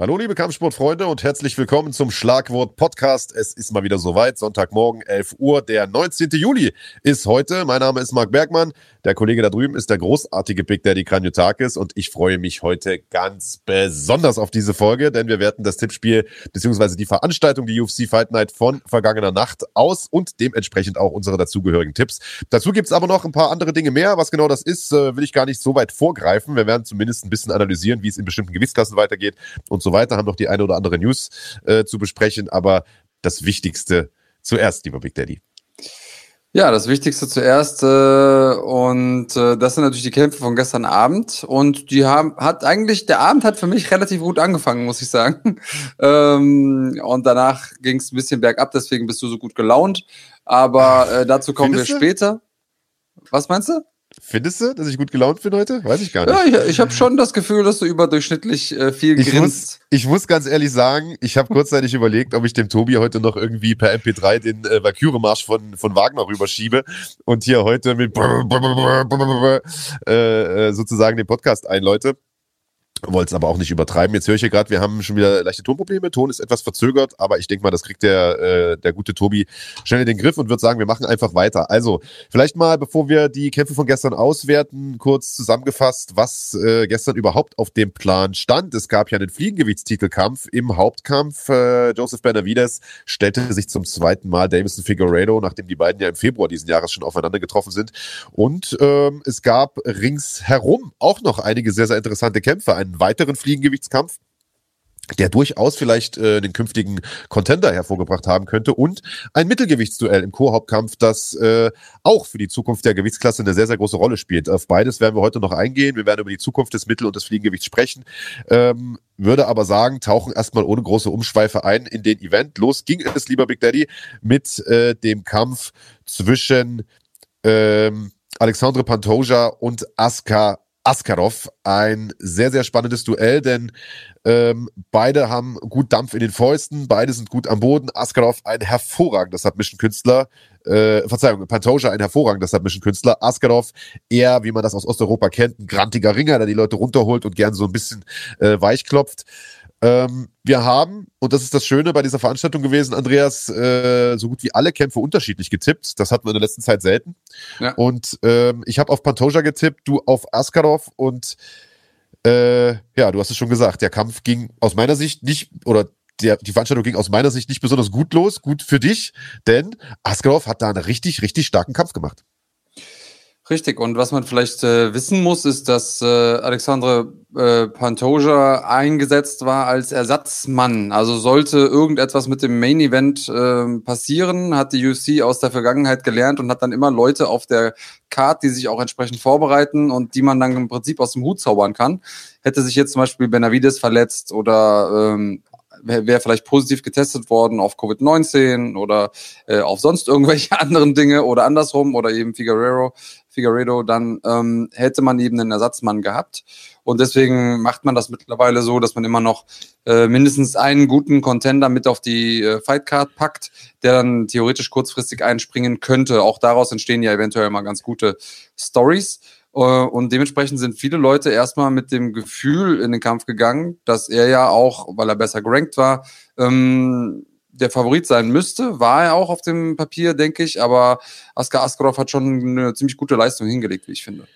Hallo liebe Kampfsportfreunde und herzlich willkommen zum Schlagwort Podcast. Es ist mal wieder soweit, Sonntagmorgen 11 Uhr, der 19. Juli ist heute. Mein Name ist Marc Bergmann, der Kollege da drüben ist der großartige Big Daddy Kranjotakis und ich freue mich heute ganz besonders auf diese Folge, denn wir werten das Tippspiel beziehungsweise die Veranstaltung, die UFC Fight Night von vergangener Nacht aus und dementsprechend auch unsere dazugehörigen Tipps. Dazu gibt's aber noch ein paar andere Dinge mehr. Was genau das ist, äh, will ich gar nicht so weit vorgreifen. Wir werden zumindest ein bisschen analysieren, wie es in bestimmten Gewichtsklassen weitergeht und so so weiter, haben noch die eine oder andere News äh, zu besprechen, aber das Wichtigste zuerst, lieber Big Daddy. Ja, das Wichtigste zuerst äh, und äh, das sind natürlich die Kämpfe von gestern Abend und die haben hat eigentlich der Abend hat für mich relativ gut angefangen, muss ich sagen. ähm, und danach ging es ein bisschen bergab, deswegen bist du so gut gelaunt. Aber äh, dazu kommen Findest wir später. Was meinst du? Findest du, dass ich gut gelaunt bin heute? Weiß ich gar nicht. Ja, ich, ich habe schon das Gefühl, dass du überdurchschnittlich äh, viel ich grinst. Muss, ich muss ganz ehrlich sagen, ich habe kurzzeitig überlegt, ob ich dem Tobi heute noch irgendwie per MP3 den äh, Valkyrie-Marsch von, von Wagner rüberschiebe und hier heute mit äh, sozusagen den Podcast einläute. Wollte es aber auch nicht übertreiben. Jetzt höre ich hier gerade, wir haben schon wieder leichte Tonprobleme. Ton ist etwas verzögert, aber ich denke mal, das kriegt der, äh, der gute Tobi schnell in den Griff und wird sagen, wir machen einfach weiter. Also, vielleicht mal, bevor wir die Kämpfe von gestern auswerten, kurz zusammengefasst, was äh, gestern überhaupt auf dem Plan stand. Es gab ja einen Fliegengewichtstitelkampf im Hauptkampf. Äh, Joseph Benavides stellte sich zum zweiten Mal Davison Figueredo, nachdem die beiden ja im Februar diesen Jahres schon aufeinander getroffen sind. Und ähm, es gab ringsherum auch noch einige sehr, sehr interessante Kämpfe. Ein einen weiteren Fliegengewichtskampf der durchaus vielleicht äh, den künftigen Contender hervorgebracht haben könnte und ein Mittelgewichtsduell im Co-Hauptkampf, das äh, auch für die Zukunft der Gewichtsklasse eine sehr, sehr große Rolle spielt. Auf beides werden wir heute noch eingehen. Wir werden über die Zukunft des Mittel- und des Fliegengewichts sprechen. Ähm, würde aber sagen, tauchen erstmal ohne große Umschweife ein in den Event. Los ging es, lieber Big Daddy, mit äh, dem Kampf zwischen ähm, Alexandre Pantoja und Aska Askarov. Ein sehr, sehr spannendes Duell, denn ähm, beide haben gut Dampf in den Fäusten, beide sind gut am Boden. Askarov ein hervorragender Submission-Künstler, äh, Verzeihung, Pantoja ein hervorragender Submission-Künstler. Askarov eher, wie man das aus Osteuropa kennt, ein grantiger Ringer, der die Leute runterholt und gern so ein bisschen äh, weichklopft. Ähm, wir haben, und das ist das Schöne bei dieser Veranstaltung gewesen, Andreas, äh, so gut wie alle Kämpfe unterschiedlich getippt. Das hatten wir in der letzten Zeit selten. Ja. Und ähm, ich habe auf Pantoja getippt, du auf Askarov und äh, ja, du hast es schon gesagt, der Kampf ging aus meiner Sicht nicht, oder der, die Veranstaltung ging aus meiner Sicht nicht besonders gut los, gut für dich, denn Askarov hat da einen richtig, richtig starken Kampf gemacht. Richtig, und was man vielleicht äh, wissen muss, ist, dass äh, Alexandre äh, Pantoja eingesetzt war als Ersatzmann. Also sollte irgendetwas mit dem Main Event äh, passieren, hat die UFC aus der Vergangenheit gelernt und hat dann immer Leute auf der Card, die sich auch entsprechend vorbereiten und die man dann im Prinzip aus dem Hut zaubern kann. Hätte sich jetzt zum Beispiel Benavides verletzt oder ähm, wäre wär vielleicht positiv getestet worden auf Covid-19 oder äh, auf sonst irgendwelche anderen Dinge oder andersrum oder eben Figueroa, Figueredo, dann ähm, hätte man eben einen Ersatzmann gehabt. Und deswegen macht man das mittlerweile so, dass man immer noch äh, mindestens einen guten Contender mit auf die äh, Fightcard packt, der dann theoretisch kurzfristig einspringen könnte. Auch daraus entstehen ja eventuell mal ganz gute Stories. Äh, und dementsprechend sind viele Leute erstmal mit dem Gefühl in den Kampf gegangen, dass er ja auch, weil er besser gerankt war, ähm, der Favorit sein müsste. War er auch auf dem Papier, denke ich, aber Askar Askarov hat schon eine ziemlich gute Leistung hingelegt, wie ich finde.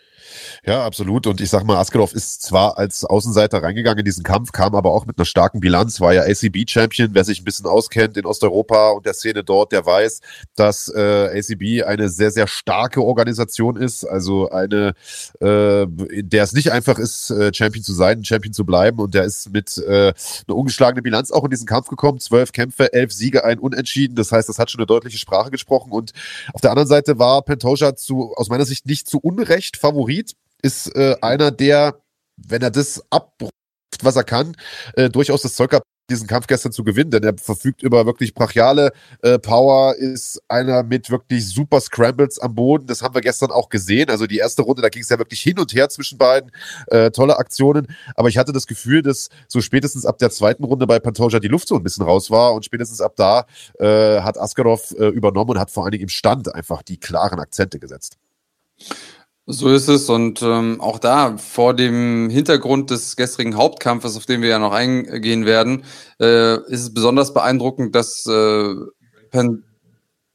Ja, absolut. Und ich sag mal, Askarov ist zwar als Außenseiter reingegangen in diesen Kampf, kam aber auch mit einer starken Bilanz, war ja ACB-Champion. Wer sich ein bisschen auskennt in Osteuropa und der Szene dort, der weiß, dass äh, ACB eine sehr, sehr starke Organisation ist. Also eine, äh, in der es nicht einfach ist, äh, Champion zu sein, Champion zu bleiben. Und der ist mit äh, einer ungeschlagenen Bilanz auch in diesen Kampf gekommen. Zwölf Kämpfe, elf Siege, ein Unentschieden. Das heißt, das hat schon eine deutliche Sprache gesprochen. Und auf der anderen Seite war Pantoja zu, aus meiner Sicht nicht zu Unrecht Favorit ist äh, einer, der, wenn er das abruft, was er kann, äh, durchaus das Zeug hat, diesen Kampf gestern zu gewinnen, denn er verfügt über wirklich brachiale äh, Power, ist einer mit wirklich super Scrambles am Boden. Das haben wir gestern auch gesehen. Also die erste Runde, da ging es ja wirklich hin und her zwischen beiden. Äh, tolle Aktionen. Aber ich hatte das Gefühl, dass so spätestens ab der zweiten Runde bei Pantoja die Luft so ein bisschen raus war und spätestens ab da äh, hat Askarov äh, übernommen und hat vor allen Dingen im Stand einfach die klaren Akzente gesetzt. So ist es. Und ähm, auch da vor dem Hintergrund des gestrigen Hauptkampfes, auf den wir ja noch eingehen werden, äh, ist es besonders beeindruckend, dass äh,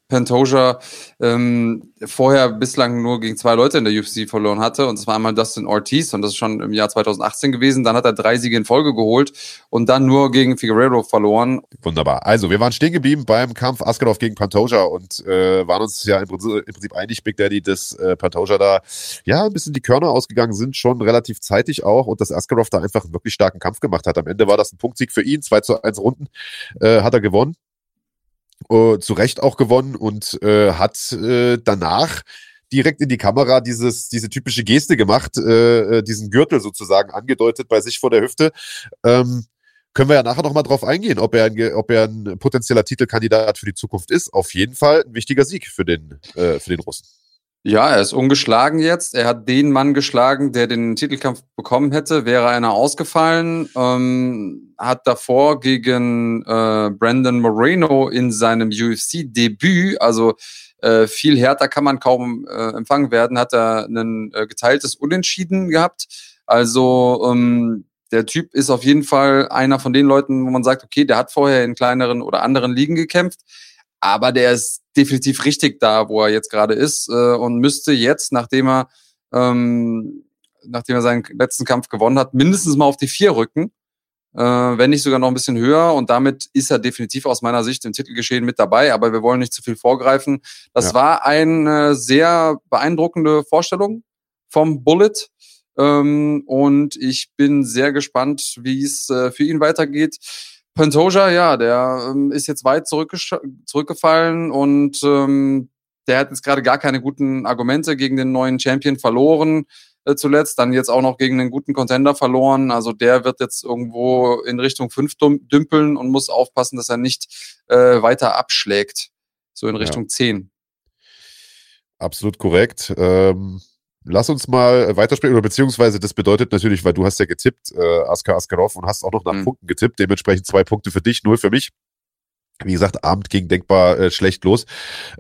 Pantoja ähm, vorher bislang nur gegen zwei Leute in der UFC verloren hatte. Und das war einmal Dustin Ortiz und das ist schon im Jahr 2018 gewesen. Dann hat er drei Siege in Folge geholt und dann nur gegen Figueroa verloren. Wunderbar. Also wir waren stehen geblieben beim Kampf Askarov gegen Pantoja und äh, waren uns ja im Prinzip, im Prinzip einig, Big Daddy, dass äh, Pantoja da ja ein bisschen die Körner ausgegangen sind, schon relativ zeitig auch und dass Askarov da einfach einen wirklich starken Kampf gemacht hat. Am Ende war das ein Punktsieg für ihn, 2 zu 1 Runden äh, hat er gewonnen äh, zu Recht auch gewonnen und äh, hat äh, danach direkt in die Kamera dieses, diese typische Geste gemacht, äh, äh, diesen Gürtel sozusagen angedeutet bei sich vor der Hüfte. Ähm, können wir ja nachher nochmal drauf eingehen, ob er, ein, ob er ein potenzieller Titelkandidat für die Zukunft ist. Auf jeden Fall ein wichtiger Sieg für den, äh, für den Russen. Ja, er ist ungeschlagen jetzt. Er hat den Mann geschlagen, der den Titelkampf bekommen hätte. Wäre einer ausgefallen, ähm, hat davor gegen äh, Brandon Moreno in seinem UFC-Debüt, also äh, viel härter kann man kaum äh, empfangen werden, hat er ein äh, geteiltes Unentschieden gehabt. Also ähm, der Typ ist auf jeden Fall einer von den Leuten, wo man sagt, okay, der hat vorher in kleineren oder anderen Ligen gekämpft aber der ist definitiv richtig da, wo er jetzt gerade ist äh, und müsste jetzt, nachdem er, ähm, nachdem er seinen letzten Kampf gewonnen hat, mindestens mal auf die vier rücken, äh, wenn nicht sogar noch ein bisschen höher. Und damit ist er definitiv aus meiner Sicht im Titelgeschehen mit dabei. Aber wir wollen nicht zu viel vorgreifen. Das ja. war eine sehr beeindruckende Vorstellung vom Bullet. Ähm, und ich bin sehr gespannt, wie es äh, für ihn weitergeht. Pantoja, ja, der ähm, ist jetzt weit zurückgefallen und ähm, der hat jetzt gerade gar keine guten Argumente gegen den neuen Champion verloren äh, zuletzt, dann jetzt auch noch gegen einen guten Contender verloren. Also der wird jetzt irgendwo in Richtung 5 dümpeln und muss aufpassen, dass er nicht äh, weiter abschlägt, so in Richtung ja. 10. Absolut korrekt. Ähm Lass uns mal weitersprechen, oder beziehungsweise das bedeutet natürlich, weil du hast ja getippt, äh, Askar Askarov, und hast auch noch nach mhm. Punkten getippt, dementsprechend zwei Punkte für dich, null für mich. Wie gesagt, Abend ging denkbar äh, schlecht los.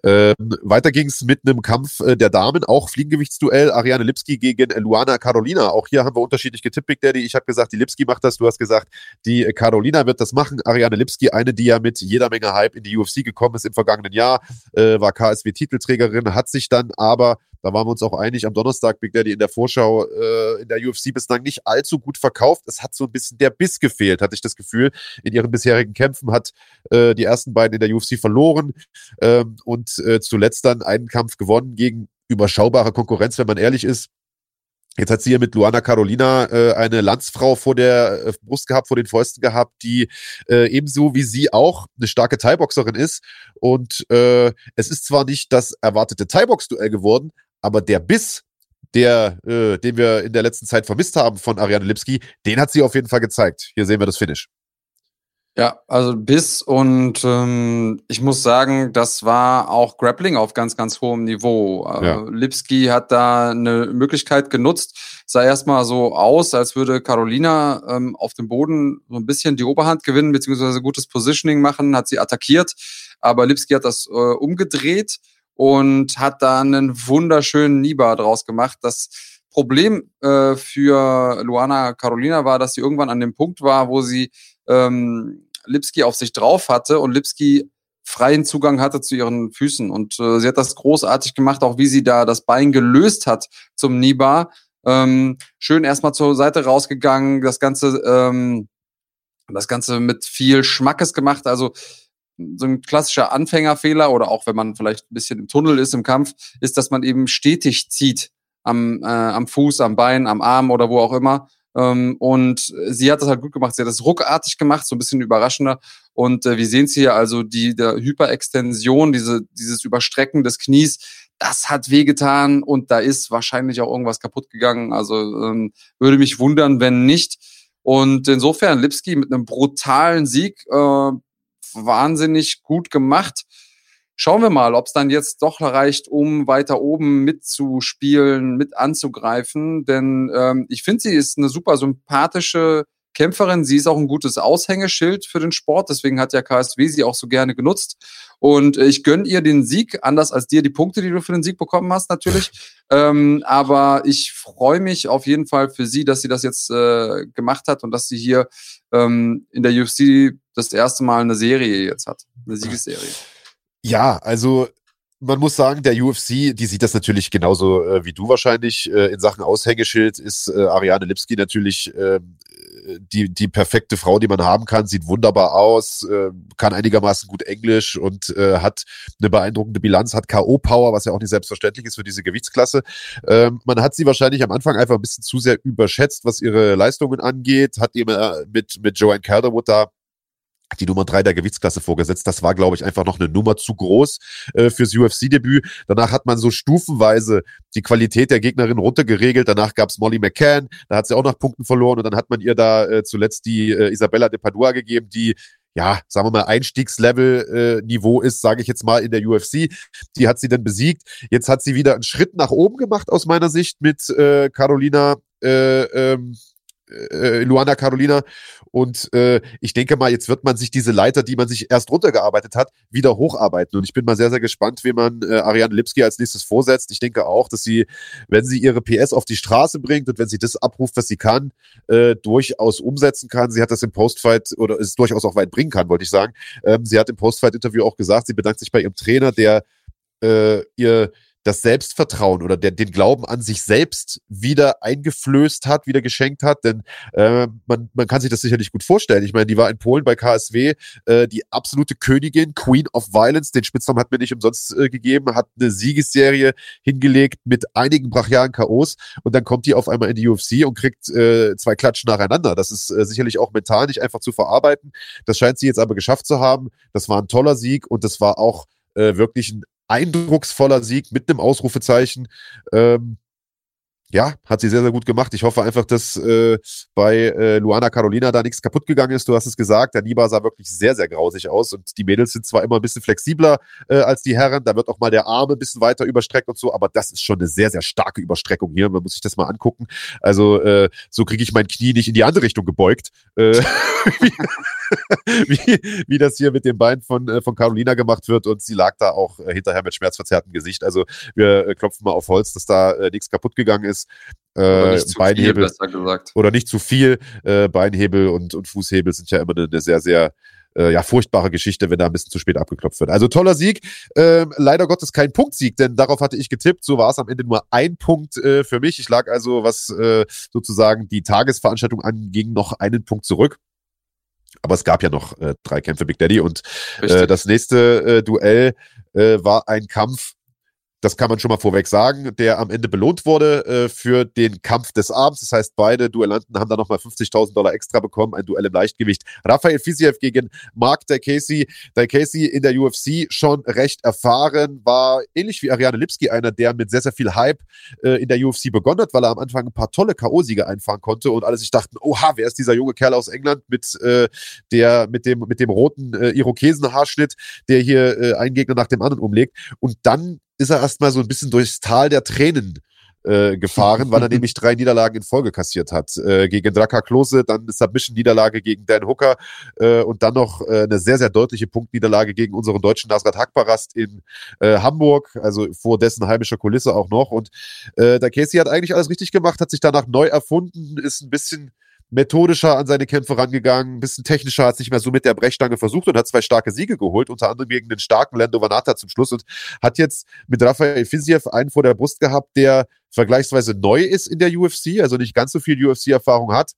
Ähm, weiter ging es mit einem Kampf äh, der Damen, auch Fliegengewichtsduell, Ariane Lipski gegen Luana Carolina. Auch hier haben wir unterschiedlich getippt, Big Daddy. Ich habe gesagt, die Lipski macht das, du hast gesagt, die Carolina wird das machen. Ariane Lipski, eine, die ja mit jeder Menge Hype in die UFC gekommen ist im vergangenen Jahr, äh, war KSW-Titelträgerin, hat sich dann aber da waren wir uns auch einig am Donnerstag, Big Daddy in der Vorschau äh, in der UFC bislang nicht allzu gut verkauft. Es hat so ein bisschen der Biss gefehlt, hatte ich das Gefühl. In ihren bisherigen Kämpfen hat äh, die ersten beiden in der UFC verloren ähm, und äh, zuletzt dann einen Kampf gewonnen gegen überschaubare Konkurrenz, wenn man ehrlich ist. Jetzt hat sie ja mit Luana Carolina äh, eine Landsfrau vor der äh, Brust gehabt, vor den Fäusten gehabt, die äh, ebenso wie sie auch eine starke Thai-Boxerin ist. Und äh, es ist zwar nicht das erwartete Thai-Box-Duell geworden, aber der Biss, der, äh, den wir in der letzten Zeit vermisst haben von Ariane Lipski, den hat sie auf jeden Fall gezeigt. Hier sehen wir das Finish. Ja, also Biss und ähm, ich muss sagen, das war auch Grappling auf ganz, ganz hohem Niveau. Äh, ja. Lipski hat da eine Möglichkeit genutzt, sah erstmal so aus, als würde Carolina ähm, auf dem Boden so ein bisschen die Oberhand gewinnen, beziehungsweise gutes Positioning machen, hat sie attackiert, aber Lipski hat das äh, umgedreht und hat da einen wunderschönen Niba draus gemacht. Das Problem äh, für Luana Carolina war, dass sie irgendwann an dem Punkt war, wo sie ähm, Lipski auf sich drauf hatte und Lipski freien Zugang hatte zu ihren Füßen. Und äh, sie hat das großartig gemacht, auch wie sie da das Bein gelöst hat zum Niba. Ähm, schön erstmal zur Seite rausgegangen, das Ganze, ähm, das Ganze mit viel Schmackes gemacht. Also so ein klassischer Anfängerfehler oder auch wenn man vielleicht ein bisschen im Tunnel ist im Kampf, ist, dass man eben stetig zieht am, äh, am Fuß, am Bein, am Arm oder wo auch immer. Ähm, und sie hat das halt gut gemacht. Sie hat das ruckartig gemacht, so ein bisschen überraschender. Und äh, wir sehen es hier also die der Hyperextension, diese, dieses Überstrecken des Knies, das hat wehgetan und da ist wahrscheinlich auch irgendwas kaputt gegangen. Also ähm, würde mich wundern, wenn nicht. Und insofern Lipski mit einem brutalen Sieg äh, wahnsinnig gut gemacht. Schauen wir mal, ob es dann jetzt doch reicht, um weiter oben mitzuspielen, mit anzugreifen. Denn ähm, ich finde, sie ist eine super sympathische Kämpferin. Sie ist auch ein gutes Aushängeschild für den Sport. Deswegen hat ja KSW sie auch so gerne genutzt. Und ich gönne ihr den Sieg, anders als dir die Punkte, die du für den Sieg bekommen hast, natürlich. ähm, aber ich freue mich auf jeden Fall für sie, dass sie das jetzt äh, gemacht hat und dass sie hier ähm, in der UFC das erste Mal eine Serie jetzt hat. Eine Siegesserie. Ja, also man muss sagen, der UFC, die sieht das natürlich genauso äh, wie du wahrscheinlich. Äh, in Sachen Aushängeschild ist äh, Ariane Lipski natürlich ähm, die, die perfekte Frau, die man haben kann, sieht wunderbar aus, äh, kann einigermaßen gut Englisch und äh, hat eine beeindruckende Bilanz, hat K.O.-Power, was ja auch nicht selbstverständlich ist für diese Gewichtsklasse. Ähm, man hat sie wahrscheinlich am Anfang einfach ein bisschen zu sehr überschätzt, was ihre Leistungen angeht, hat eben äh, mit, mit Joanne Calderwood da die Nummer drei der Gewichtsklasse vorgesetzt. Das war, glaube ich, einfach noch eine Nummer zu groß äh, fürs UFC-Debüt. Danach hat man so stufenweise die Qualität der Gegnerin runtergeregelt. Danach gab's Molly McCann, da hat sie auch noch Punkten verloren und dann hat man ihr da äh, zuletzt die äh, Isabella de Padua gegeben, die ja, sagen wir mal, Einstiegslevel-Niveau äh, ist, sage ich jetzt mal, in der UFC. Die hat sie dann besiegt. Jetzt hat sie wieder einen Schritt nach oben gemacht, aus meiner Sicht, mit äh, Carolina äh, ähm, äh, Luana Carolina. Und äh, ich denke mal, jetzt wird man sich diese Leiter, die man sich erst runtergearbeitet hat, wieder hocharbeiten. Und ich bin mal sehr, sehr gespannt, wie man äh, Ariane Lipski als nächstes vorsetzt. Ich denke auch, dass sie, wenn sie ihre PS auf die Straße bringt und wenn sie das abruft, was sie kann, äh, durchaus umsetzen kann. Sie hat das im Postfight oder es durchaus auch weit bringen kann, wollte ich sagen. Ähm, sie hat im Postfight-Interview auch gesagt, sie bedankt sich bei ihrem Trainer, der äh, ihr das Selbstvertrauen oder der, den Glauben an sich selbst wieder eingeflößt hat, wieder geschenkt hat. Denn äh, man, man kann sich das sicherlich gut vorstellen. Ich meine, die war in Polen bei KSW äh, die absolute Königin, Queen of Violence. Den Spitznamen hat mir nicht umsonst äh, gegeben, hat eine Siegesserie hingelegt mit einigen brachialen K.O.s und dann kommt die auf einmal in die UFC und kriegt äh, zwei Klatschen nacheinander. Das ist äh, sicherlich auch mental nicht einfach zu verarbeiten. Das scheint sie jetzt aber geschafft zu haben. Das war ein toller Sieg und das war auch äh, wirklich ein eindrucksvoller Sieg mit einem Ausrufezeichen. Ähm, ja, hat sie sehr, sehr gut gemacht. Ich hoffe einfach, dass äh, bei äh, Luana Carolina da nichts kaputt gegangen ist. Du hast es gesagt, der Niba sah wirklich sehr, sehr grausig aus und die Mädels sind zwar immer ein bisschen flexibler äh, als die Herren, da wird auch mal der Arm ein bisschen weiter überstreckt und so, aber das ist schon eine sehr, sehr starke Überstreckung hier. Man muss sich das mal angucken. Also äh, so kriege ich mein Knie nicht in die andere Richtung gebeugt. Äh, wie, wie das hier mit dem Bein von, äh, von Carolina gemacht wird und sie lag da auch äh, hinterher mit schmerzverzerrtem Gesicht. Also wir äh, klopfen mal auf Holz, dass da äh, nichts kaputt gegangen ist. Oder nicht zu Beinhebel, viel, Oder nicht zu viel. Äh, Beinhebel und, und Fußhebel sind ja immer eine, eine sehr, sehr äh, ja, furchtbare Geschichte, wenn da ein bisschen zu spät abgeklopft wird. Also toller Sieg. Ähm, leider Gottes kein Punktsieg, denn darauf hatte ich getippt. So war es am Ende nur ein Punkt äh, für mich. Ich lag also, was äh, sozusagen die Tagesveranstaltung anging, noch einen Punkt zurück. Aber es gab ja noch äh, drei Kämpfe Big Daddy. Und äh, das nächste äh, Duell äh, war ein Kampf das kann man schon mal vorweg sagen, der am Ende belohnt wurde äh, für den Kampf des Abends. Das heißt, beide Duellanten haben da nochmal 50.000 Dollar extra bekommen. Ein Duell im Leichtgewicht. Raphael Fiziev gegen Mark Daikesi. Daikesi in der UFC schon recht erfahren, war ähnlich wie Ariane Lipski einer, der mit sehr, sehr viel Hype äh, in der UFC begonnen hat, weil er am Anfang ein paar tolle K.O.-Siege einfahren konnte und alle sich dachten, oha, wer ist dieser junge Kerl aus England mit, äh, der, mit, dem, mit dem roten äh, Irokesenhaarschnitt, der hier äh, einen Gegner nach dem anderen umlegt. Und dann ist er erstmal so ein bisschen durchs Tal der Tränen äh, gefahren, weil er nämlich drei Niederlagen in Folge kassiert hat. Äh, gegen Draka Klose, dann eine Submission-Niederlage gegen Dan Hooker äh, und dann noch äh, eine sehr, sehr deutliche Punktniederlage gegen unseren deutschen Nasrat Hakbarast in äh, Hamburg, also vor dessen heimischer Kulisse auch noch. Und äh, der Casey hat eigentlich alles richtig gemacht, hat sich danach neu erfunden, ist ein bisschen methodischer an seine Kämpfe rangegangen, ein bisschen technischer, hat sich mehr so mit der Brechstange versucht und hat zwei starke Siege geholt, unter anderem gegen den starken Lando Vanata zum Schluss und hat jetzt mit Rafael Fiziev einen vor der Brust gehabt, der vergleichsweise neu ist in der UFC, also nicht ganz so viel UFC-Erfahrung hat,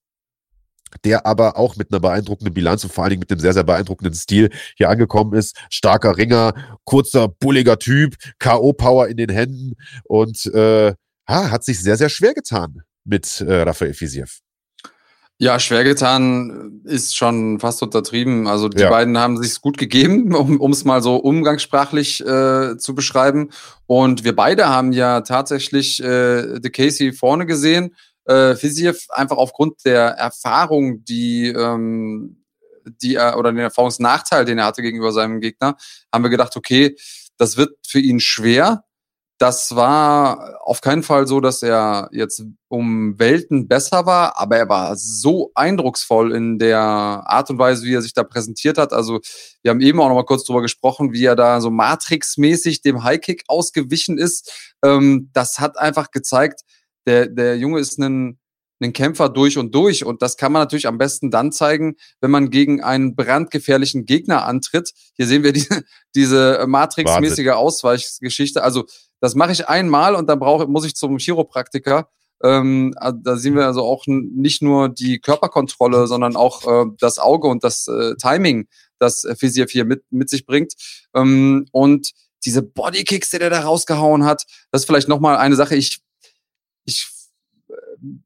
der aber auch mit einer beeindruckenden Bilanz und vor allen Dingen mit einem sehr, sehr beeindruckenden Stil hier angekommen ist. Starker Ringer, kurzer, bulliger Typ, K.O.-Power in den Händen und äh, hat sich sehr, sehr schwer getan mit äh, Rafael Fiziev. Ja, schwer getan ist schon fast untertrieben. Also die ja. beiden haben sich gut gegeben, um es mal so umgangssprachlich äh, zu beschreiben. Und wir beide haben ja tatsächlich äh, The Casey vorne gesehen. Äh, Fiziev einfach aufgrund der Erfahrung, die ähm, die er oder den Erfahrungsnachteil, den er hatte gegenüber seinem Gegner, haben wir gedacht, okay, das wird für ihn schwer. Das war auf keinen Fall so, dass er jetzt um Welten besser war, aber er war so eindrucksvoll in der Art und Weise, wie er sich da präsentiert hat. Also wir haben eben auch noch mal kurz drüber gesprochen, wie er da so Matrix-mäßig dem Highkick ausgewichen ist. Ähm, das hat einfach gezeigt, der, der Junge ist ein einen Kämpfer durch und durch. Und das kann man natürlich am besten dann zeigen, wenn man gegen einen brandgefährlichen Gegner antritt. Hier sehen wir diese, diese Matrix-mäßige Ausweichgeschichte. Also das mache ich einmal und dann brauche, muss ich zum Chiropraktiker. Ähm, da sehen wir also auch nicht nur die Körperkontrolle, sondern auch äh, das Auge und das äh, Timing, das Physiev hier mit, mit sich bringt. Ähm, und diese Bodykicks, die der da rausgehauen hat, das ist vielleicht nochmal eine Sache. Ich, ich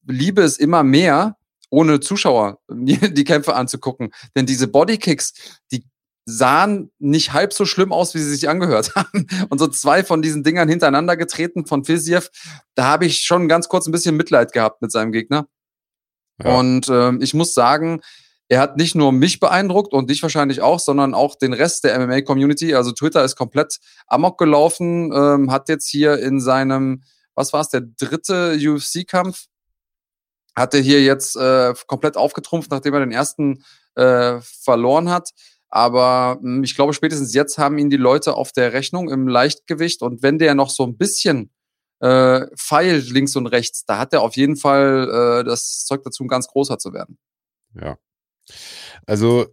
liebe es immer mehr, ohne Zuschauer die Kämpfe anzugucken. Denn diese Bodykicks, die sahen nicht halb so schlimm aus, wie sie sich angehört haben. Und so zwei von diesen Dingern hintereinander getreten von Fiziev, da habe ich schon ganz kurz ein bisschen Mitleid gehabt mit seinem Gegner. Ja. Und ähm, ich muss sagen, er hat nicht nur mich beeindruckt und dich wahrscheinlich auch, sondern auch den Rest der MMA-Community. Also Twitter ist komplett amok gelaufen, ähm, hat jetzt hier in seinem, was war es, der dritte UFC-Kampf, hat er hier jetzt äh, komplett aufgetrumpft, nachdem er den ersten äh, verloren hat. Aber mh, hm, ich glaube, spätestens jetzt haben ihn die Leute auf der Rechnung im Leichtgewicht. Und wenn der noch so ein bisschen äh, feilt links und rechts, da hat er auf jeden Fall äh, das Zeug dazu, ein ganz großer zu werden. Ja. Also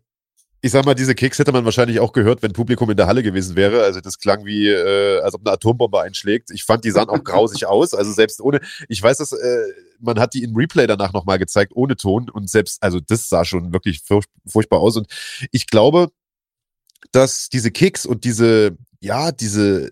ich sag mal, diese Kicks hätte man wahrscheinlich auch gehört, wenn Publikum in der Halle gewesen wäre. Also das klang wie, äh, als ob eine Atombombe einschlägt. Ich fand, die sahen auch grausig aus. Also selbst ohne, ich weiß, dass äh, man hat die in Replay danach nochmal gezeigt, ohne Ton. Und selbst, also das sah schon wirklich furch furchtbar aus. Und ich glaube, dass diese Kicks und diese, ja, diese,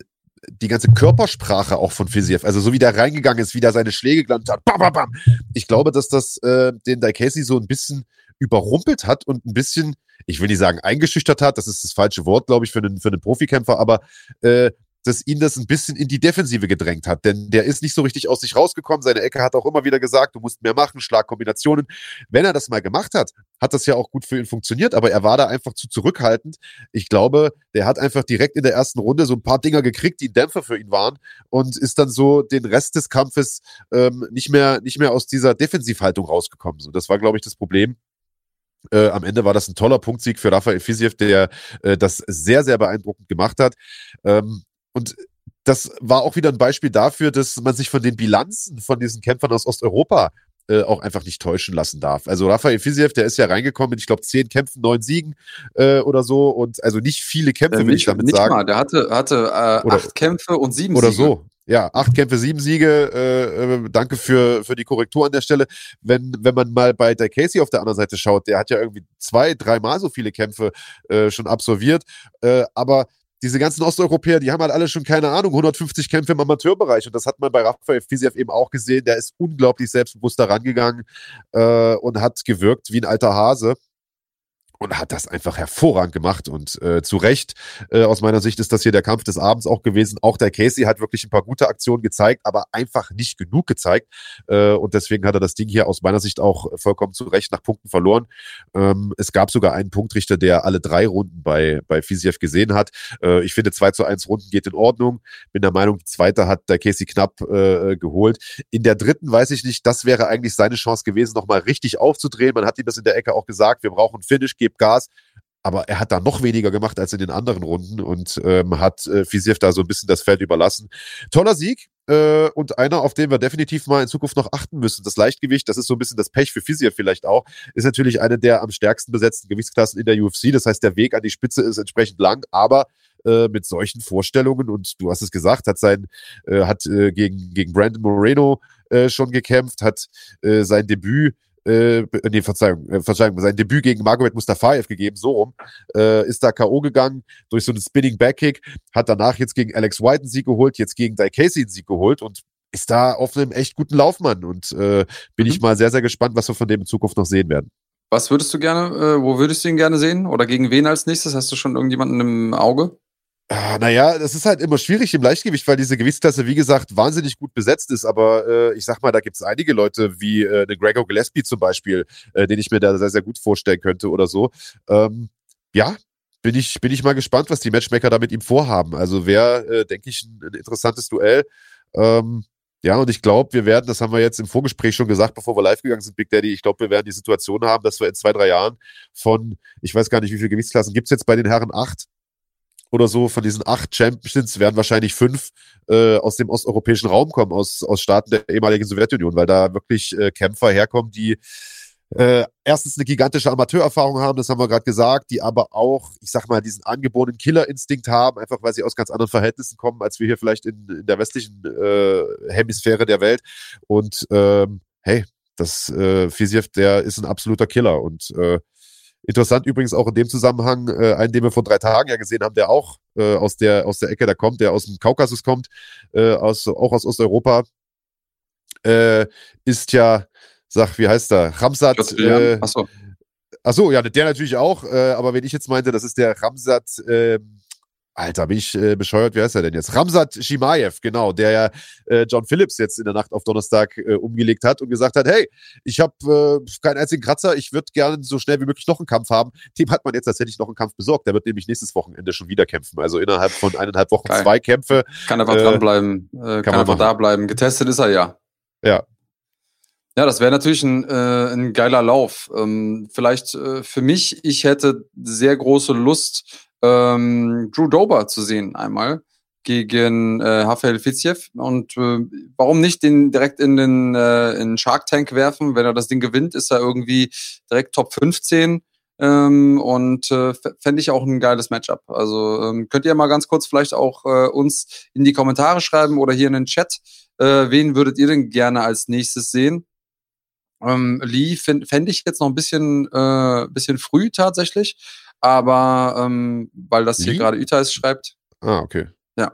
die ganze Körpersprache auch von Fiziev, also so wie der reingegangen ist, wie der seine Schläge gelandet hat, bam, bam, bam. Ich glaube, dass das äh, den Daikesi so ein bisschen überrumpelt hat und ein bisschen ich will nicht sagen eingeschüchtert hat, das ist das falsche Wort, glaube ich, für einen, für einen Profikämpfer, aber äh, dass ihn das ein bisschen in die Defensive gedrängt hat. Denn der ist nicht so richtig aus sich rausgekommen. Seine Ecke hat auch immer wieder gesagt, du musst mehr machen, Schlagkombinationen. Wenn er das mal gemacht hat, hat das ja auch gut für ihn funktioniert, aber er war da einfach zu zurückhaltend. Ich glaube, der hat einfach direkt in der ersten Runde so ein paar Dinger gekriegt, die ein Dämpfer für ihn waren und ist dann so den Rest des Kampfes ähm, nicht, mehr, nicht mehr aus dieser Defensivhaltung rausgekommen. So, das war, glaube ich, das Problem. Äh, am Ende war das ein toller Punktsieg für Rafael Fisiev, der äh, das sehr, sehr beeindruckend gemacht hat. Ähm, und das war auch wieder ein Beispiel dafür, dass man sich von den Bilanzen von diesen Kämpfern aus Osteuropa äh, auch einfach nicht täuschen lassen darf. Also Rafael Fisiev, der ist ja reingekommen mit, ich glaube, zehn Kämpfen, neun Siegen äh, oder so und also nicht viele Kämpfe, äh, will ich damit nicht sagen. Mal. Der hatte, hatte äh, oder, acht Kämpfe und sieben oder Siege. Oder so. Ja, acht Kämpfe, sieben Siege. Äh, äh, danke für, für die Korrektur an der Stelle. Wenn, wenn man mal bei der Casey auf der anderen Seite schaut, der hat ja irgendwie zwei, dreimal so viele Kämpfe äh, schon absolviert. Äh, aber diese ganzen Osteuropäer, die haben halt alle schon, keine Ahnung, 150 Kämpfe im Amateurbereich. Und das hat man bei Rafael Fisiev eben auch gesehen. Der ist unglaublich selbstbewusst da rangegangen äh, und hat gewirkt wie ein alter Hase und hat das einfach hervorragend gemacht und äh, zu Recht äh, aus meiner Sicht ist das hier der Kampf des Abends auch gewesen. Auch der Casey hat wirklich ein paar gute Aktionen gezeigt, aber einfach nicht genug gezeigt äh, und deswegen hat er das Ding hier aus meiner Sicht auch vollkommen zu Recht nach Punkten verloren. Ähm, es gab sogar einen Punktrichter, der alle drei Runden bei bei Fisiev gesehen hat. Äh, ich finde 2 zu 1 Runden geht in Ordnung. Bin der Meinung, die zweite hat der Casey knapp äh, geholt. In der dritten weiß ich nicht, das wäre eigentlich seine Chance gewesen, nochmal richtig aufzudrehen. Man hat ihm das in der Ecke auch gesagt, wir brauchen Finish, gibt Gas. Aber er hat da noch weniger gemacht als in den anderen Runden und ähm, hat äh, Fisiev da so ein bisschen das Feld überlassen. Toller Sieg äh, und einer, auf den wir definitiv mal in Zukunft noch achten müssen. Das Leichtgewicht, das ist so ein bisschen das Pech für Fisiev vielleicht auch, ist natürlich eine der am stärksten besetzten Gewichtsklassen in der UFC. Das heißt, der Weg an die Spitze ist entsprechend lang, aber äh, mit solchen Vorstellungen und du hast es gesagt, hat sein, äh, hat äh, gegen, gegen Brandon Moreno äh, schon gekämpft, hat äh, sein Debüt äh, nee, Verzeihung, äh, Verzeihung, sein Debüt gegen Margaret Mustafaev gegeben, so rum, äh, ist da K.O. gegangen durch so einen Spinning Backkick, hat danach jetzt gegen Alex White einen Sieg geholt, jetzt gegen Dai Casey einen Sieg geholt und ist da auf einem echt guten Laufmann und äh, bin mhm. ich mal sehr, sehr gespannt, was wir von dem in Zukunft noch sehen werden. Was würdest du gerne, äh, wo würdest du ihn gerne sehen? Oder gegen wen als nächstes? Hast du schon irgendjemanden im Auge? Ah, naja, das ist halt immer schwierig im Leichtgewicht, weil diese Gewichtsklasse, wie gesagt, wahnsinnig gut besetzt ist. Aber äh, ich sag mal, da gibt es einige Leute, wie äh, eine Gregor Gillespie zum Beispiel, äh, den ich mir da sehr, sehr gut vorstellen könnte oder so. Ähm, ja, bin ich, bin ich mal gespannt, was die Matchmaker da mit ihm vorhaben. Also wäre, äh, denke ich, ein, ein, interessantes Duell. Ähm, ja, und ich glaube, wir werden, das haben wir jetzt im Vorgespräch schon gesagt, bevor wir live gegangen sind, Big Daddy, ich glaube, wir werden die Situation haben, dass wir in zwei, drei Jahren von, ich weiß gar nicht, wie viele Gewichtsklassen gibt es jetzt bei den Herren acht oder so, von diesen acht Champions werden wahrscheinlich fünf äh, aus dem osteuropäischen Raum kommen, aus, aus Staaten der ehemaligen Sowjetunion, weil da wirklich äh, Kämpfer herkommen, die äh, erstens eine gigantische Amateurerfahrung haben, das haben wir gerade gesagt, die aber auch, ich sag mal, diesen angeborenen Killerinstinkt haben, einfach weil sie aus ganz anderen Verhältnissen kommen, als wir hier vielleicht in, in der westlichen äh, Hemisphäre der Welt. Und ähm, hey, das äh, Fisiev, der ist ein absoluter Killer. Und äh, interessant übrigens auch in dem Zusammenhang, äh, einen, den wir vor drei Tagen ja gesehen haben, der auch äh, aus der aus der Ecke da kommt, der aus dem Kaukasus kommt, äh, aus auch aus Osteuropa, äh, ist ja sag, wie heißt der? Ramsat. Äh, Achso. Achso, ja, der natürlich auch. Äh, aber wenn ich jetzt meinte, das ist der Ramsat. Äh, Alter, bin ich äh, bescheuert, wie heißt er denn jetzt? Ramsat Shimaev, genau, der ja äh, John Phillips jetzt in der Nacht auf Donnerstag äh, umgelegt hat und gesagt hat, hey, ich habe äh, keinen einzigen Kratzer, ich würde gerne so schnell wie möglich noch einen Kampf haben. Dem hat man jetzt tatsächlich noch einen Kampf besorgt. Der wird nämlich nächstes Wochenende schon wieder kämpfen. Also innerhalb von eineinhalb Wochen Geil. zwei Kämpfe. Kann einfach äh, dranbleiben, äh, kann, kann einfach da bleiben. Getestet ist er ja. Ja, ja, das wäre natürlich ein, äh, ein geiler Lauf. Ähm, vielleicht äh, für mich, ich hätte sehr große Lust, ähm, Drew Dober zu sehen einmal gegen äh, Rafael Fiziev. Und äh, warum nicht den direkt in den äh, in Shark Tank werfen? Wenn er das Ding gewinnt, ist er irgendwie direkt Top 15. Ähm, und äh, fände ich auch ein geiles Matchup. Also ähm, könnt ihr mal ganz kurz vielleicht auch äh, uns in die Kommentare schreiben oder hier in den Chat. Äh, wen würdet ihr denn gerne als nächstes sehen? Ähm, Lee fände ich jetzt noch ein bisschen, äh, bisschen früh tatsächlich, aber ähm, weil das hier gerade Itais schreibt. Ah, okay. Ja.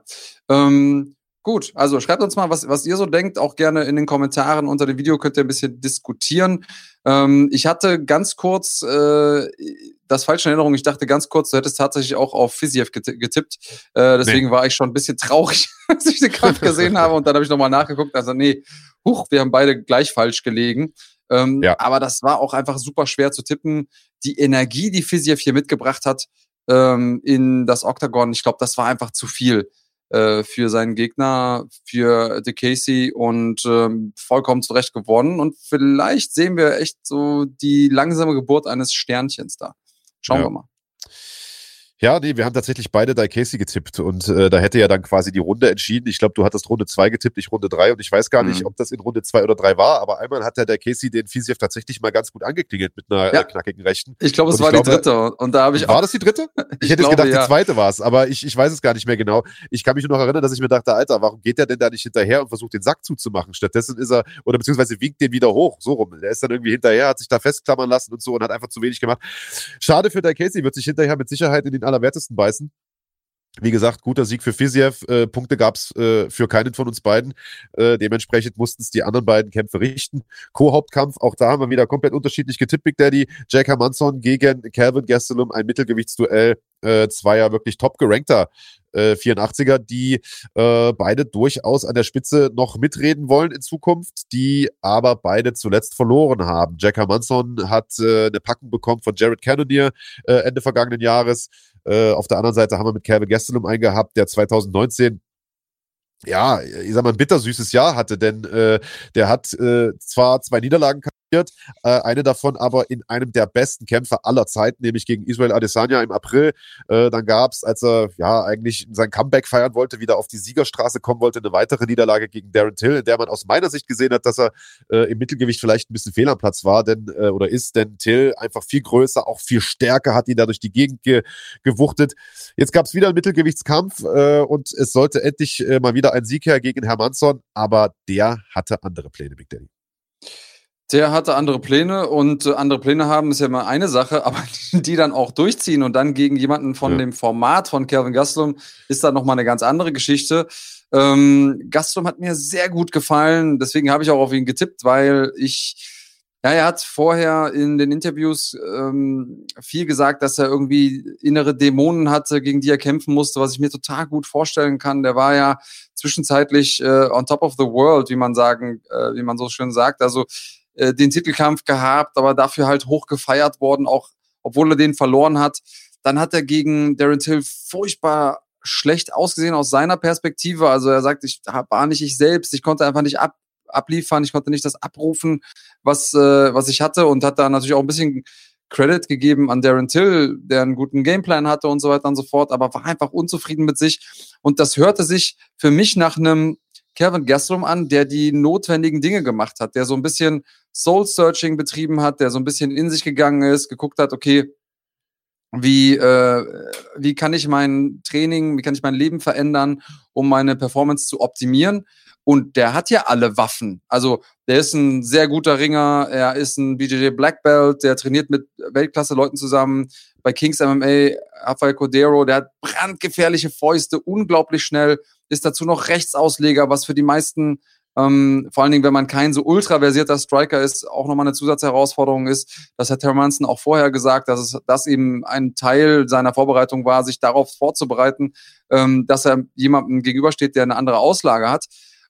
Ähm, gut, also schreibt uns mal, was, was ihr so denkt. Auch gerne in den Kommentaren unter dem Video könnt ihr ein bisschen diskutieren. Ähm, ich hatte ganz kurz äh, das falsche Erinnerung. Ich dachte ganz kurz, du hättest tatsächlich auch auf Fiziev getippt. Äh, deswegen nee. war ich schon ein bisschen traurig, als ich den Kampf gesehen habe. Und dann habe ich nochmal nachgeguckt. Also, nee, huch, wir haben beide gleich falsch gelegen. Ähm, ja. Aber das war auch einfach super schwer zu tippen. Die Energie, die Fiziev hier mitgebracht hat ähm, in das Octagon, ich glaube, das war einfach zu viel äh, für seinen Gegner, für De Casey und ähm, vollkommen zurecht gewonnen. Und vielleicht sehen wir echt so die langsame Geburt eines Sternchens da. Schauen ja. wir mal. Ja, nee, wir haben tatsächlich beide Casey getippt und äh, da hätte ja dann quasi die Runde entschieden. Ich glaube, du hattest Runde zwei getippt, ich Runde drei und ich weiß gar nicht, mhm. ob das in Runde zwei oder drei war, aber einmal hat der Casey den Fisiev tatsächlich mal ganz gut angeklingelt mit einer ja. äh, knackigen Rechten. Ich glaube, es war glaube, die dritte und da habe ich War das die dritte? Ich, ich hätte glaube, gedacht, ja. die zweite war es, aber ich, ich weiß es gar nicht mehr genau. Ich kann mich nur noch erinnern, dass ich mir dachte, Alter, warum geht der denn da nicht hinterher und versucht den Sack zuzumachen? Stattdessen ist er, oder beziehungsweise winkt den wieder hoch, so rum. Der ist dann irgendwie hinterher, hat sich da festklammern lassen und so und hat einfach zu wenig gemacht. Schade für der Casey, wird sich hinterher mit Sicherheit in den Allerwertesten beißen. Wie gesagt, guter Sieg für Fiziev. Äh, Punkte gab's äh, für keinen von uns beiden. Äh, dementsprechend mussten es die anderen beiden Kämpfe richten. Co-Hauptkampf, auch da haben wir wieder komplett unterschiedlich getippt, Big Daddy. Jake Hermansson gegen Calvin Gastelum, ein Mittelgewichtsduell. Äh, zweier wirklich top gerankter äh, 84er, die äh, beide durchaus an der Spitze noch mitreden wollen in Zukunft, die aber beide zuletzt verloren haben. Jack Hermansson hat äh, eine Packung bekommen von Jared Cannonier äh, Ende vergangenen Jahres. Äh, auf der anderen Seite haben wir mit Calvin Gastelum einen gehabt, der 2019 ja, ich sag mal, ein bittersüßes Jahr hatte, denn äh, der hat äh, zwar zwei Niederlagen äh, eine davon aber in einem der besten Kämpfe aller Zeiten, nämlich gegen Israel Adesanya im April. Äh, dann gab's, als er ja eigentlich sein Comeback feiern wollte, wieder auf die Siegerstraße kommen wollte, eine weitere Niederlage gegen Darren Till, in der man aus meiner Sicht gesehen hat, dass er äh, im Mittelgewicht vielleicht ein bisschen fehl am Platz war, denn äh, oder ist, denn Till einfach viel größer, auch viel stärker, hat ihn da durch die Gegend ge gewuchtet. Jetzt gab's wieder einen Mittelgewichtskampf äh, und es sollte endlich äh, mal wieder ein Sieg her gegen Hermansson, aber der hatte andere Pläne, Big Daddy. Der hatte andere Pläne und äh, andere Pläne haben ist ja immer eine Sache, aber die dann auch durchziehen und dann gegen jemanden von ja. dem Format von Calvin Gastelum ist dann nochmal eine ganz andere Geschichte. Ähm, Gastelum hat mir sehr gut gefallen, deswegen habe ich auch auf ihn getippt, weil ich ja, er hat vorher in den Interviews ähm, viel gesagt, dass er irgendwie innere Dämonen hatte, gegen die er kämpfen musste, was ich mir total gut vorstellen kann. Der war ja zwischenzeitlich äh, on top of the world, wie man sagen, äh, wie man so schön sagt. Also äh, den Titelkampf gehabt, aber dafür halt hoch gefeiert worden, auch obwohl er den verloren hat. Dann hat er gegen Darren Till furchtbar schlecht ausgesehen aus seiner Perspektive. Also er sagt, ich war nicht ich selbst, ich konnte einfach nicht ab, abliefern, ich konnte nicht das abrufen, was, äh, was ich hatte und hat da natürlich auch ein bisschen Credit gegeben an Darren Till, der einen guten Gameplan hatte und so weiter und so fort, aber war einfach unzufrieden mit sich. Und das hörte sich für mich nach einem Kevin Gastelum an, der die notwendigen Dinge gemacht hat, der so ein bisschen Soul-Searching betrieben hat, der so ein bisschen in sich gegangen ist, geguckt hat, okay, wie, äh, wie kann ich mein Training, wie kann ich mein Leben verändern, um meine Performance zu optimieren. Und der hat ja alle Waffen. Also der ist ein sehr guter Ringer, er ist ein BJJ Black Belt, der trainiert mit Weltklasse-Leuten zusammen. Bei Kings MMA, Rafael Cordero, der hat brandgefährliche Fäuste, unglaublich schnell, ist dazu noch Rechtsausleger, was für die meisten ähm, vor allen Dingen, wenn man kein so ultraversierter Striker ist, auch nochmal eine Zusatzherausforderung ist. Das hat Hermansen auch vorher gesagt, dass es das eben ein Teil seiner Vorbereitung war, sich darauf vorzubereiten, ähm, dass er jemandem gegenübersteht, der eine andere Auslage hat.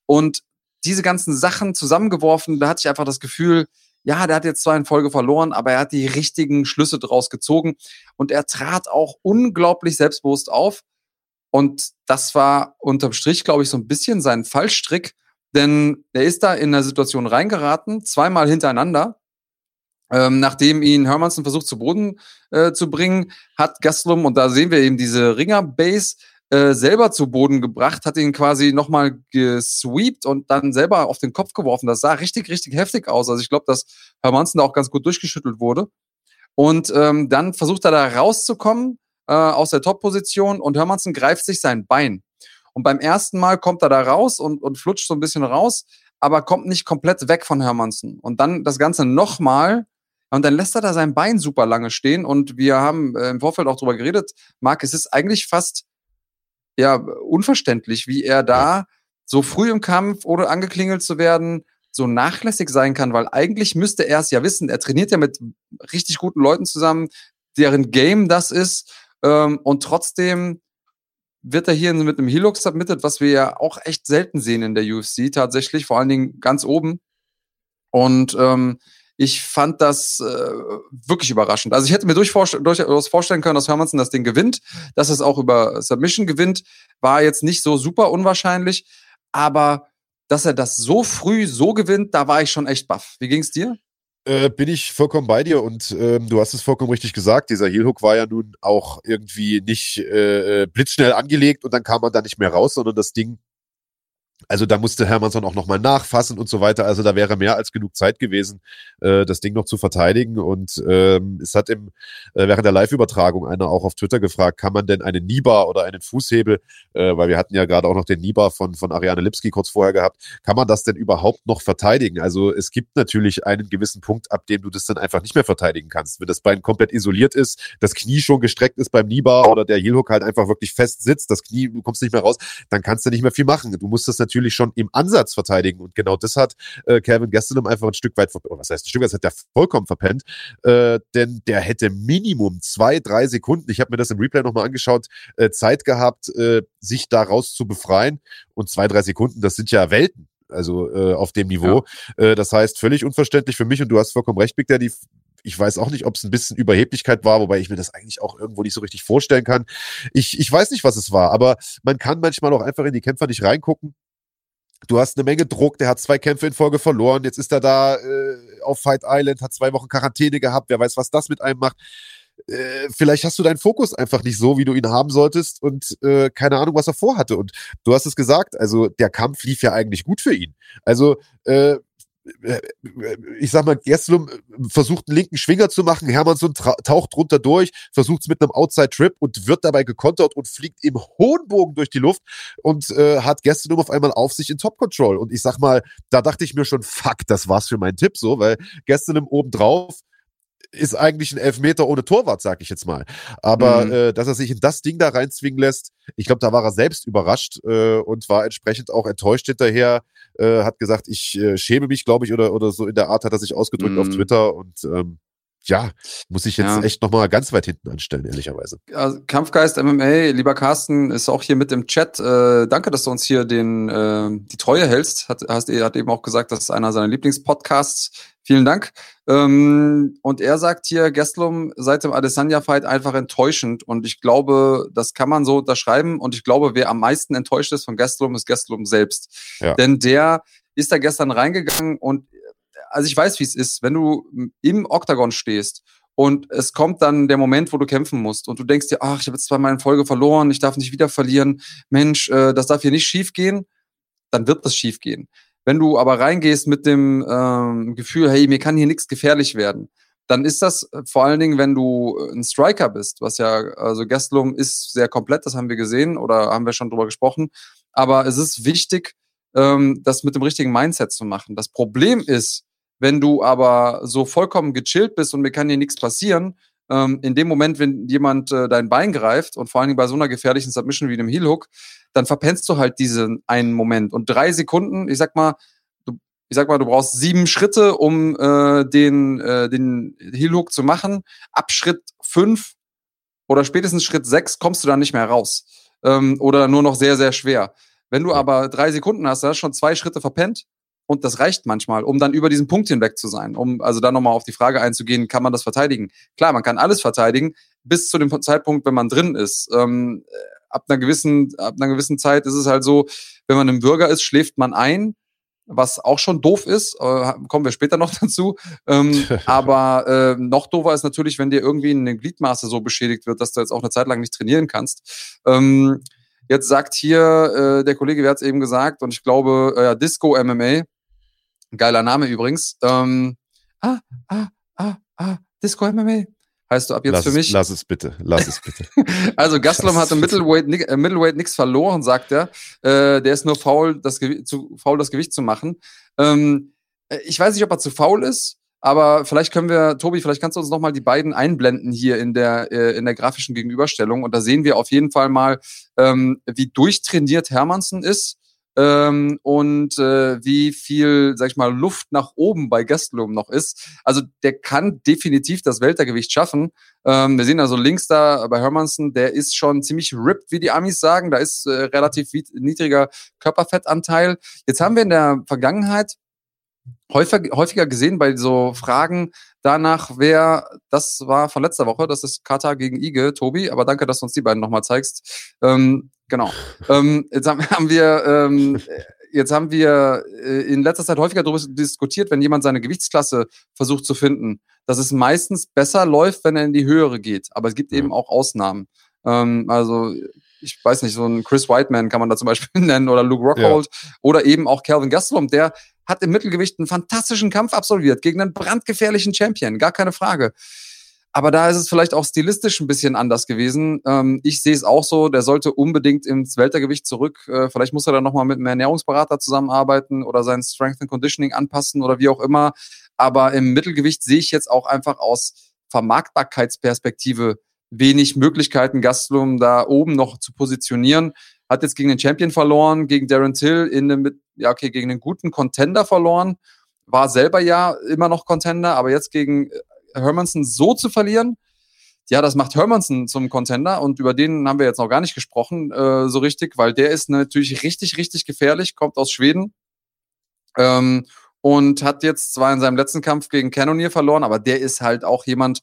Und diese ganzen Sachen zusammengeworfen, da hatte ich einfach das Gefühl, ja, der hat jetzt zwar in Folge verloren, aber er hat die richtigen Schlüsse draus gezogen und er trat auch unglaublich selbstbewusst auf. Und das war unterm Strich, glaube ich, so ein bisschen sein Fallstrick, denn er ist da in eine Situation reingeraten, zweimal hintereinander. Ähm, nachdem ihn Hermansen versucht zu Boden äh, zu bringen, hat Gastelum, und da sehen wir eben diese Ringer-Base, äh, selber zu Boden gebracht, hat ihn quasi nochmal gesweept und dann selber auf den Kopf geworfen. Das sah richtig, richtig heftig aus. Also ich glaube, dass Hermansen da auch ganz gut durchgeschüttelt wurde. Und ähm, dann versucht er da rauszukommen äh, aus der Top-Position und Hermansen greift sich sein Bein. Und beim ersten Mal kommt er da raus und, und flutscht so ein bisschen raus, aber kommt nicht komplett weg von Hermansen. Und dann das Ganze nochmal. Und dann lässt er da sein Bein super lange stehen. Und wir haben äh, im Vorfeld auch drüber geredet, Marc, es ist eigentlich fast ja unverständlich, wie er da so früh im Kampf, ohne angeklingelt zu werden, so nachlässig sein kann, weil eigentlich müsste er es ja wissen. Er trainiert ja mit richtig guten Leuten zusammen, deren Game das ist. Ähm, und trotzdem wird er hier mit einem Hilux submitted, was wir ja auch echt selten sehen in der UFC, tatsächlich, vor allen Dingen ganz oben. Und ähm, ich fand das äh, wirklich überraschend. Also ich hätte mir durchaus vorstellen können, dass Hermansen das Ding gewinnt, dass es auch über Submission gewinnt, war jetzt nicht so super unwahrscheinlich, aber dass er das so früh so gewinnt, da war ich schon echt baff. Wie ging's dir? Äh, bin ich vollkommen bei dir und ähm, du hast es vollkommen richtig gesagt. Dieser Heelhook war ja nun auch irgendwie nicht äh, äh, blitzschnell angelegt und dann kam man da nicht mehr raus, sondern das Ding also da musste Hermannsson auch nochmal nachfassen und so weiter. Also da wäre mehr als genug Zeit gewesen, äh, das Ding noch zu verteidigen. Und ähm, es hat im, äh, während der Live-Übertragung einer auch auf Twitter gefragt, kann man denn einen Nibar oder einen Fußhebel, äh, weil wir hatten ja gerade auch noch den Nibar von, von Ariane Lipski kurz vorher gehabt, kann man das denn überhaupt noch verteidigen? Also es gibt natürlich einen gewissen Punkt, ab dem du das dann einfach nicht mehr verteidigen kannst. Wenn das Bein komplett isoliert ist, das Knie schon gestreckt ist beim Nibar oder der Heelhook halt einfach wirklich fest sitzt, das Knie, du kommst nicht mehr raus, dann kannst du nicht mehr viel machen. Du musst das natürlich schon im Ansatz verteidigen. Und genau das hat äh, Kevin Gastelum einfach ein Stück weit, oder was heißt ein Stück weit, das hat der vollkommen verpennt. Äh, denn der hätte Minimum zwei, drei Sekunden, ich habe mir das im Replay nochmal angeschaut, äh, Zeit gehabt, äh, sich daraus zu befreien. Und zwei, drei Sekunden, das sind ja Welten also äh, auf dem Niveau. Ja. Äh, das heißt, völlig unverständlich für mich und du hast vollkommen recht, Big Daddy. Ich weiß auch nicht, ob es ein bisschen Überheblichkeit war, wobei ich mir das eigentlich auch irgendwo nicht so richtig vorstellen kann. Ich, ich weiß nicht, was es war, aber man kann manchmal auch einfach in die Kämpfer nicht reingucken. Du hast eine Menge Druck, der hat zwei Kämpfe in Folge verloren, jetzt ist er da äh, auf Fight Island, hat zwei Wochen Quarantäne gehabt, wer weiß, was das mit einem macht. Äh, vielleicht hast du deinen Fokus einfach nicht so, wie du ihn haben solltest und äh, keine Ahnung, was er vorhatte. Und du hast es gesagt, also der Kampf lief ja eigentlich gut für ihn. Also äh, ich sag mal, Gesslum versucht einen linken Schwinger zu machen, Hermannsson taucht drunter durch, versucht es mit einem Outside-Trip und wird dabei gekontert und fliegt im hohen Bogen durch die Luft und äh, hat Gesslum auf einmal auf sich in Top-Control. Und ich sag mal, da dachte ich mir schon, fuck, das war's für meinen Tipp so, weil Gesslum obendrauf ist eigentlich ein Elfmeter ohne Torwart, sag ich jetzt mal. Aber mhm. äh, dass er sich in das Ding da reinzwingen lässt, ich glaube, da war er selbst überrascht äh, und war entsprechend auch enttäuscht hinterher. Äh, hat gesagt, ich äh, schäme mich, glaube ich, oder, oder so in der Art hat er sich ausgedrückt mhm. auf Twitter und ähm, ja, muss ich jetzt ja. echt nochmal ganz weit hinten anstellen, ehrlicherweise. Also, Kampfgeist MMA, lieber Carsten, ist auch hier mit im Chat. Äh, danke, dass du uns hier den, äh, die Treue hältst. Hat, hast, hat eben auch gesagt, das ist einer seiner Lieblingspodcasts. Vielen Dank. Ähm, und er sagt hier, Gastelum seit dem Adesanya-Fight einfach enttäuschend. Und ich glaube, das kann man so unterschreiben. Und ich glaube, wer am meisten enttäuscht ist von Gastelum, ist Gastelum selbst. Ja. Denn der ist da gestern reingegangen und also ich weiß, wie es ist, wenn du im Oktagon stehst und es kommt dann der Moment, wo du kämpfen musst und du denkst dir, ach, ich habe jetzt zweimal in Folge verloren, ich darf nicht wieder verlieren, Mensch, äh, das darf hier nicht schief gehen, dann wird das schief gehen. Wenn du aber reingehst mit dem ähm, Gefühl, hey, mir kann hier nichts gefährlich werden, dann ist das äh, vor allen Dingen, wenn du äh, ein Striker bist, was ja, also Gastelum ist sehr komplett, das haben wir gesehen oder haben wir schon drüber gesprochen. Aber es ist wichtig, ähm, das mit dem richtigen Mindset zu machen. Das Problem ist, wenn du aber so vollkommen gechillt bist und mir kann dir nichts passieren, ähm, in dem Moment, wenn jemand äh, dein Bein greift und vor allen Dingen bei so einer gefährlichen Submission wie dem Heel Hook, dann verpennst du halt diesen einen Moment. Und drei Sekunden, ich sag mal, du, ich sag mal, du brauchst sieben Schritte, um äh, den, äh, den Heel Hook zu machen. Ab Schritt fünf oder spätestens Schritt sechs kommst du dann nicht mehr raus. Ähm, oder nur noch sehr, sehr schwer. Wenn du aber drei Sekunden hast, hast du schon zwei Schritte verpennt und das reicht manchmal, um dann über diesen Punkt hinweg zu sein. Um also dann nochmal auf die Frage einzugehen, kann man das verteidigen? Klar, man kann alles verteidigen, bis zu dem Zeitpunkt, wenn man drin ist. Ähm, ab einer gewissen, ab einer gewissen Zeit ist es halt so, wenn man im Bürger ist, schläft man ein, was auch schon doof ist, äh, kommen wir später noch dazu. Ähm, aber äh, noch doofer ist natürlich, wenn dir irgendwie eine Gliedmaße so beschädigt wird, dass du jetzt auch eine Zeit lang nicht trainieren kannst. Ähm, jetzt sagt hier äh, der Kollege, wer hat es eben gesagt, und ich glaube, äh, Disco MMA, Geiler Name übrigens. Ähm, ah, ah, ah, ah, Disco MMA. Heißt du ab jetzt lass für mich? Es, lass es bitte, lass es bitte. also Gastelum hatte Middleweight, äh, Middleweight nichts verloren, sagt er. Äh, der ist nur faul, das, zu faul, das Gewicht zu machen. Ähm, äh, ich weiß nicht, ob er zu faul ist, aber vielleicht können wir, Tobi, vielleicht kannst du uns nochmal die beiden einblenden hier in der, äh, in der grafischen Gegenüberstellung. Und da sehen wir auf jeden Fall mal, ähm, wie durchtrainiert Hermansen ist ähm, und äh, wie viel, sag ich mal, Luft nach oben bei Gastelum noch ist. Also der kann definitiv das Weltergewicht schaffen. Ähm, wir sehen also links da bei Hermansen, der ist schon ziemlich ripped, wie die Amis sagen. Da ist äh, relativ niedriger Körperfettanteil. Jetzt haben wir in der Vergangenheit häufiger, häufiger gesehen bei so Fragen danach, wer, das war von letzter Woche, das ist Kata gegen Ige, Tobi, aber danke, dass du uns die beiden nochmal zeigst. Ähm, Genau. ähm, jetzt haben wir, ähm, jetzt haben wir äh, in letzter Zeit häufiger darüber diskutiert, wenn jemand seine Gewichtsklasse versucht zu finden, dass es meistens besser läuft, wenn er in die höhere geht. Aber es gibt eben auch Ausnahmen. Ähm, also ich weiß nicht, so ein Chris Whiteman kann man da zum Beispiel nennen oder Luke Rockhold ja. oder eben auch Calvin Gastelum, der hat im Mittelgewicht einen fantastischen Kampf absolviert gegen einen brandgefährlichen Champion, gar keine Frage. Aber da ist es vielleicht auch stilistisch ein bisschen anders gewesen. Ähm, ich sehe es auch so, der sollte unbedingt ins Weltergewicht zurück. Äh, vielleicht muss er dann nochmal mit einem Ernährungsberater zusammenarbeiten oder sein Strength and Conditioning anpassen oder wie auch immer. Aber im Mittelgewicht sehe ich jetzt auch einfach aus Vermarktbarkeitsperspektive wenig Möglichkeiten, Gastelum da oben noch zu positionieren. Hat jetzt gegen den Champion verloren, gegen Darren Till in einem, ja okay, gegen einen guten Contender verloren. War selber ja immer noch Contender, aber jetzt gegen Hermanson so zu verlieren, ja, das macht Hermanson zum Contender und über den haben wir jetzt noch gar nicht gesprochen, äh, so richtig, weil der ist natürlich richtig, richtig gefährlich, kommt aus Schweden ähm, und hat jetzt zwar in seinem letzten Kampf gegen Cannonier verloren, aber der ist halt auch jemand,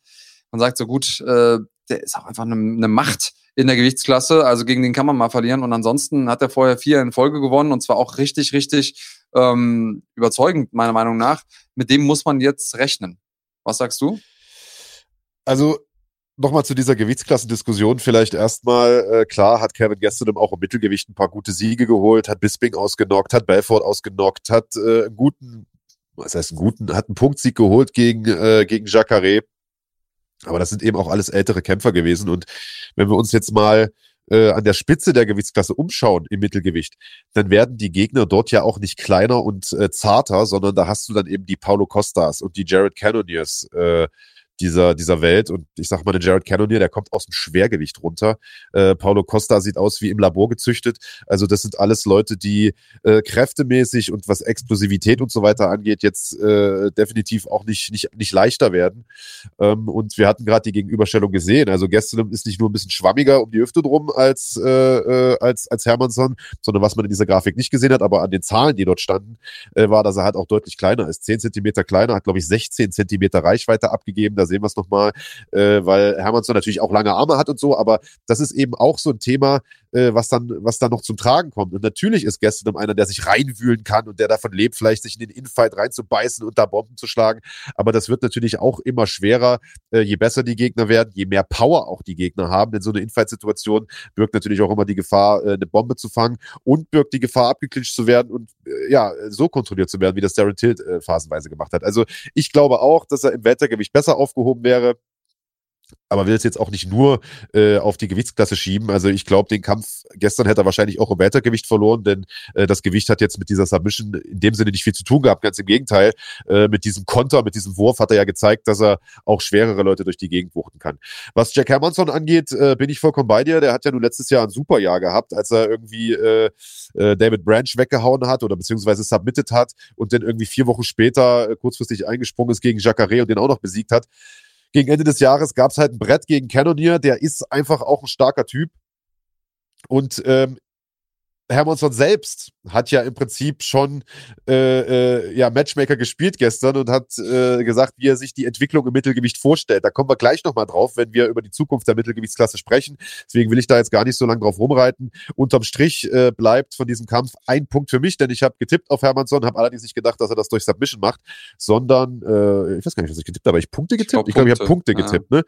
man sagt so gut, äh, der ist auch einfach eine, eine Macht in der Gewichtsklasse, also gegen den kann man mal verlieren und ansonsten hat er vorher vier in Folge gewonnen und zwar auch richtig, richtig ähm, überzeugend, meiner Meinung nach. Mit dem muss man jetzt rechnen. Was sagst du? Also nochmal zu dieser Gewichtsklassendiskussion vielleicht erstmal, äh, klar hat Kevin Gastelum auch im Mittelgewicht ein paar gute Siege geholt, hat Bisping ausgenockt, hat Belfort ausgenockt, hat äh, einen guten, was heißt einen guten, hat einen Punktsieg geholt gegen, äh, gegen Jacare. Aber das sind eben auch alles ältere Kämpfer gewesen. Und wenn wir uns jetzt mal äh, an der Spitze der Gewichtsklasse umschauen im Mittelgewicht, dann werden die Gegner dort ja auch nicht kleiner und äh, zarter, sondern da hast du dann eben die Paulo Costas und die Jared Cannoniers, äh, dieser, dieser Welt. Und ich sag mal, der Jared Cannonier, der kommt aus dem Schwergewicht runter. Äh, Paulo Costa sieht aus wie im Labor gezüchtet. Also das sind alles Leute, die äh, kräftemäßig und was Explosivität und so weiter angeht, jetzt äh, definitiv auch nicht, nicht, nicht leichter werden. Ähm, und wir hatten gerade die Gegenüberstellung gesehen. Also gestern ist nicht nur ein bisschen schwammiger um die Hüfte drum als, äh, äh, als, als Hermannsson, sondern was man in dieser Grafik nicht gesehen hat, aber an den Zahlen, die dort standen, äh, war, dass er halt auch deutlich kleiner ist. Zehn Zentimeter kleiner, hat glaube ich 16 Zentimeter Reichweite abgegeben. Da sehen wir es nochmal, äh, weil Hermannsson natürlich auch lange Arme hat und so, aber das ist eben auch so ein Thema, äh, was dann, was dann noch zum Tragen kommt. Und natürlich ist gestern einer, der sich reinwühlen kann und der davon lebt, vielleicht sich in den Infight reinzubeißen und da Bomben zu schlagen. Aber das wird natürlich auch immer schwerer, äh, je besser die Gegner werden, je mehr Power auch die Gegner haben. Denn so eine Infight-Situation birgt natürlich auch immer die Gefahr, äh, eine Bombe zu fangen und birgt die Gefahr, abgeklincht zu werden und äh, ja, so kontrolliert zu werden, wie das Darren Tilt äh, phasenweise gemacht hat. Also ich glaube auch, dass er im Weltergewicht besser aufgehoben wäre aber will es jetzt auch nicht nur äh, auf die Gewichtsklasse schieben. Also ich glaube, den Kampf gestern hätte er wahrscheinlich auch im Weltergewicht verloren, denn äh, das Gewicht hat jetzt mit dieser Submission in dem Sinne nicht viel zu tun gehabt. Ganz im Gegenteil, äh, mit diesem Konter, mit diesem Wurf hat er ja gezeigt, dass er auch schwerere Leute durch die Gegend wuchten kann. Was Jack Hermanson angeht, äh, bin ich vollkommen bei dir. Der hat ja nun letztes Jahr ein super Jahr gehabt, als er irgendwie äh, äh, David Branch weggehauen hat oder beziehungsweise submitted hat und dann irgendwie vier Wochen später äh, kurzfristig eingesprungen ist gegen Jacare und den auch noch besiegt hat gegen Ende des Jahres gab es halt ein Brett gegen Cannonier, der ist einfach auch ein starker Typ. Und ähm, Hermansson selbst hat ja im Prinzip schon äh, äh, ja, Matchmaker gespielt gestern und hat äh, gesagt, wie er sich die Entwicklung im Mittelgewicht vorstellt. Da kommen wir gleich nochmal drauf, wenn wir über die Zukunft der Mittelgewichtsklasse sprechen. Deswegen will ich da jetzt gar nicht so lange drauf rumreiten. Unterm Strich äh, bleibt von diesem Kampf ein Punkt für mich, denn ich habe getippt auf Hermansson, habe allerdings nicht gedacht, dass er das durch Submission macht, sondern äh, ich weiß gar nicht, was ich getippt habe, aber ich Punkte getippt? Ich glaube, ich, glaub, ich habe Punkte ja. getippt. Ne?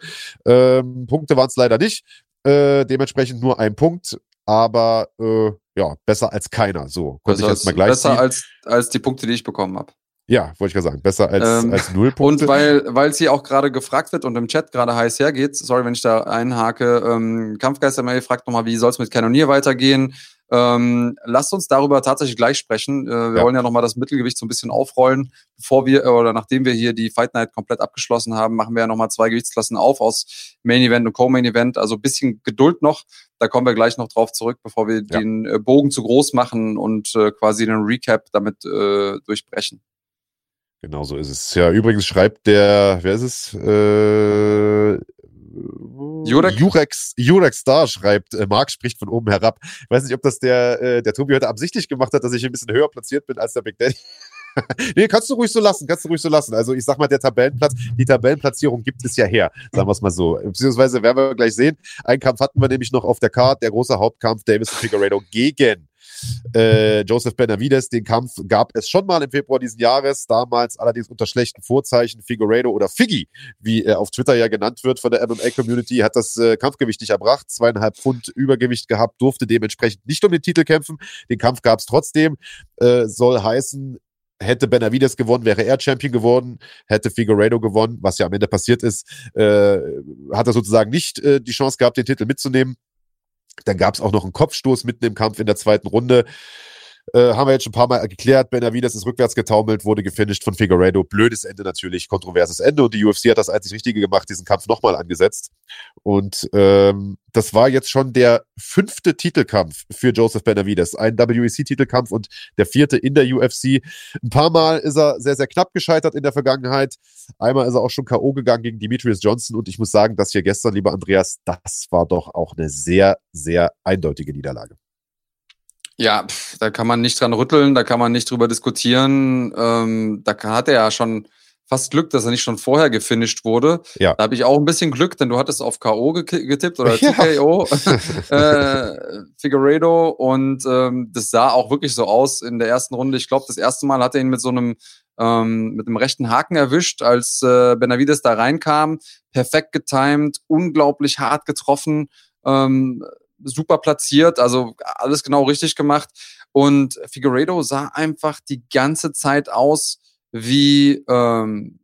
Ähm, Punkte waren es leider nicht. Äh, dementsprechend nur ein Punkt aber äh, ja, besser als keiner. So, konnte besser ich jetzt mal gleich Besser als, als die Punkte, die ich bekommen habe. Ja, wollte ich gerade sagen. Besser als, ähm, als null Punkte. Und weil, weil es hier auch gerade gefragt wird und im Chat gerade heiß hergeht, sorry, wenn ich da einhake, ähm, Kampfgeister fragt nochmal, wie soll es mit Kanonier weitergehen? Ähm, lasst uns darüber tatsächlich gleich sprechen. Äh, wir ja. wollen ja nochmal das Mittelgewicht so ein bisschen aufrollen. Bevor wir, äh, oder nachdem wir hier die Fight Night komplett abgeschlossen haben, machen wir ja nochmal zwei Gewichtsklassen auf aus Main Event und Co-Main Event. Also bisschen Geduld noch. Da kommen wir gleich noch drauf zurück, bevor wir ja. den äh, Bogen zu groß machen und äh, quasi den Recap damit äh, durchbrechen. Genau so ist es. Ja, übrigens schreibt der, wer ist es? Äh, Jurek? Jurex, Jurex Star schreibt, äh, Marc spricht von oben herab. Ich weiß nicht, ob das der, äh, der Tobi heute absichtlich gemacht hat, dass ich ein bisschen höher platziert bin als der Big Daddy. nee, kannst du ruhig so lassen, kannst du ruhig so lassen. Also ich sag mal, der Tabellenplatz, die Tabellenplatzierung gibt es ja her, sagen wir es mal so. Beziehungsweise werden wir gleich sehen. Einen Kampf hatten wir nämlich noch auf der Karte, der große Hauptkampf Davis Figueredo gegen äh, Joseph Benavides. Den Kampf gab es schon mal im Februar diesen Jahres, damals allerdings unter schlechten Vorzeichen. Figueredo oder Figgy, wie er auf Twitter ja genannt wird von der MMA-Community, hat das äh, Kampfgewicht nicht erbracht, zweieinhalb Pfund Übergewicht gehabt, durfte dementsprechend nicht um den Titel kämpfen. Den Kampf gab es trotzdem. Äh, soll heißen, hätte Benavides gewonnen, wäre er Champion geworden, hätte Figueredo gewonnen, was ja am Ende passiert ist, äh, hat er sozusagen nicht äh, die Chance gehabt, den Titel mitzunehmen. Dann gab es auch noch einen Kopfstoß mitten im Kampf in der zweiten Runde. Äh, haben wir jetzt schon ein paar Mal geklärt. Benavides ist rückwärts getaumelt, wurde gefinisht von Figueredo. Blödes Ende natürlich, kontroverses Ende. Und die UFC hat das einzig Richtige gemacht, diesen Kampf nochmal angesetzt. Und ähm, das war jetzt schon der fünfte Titelkampf für Joseph Benavides. Ein WEC-Titelkampf und der vierte in der UFC. Ein paar Mal ist er sehr, sehr knapp gescheitert in der Vergangenheit. Einmal ist er auch schon K.O. gegangen gegen Demetrius Johnson. Und ich muss sagen, das hier gestern, lieber Andreas, das war doch auch eine sehr, sehr eindeutige Niederlage. Ja, pff, da kann man nicht dran rütteln, da kann man nicht drüber diskutieren. Ähm, da hat er ja schon fast Glück, dass er nicht schon vorher gefinisht wurde. Ja. Da habe ich auch ein bisschen Glück, denn du hattest auf K.O. getippt oder ja. TKO, äh, Figueredo und ähm, das sah auch wirklich so aus in der ersten Runde. Ich glaube, das erste Mal hat er ihn mit so einem ähm, mit einem rechten Haken erwischt, als äh, Benavides da reinkam. Perfekt getimed, unglaublich hart getroffen. Ähm, super platziert, also alles genau richtig gemacht. Und Figueredo sah einfach die ganze Zeit aus wie, ähm,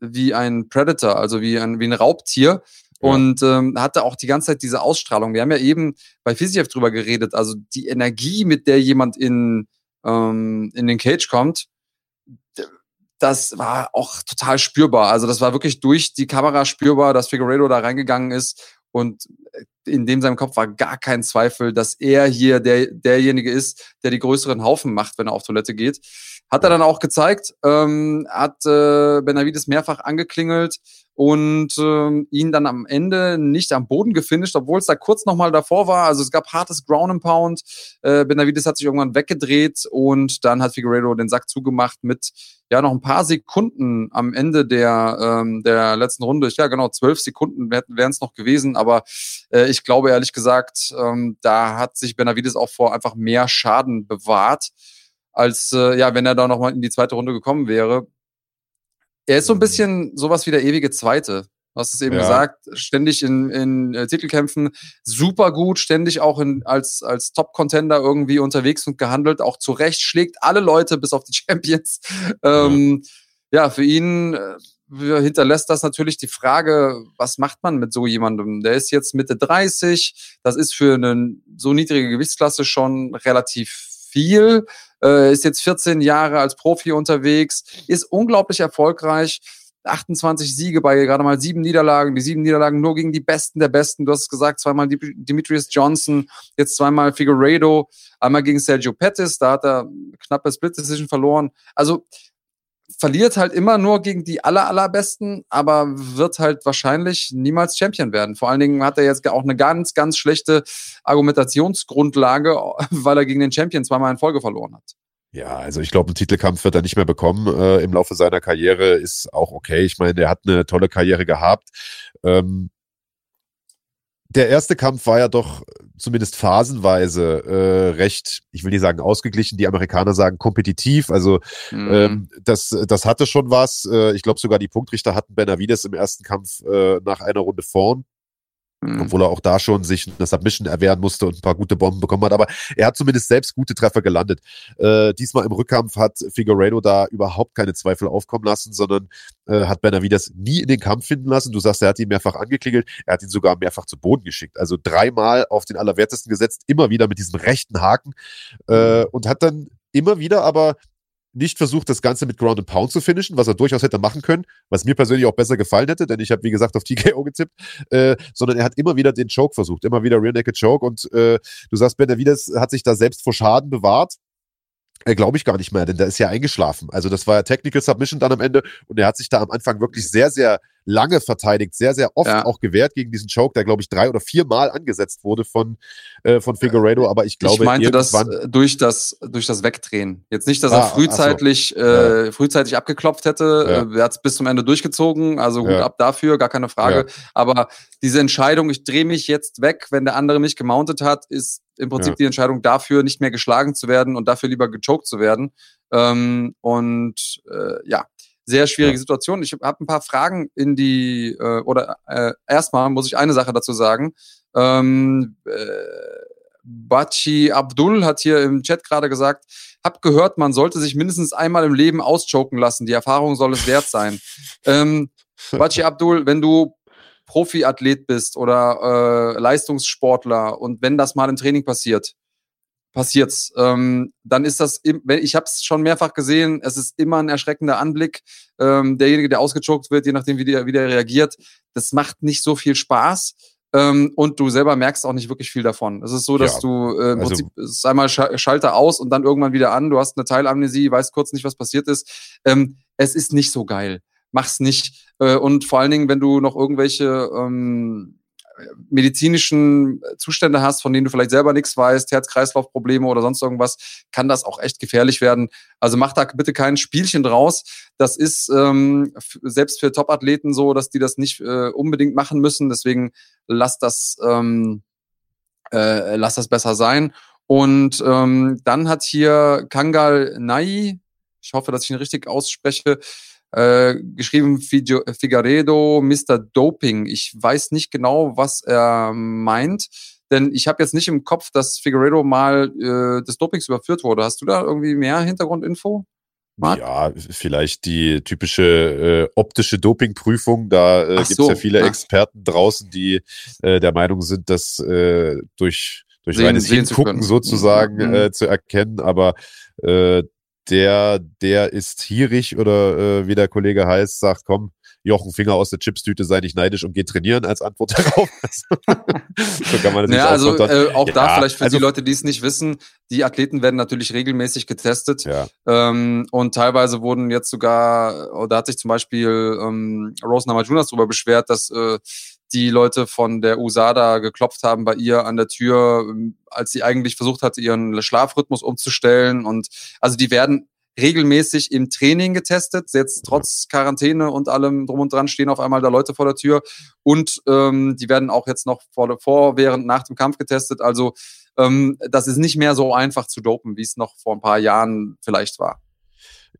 wie ein Predator, also wie ein, wie ein Raubtier. Ja. Und ähm, hatte auch die ganze Zeit diese Ausstrahlung. Wir haben ja eben bei Fiziev drüber geredet, also die Energie, mit der jemand in, ähm, in den Cage kommt, das war auch total spürbar. Also das war wirklich durch die Kamera spürbar, dass Figueredo da reingegangen ist und in dem seinem Kopf war gar kein Zweifel, dass er hier der, derjenige ist, der die größeren Haufen macht, wenn er auf Toilette geht. Hat er dann auch gezeigt, ähm, hat äh, Benavides mehrfach angeklingelt und ähm, ihn dann am Ende nicht am Boden gefinisht, obwohl es da kurz nochmal davor war. Also es gab hartes Ground and Pound. Äh, Benavides hat sich irgendwann weggedreht und dann hat Figueredo den Sack zugemacht mit ja noch ein paar Sekunden am Ende der, ähm, der letzten Runde. Ja, genau, zwölf Sekunden wären es noch gewesen, aber äh, ich glaube ehrlich gesagt, ähm, da hat sich Benavides auch vor einfach mehr Schaden bewahrt als äh, ja, wenn er da nochmal in die zweite Runde gekommen wäre. Er ist so ein mhm. bisschen sowas wie der ewige Zweite. Du hast es eben ja. gesagt, ständig in, in äh, Titelkämpfen, super gut, ständig auch in, als, als Top-Contender irgendwie unterwegs und gehandelt, auch zu Recht, schlägt alle Leute bis auf die Champions. Ähm, ja. ja, für ihn äh, hinterlässt das natürlich die Frage, was macht man mit so jemandem? Der ist jetzt Mitte 30, das ist für eine so niedrige Gewichtsklasse schon relativ viel, äh, ist jetzt 14 Jahre als Profi unterwegs, ist unglaublich erfolgreich. 28 Siege bei gerade mal sieben Niederlagen, die sieben Niederlagen nur gegen die Besten der Besten. Du hast es gesagt, zweimal Demetrius Johnson, jetzt zweimal Figueredo, einmal gegen Sergio Pettis, da hat er knappe Split Decision verloren. Also verliert halt immer nur gegen die aller, allerbesten, aber wird halt wahrscheinlich niemals Champion werden. Vor allen Dingen hat er jetzt auch eine ganz, ganz schlechte Argumentationsgrundlage, weil er gegen den Champion zweimal in Folge verloren hat. Ja, also ich glaube, einen Titelkampf wird er nicht mehr bekommen äh, im Laufe seiner Karriere. Ist auch okay. Ich meine, er hat eine tolle Karriere gehabt. Ähm, der erste Kampf war ja doch zumindest phasenweise äh, recht, ich will nicht sagen ausgeglichen, die Amerikaner sagen kompetitiv. Also mhm. ähm, das, das hatte schon was. Äh, ich glaube sogar die Punktrichter hatten Benavides im ersten Kampf äh, nach einer Runde vorn. Mhm. Obwohl er auch da schon sich eine Submission erwehren musste und ein paar gute Bomben bekommen hat. Aber er hat zumindest selbst gute Treffer gelandet. Äh, diesmal im Rückkampf hat Figueiredo da überhaupt keine Zweifel aufkommen lassen, sondern äh, hat Benavides nie in den Kampf finden lassen. Du sagst, er hat ihn mehrfach angeklingelt. Er hat ihn sogar mehrfach zu Boden geschickt. Also dreimal auf den Allerwertesten gesetzt, immer wieder mit diesem rechten Haken äh, und hat dann immer wieder aber nicht versucht, das Ganze mit Ground and Pound zu finishen, was er durchaus hätte machen können, was mir persönlich auch besser gefallen hätte, denn ich habe, wie gesagt, auf TKO getippt, äh, sondern er hat immer wieder den Choke versucht, immer wieder Rear Naked Choke und äh, du sagst, Benavides hat sich da selbst vor Schaden bewahrt. Äh, Glaube ich gar nicht mehr, denn der ist ja eingeschlafen. Also das war ja Technical Submission dann am Ende und er hat sich da am Anfang wirklich sehr, sehr lange verteidigt, sehr, sehr oft ja. auch gewehrt gegen diesen Choke, der, glaube ich, drei oder vier Mal angesetzt wurde von, äh, von Figueredo. Aber ich glaube, ich meinte das äh, durch das, durch das Wegdrehen. Jetzt nicht, dass ah, er frühzeitig, so. äh, ja. frühzeitig abgeklopft hätte. Ja. Äh, er hat es bis zum Ende durchgezogen, also gut ab dafür, gar keine Frage. Aber diese Entscheidung, ich drehe mich jetzt weg, wenn der andere mich gemountet hat, ist im Prinzip die Entscheidung dafür, nicht mehr geschlagen zu werden und dafür lieber gechoked zu werden. Ähm, und äh, ja, sehr schwierige. Situation. Ich habe ein paar Fragen in die, äh, oder äh, erstmal muss ich eine Sache dazu sagen. Ähm, äh, Bachi Abdul hat hier im Chat gerade gesagt, hab gehört, man sollte sich mindestens einmal im Leben auschoken lassen. Die Erfahrung soll es wert sein. ähm, Bachi Abdul, wenn du Profiathlet bist oder äh, Leistungssportler und wenn das mal im Training passiert, passiert's. Ähm, dann ist das, ich habe es schon mehrfach gesehen, es ist immer ein erschreckender Anblick. Ähm, derjenige, der ausgechoked wird, je nachdem, wie der, wie der reagiert, das macht nicht so viel Spaß. Ähm, und du selber merkst auch nicht wirklich viel davon. Es ist so, dass ja, du äh, im also, Prinzip ist einmal Schalter aus und dann irgendwann wieder an. Du hast eine Teilamnesie, weißt kurz nicht, was passiert ist. Ähm, es ist nicht so geil. Mach's nicht. Äh, und vor allen Dingen, wenn du noch irgendwelche ähm, medizinischen Zustände hast, von denen du vielleicht selber nichts weißt, Herz-Kreislauf-Probleme oder sonst irgendwas, kann das auch echt gefährlich werden. Also mach da bitte kein Spielchen draus. Das ist ähm, selbst für Top-Athleten so, dass die das nicht äh, unbedingt machen müssen. Deswegen lass das, ähm, äh, lass das besser sein. Und ähm, dann hat hier Kangal Nai, ich hoffe, dass ich ihn richtig ausspreche, äh, geschrieben Figueredo, Mr. Doping. Ich weiß nicht genau, was er meint, denn ich habe jetzt nicht im Kopf, dass Figueredo mal äh, des Dopings überführt wurde. Hast du da irgendwie mehr Hintergrundinfo? Marc? Ja, vielleicht die typische äh, optische Dopingprüfung. Da äh, gibt es so, ja viele. Experten draußen, die äh, der Meinung sind, dass äh, durch, durch sehen, reines Hingucken sozusagen mhm. äh, zu erkennen, aber äh, der, der ist hierig oder äh, wie der Kollege heißt, sagt, komm, Jochen Finger aus der Chipstüte, sei nicht neidisch und geh trainieren als Antwort darauf. so kann man das ja, also äh, auch ja, da vielleicht für also, die Leute, die es nicht wissen, die Athleten werden natürlich regelmäßig getestet ja. ähm, und teilweise wurden jetzt sogar, oder hat sich zum Beispiel ähm, Rose Namajunas darüber beschwert, dass äh, die Leute von der USADA geklopft haben bei ihr an der Tür, ähm, als sie eigentlich versucht hatte, ihren Schlafrhythmus umzustellen. Und also die werden regelmäßig im Training getestet. Jetzt trotz Quarantäne und allem drum und dran stehen auf einmal da Leute vor der Tür. Und ähm, die werden auch jetzt noch vor, vor, während, nach dem Kampf getestet. Also ähm, das ist nicht mehr so einfach zu dopen, wie es noch vor ein paar Jahren vielleicht war.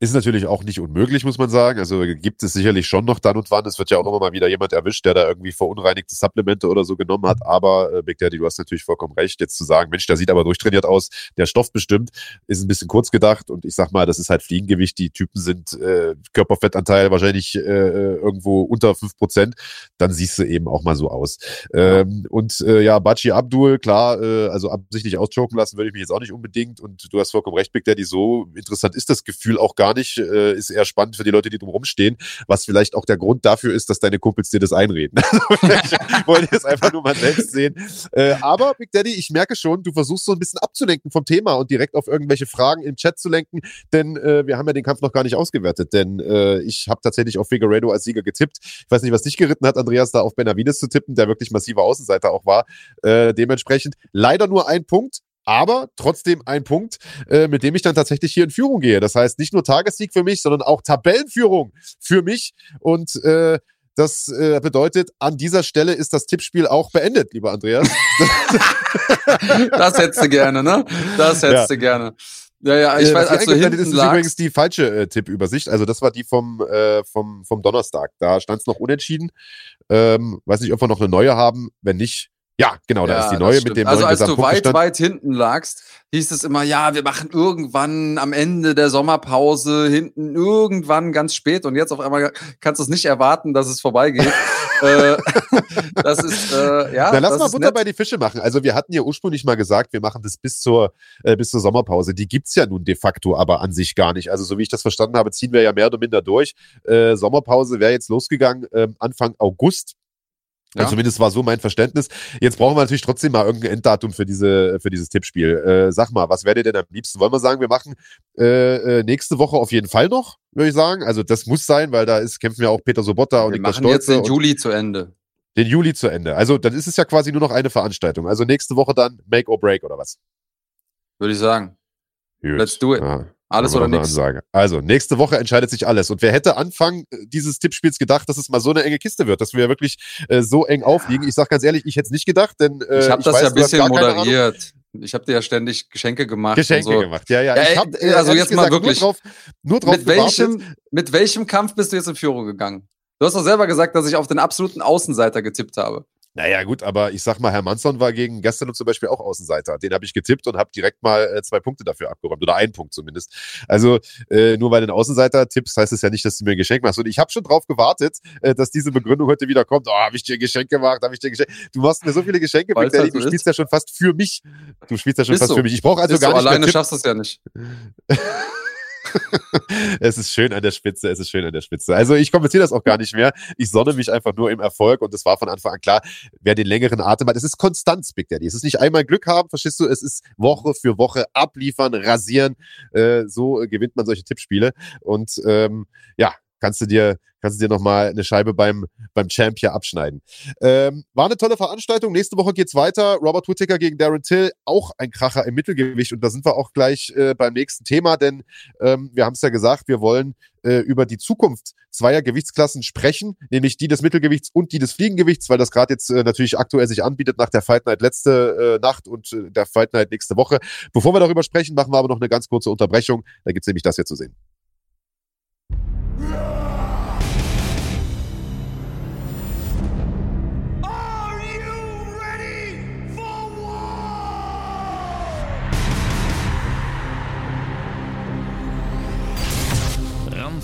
Ist natürlich auch nicht unmöglich, muss man sagen. Also gibt es sicherlich schon noch dann und wann. Es wird ja auch immer mal wieder jemand erwischt, der da irgendwie verunreinigte Supplemente oder so genommen hat. Aber äh, Big Daddy, du hast natürlich vollkommen recht, jetzt zu sagen, Mensch, der sieht aber durchtrainiert aus, der Stoff bestimmt, ist ein bisschen kurz gedacht. Und ich sag mal, das ist halt Fliegengewicht. Die Typen sind äh, Körperfettanteil wahrscheinlich äh, irgendwo unter fünf Prozent. Dann siehst du eben auch mal so aus. Ähm, und äh, ja, Bachi Abdul, klar, äh, also absichtlich auschoken lassen würde ich mich jetzt auch nicht unbedingt. Und du hast vollkommen recht, Big Daddy, so interessant ist das Gefühl auch gar nicht, äh, ist eher spannend für die Leute, die drumherum stehen, was vielleicht auch der Grund dafür ist, dass deine Kumpels dir das einreden. ich wollte es einfach nur mal selbst sehen. Äh, aber Big Daddy, ich merke schon, du versuchst so ein bisschen abzulenken vom Thema und direkt auf irgendwelche Fragen im Chat zu lenken, denn äh, wir haben ja den Kampf noch gar nicht ausgewertet, denn äh, ich habe tatsächlich auf Figueredo als Sieger getippt. Ich weiß nicht, was dich geritten hat, Andreas, da auf Benavides zu tippen, der wirklich massiver Außenseiter auch war. Äh, dementsprechend leider nur ein Punkt aber trotzdem ein Punkt, äh, mit dem ich dann tatsächlich hier in Führung gehe. Das heißt, nicht nur Tagessieg für mich, sondern auch Tabellenführung für mich. Und äh, das äh, bedeutet, an dieser Stelle ist das Tippspiel auch beendet, lieber Andreas. das hättest du gerne, ne? Das hättest ja. du gerne. Ja, ja, ich äh, weiß, also hinten das ist lagst. übrigens die falsche äh, Tippübersicht. Also das war die vom, äh, vom, vom Donnerstag. Da stand es noch unentschieden. Ähm, weiß nicht, ob wir noch eine neue haben. Wenn nicht, ja, genau, da ist die neue mit dem Also als du weit, weit hinten lagst, hieß es immer, ja, wir machen irgendwann am Ende der Sommerpause hinten irgendwann ganz spät und jetzt auf einmal kannst du es nicht erwarten, dass es vorbeigeht. äh, das ist, äh, ja. Dann lass mal Butter nett. bei die Fische machen. Also wir hatten ja ursprünglich mal gesagt, wir machen das bis zur, äh, bis zur Sommerpause. Die gibt's ja nun de facto aber an sich gar nicht. Also so wie ich das verstanden habe, ziehen wir ja mehr oder minder durch. Äh, Sommerpause wäre jetzt losgegangen äh, Anfang August. Ja. Also zumindest war so mein Verständnis. Jetzt brauchen wir natürlich trotzdem mal irgendein Enddatum für, diese, für dieses Tippspiel. Äh, sag mal, was wäre dir denn am liebsten? Wollen wir sagen, wir machen äh, äh, nächste Woche auf jeden Fall noch, würde ich sagen. Also das muss sein, weil da ist, kämpfen ja auch Peter Sobotta und wir Niklas Stolze. jetzt den Juli zu Ende. Den Juli zu Ende. Also dann ist es ja quasi nur noch eine Veranstaltung. Also nächste Woche dann Make or Break oder was? Würde ich sagen. Gut. Let's do it. Ja. Alles oder nichts. Ansage. Also, nächste Woche entscheidet sich alles. Und wer hätte Anfang äh, dieses Tippspiels gedacht, dass es mal so eine enge Kiste wird, dass wir wirklich äh, so eng aufliegen? Ich sag ganz ehrlich, ich hätte es nicht gedacht, denn äh, ich habe das weiß, ja ein bisschen moderiert. Ich habe dir ja ständig Geschenke gemacht. Geschenke so. gemacht, ja, ja. ja ich hab, äh, also jetzt mal wirklich. Nur drauf, nur drauf mit, welchem, mit welchem Kampf bist du jetzt in Führung gegangen? Du hast doch selber gesagt, dass ich auf den absoluten Außenseiter getippt habe. Naja, gut, aber ich sag mal, Herr Manson war gegen gestern zum Beispiel auch Außenseiter. Den habe ich getippt und habe direkt mal äh, zwei Punkte dafür abgeräumt. Oder einen Punkt zumindest. Also, äh, nur weil du einen Außenseiter tippst, heißt es ja nicht, dass du mir ein Geschenk machst. Und ich habe schon drauf gewartet, äh, dass diese Begründung heute wieder kommt. Oh, habe ich dir ein Geschenk gemacht? Habe ich dir ein Geschenk? Du machst mir so viele Geschenke, Daddy, du spielst ist? ja schon fast für mich. Du spielst ja schon Bist fast so. für mich. Ich brauche also Bist gar so, nicht Alleine schaffst du es ja nicht. es ist schön an der Spitze, es ist schön an der Spitze. Also ich kommentiere das auch gar nicht mehr. Ich sonne mich einfach nur im Erfolg und es war von Anfang an klar, wer den längeren Atem hat, es ist Konstanz, Big Daddy. Es ist nicht einmal Glück haben, verstehst du? Es ist Woche für Woche abliefern, rasieren. Äh, so gewinnt man solche Tippspiele. Und ähm, ja, kannst du dir, kannst du dir nochmal eine Scheibe beim, beim Champ hier abschneiden. Ähm, war eine tolle Veranstaltung. Nächste Woche geht's weiter. Robert Whittaker gegen Darren Till, auch ein Kracher im Mittelgewicht. Und da sind wir auch gleich äh, beim nächsten Thema, denn ähm, wir haben es ja gesagt, wir wollen äh, über die Zukunft zweier Gewichtsklassen sprechen, nämlich die des Mittelgewichts und die des Fliegengewichts, weil das gerade jetzt äh, natürlich aktuell sich anbietet nach der Fight Night letzte äh, Nacht und äh, der Fight Night nächste Woche. Bevor wir darüber sprechen, machen wir aber noch eine ganz kurze Unterbrechung. Da gibt's nämlich das hier zu sehen.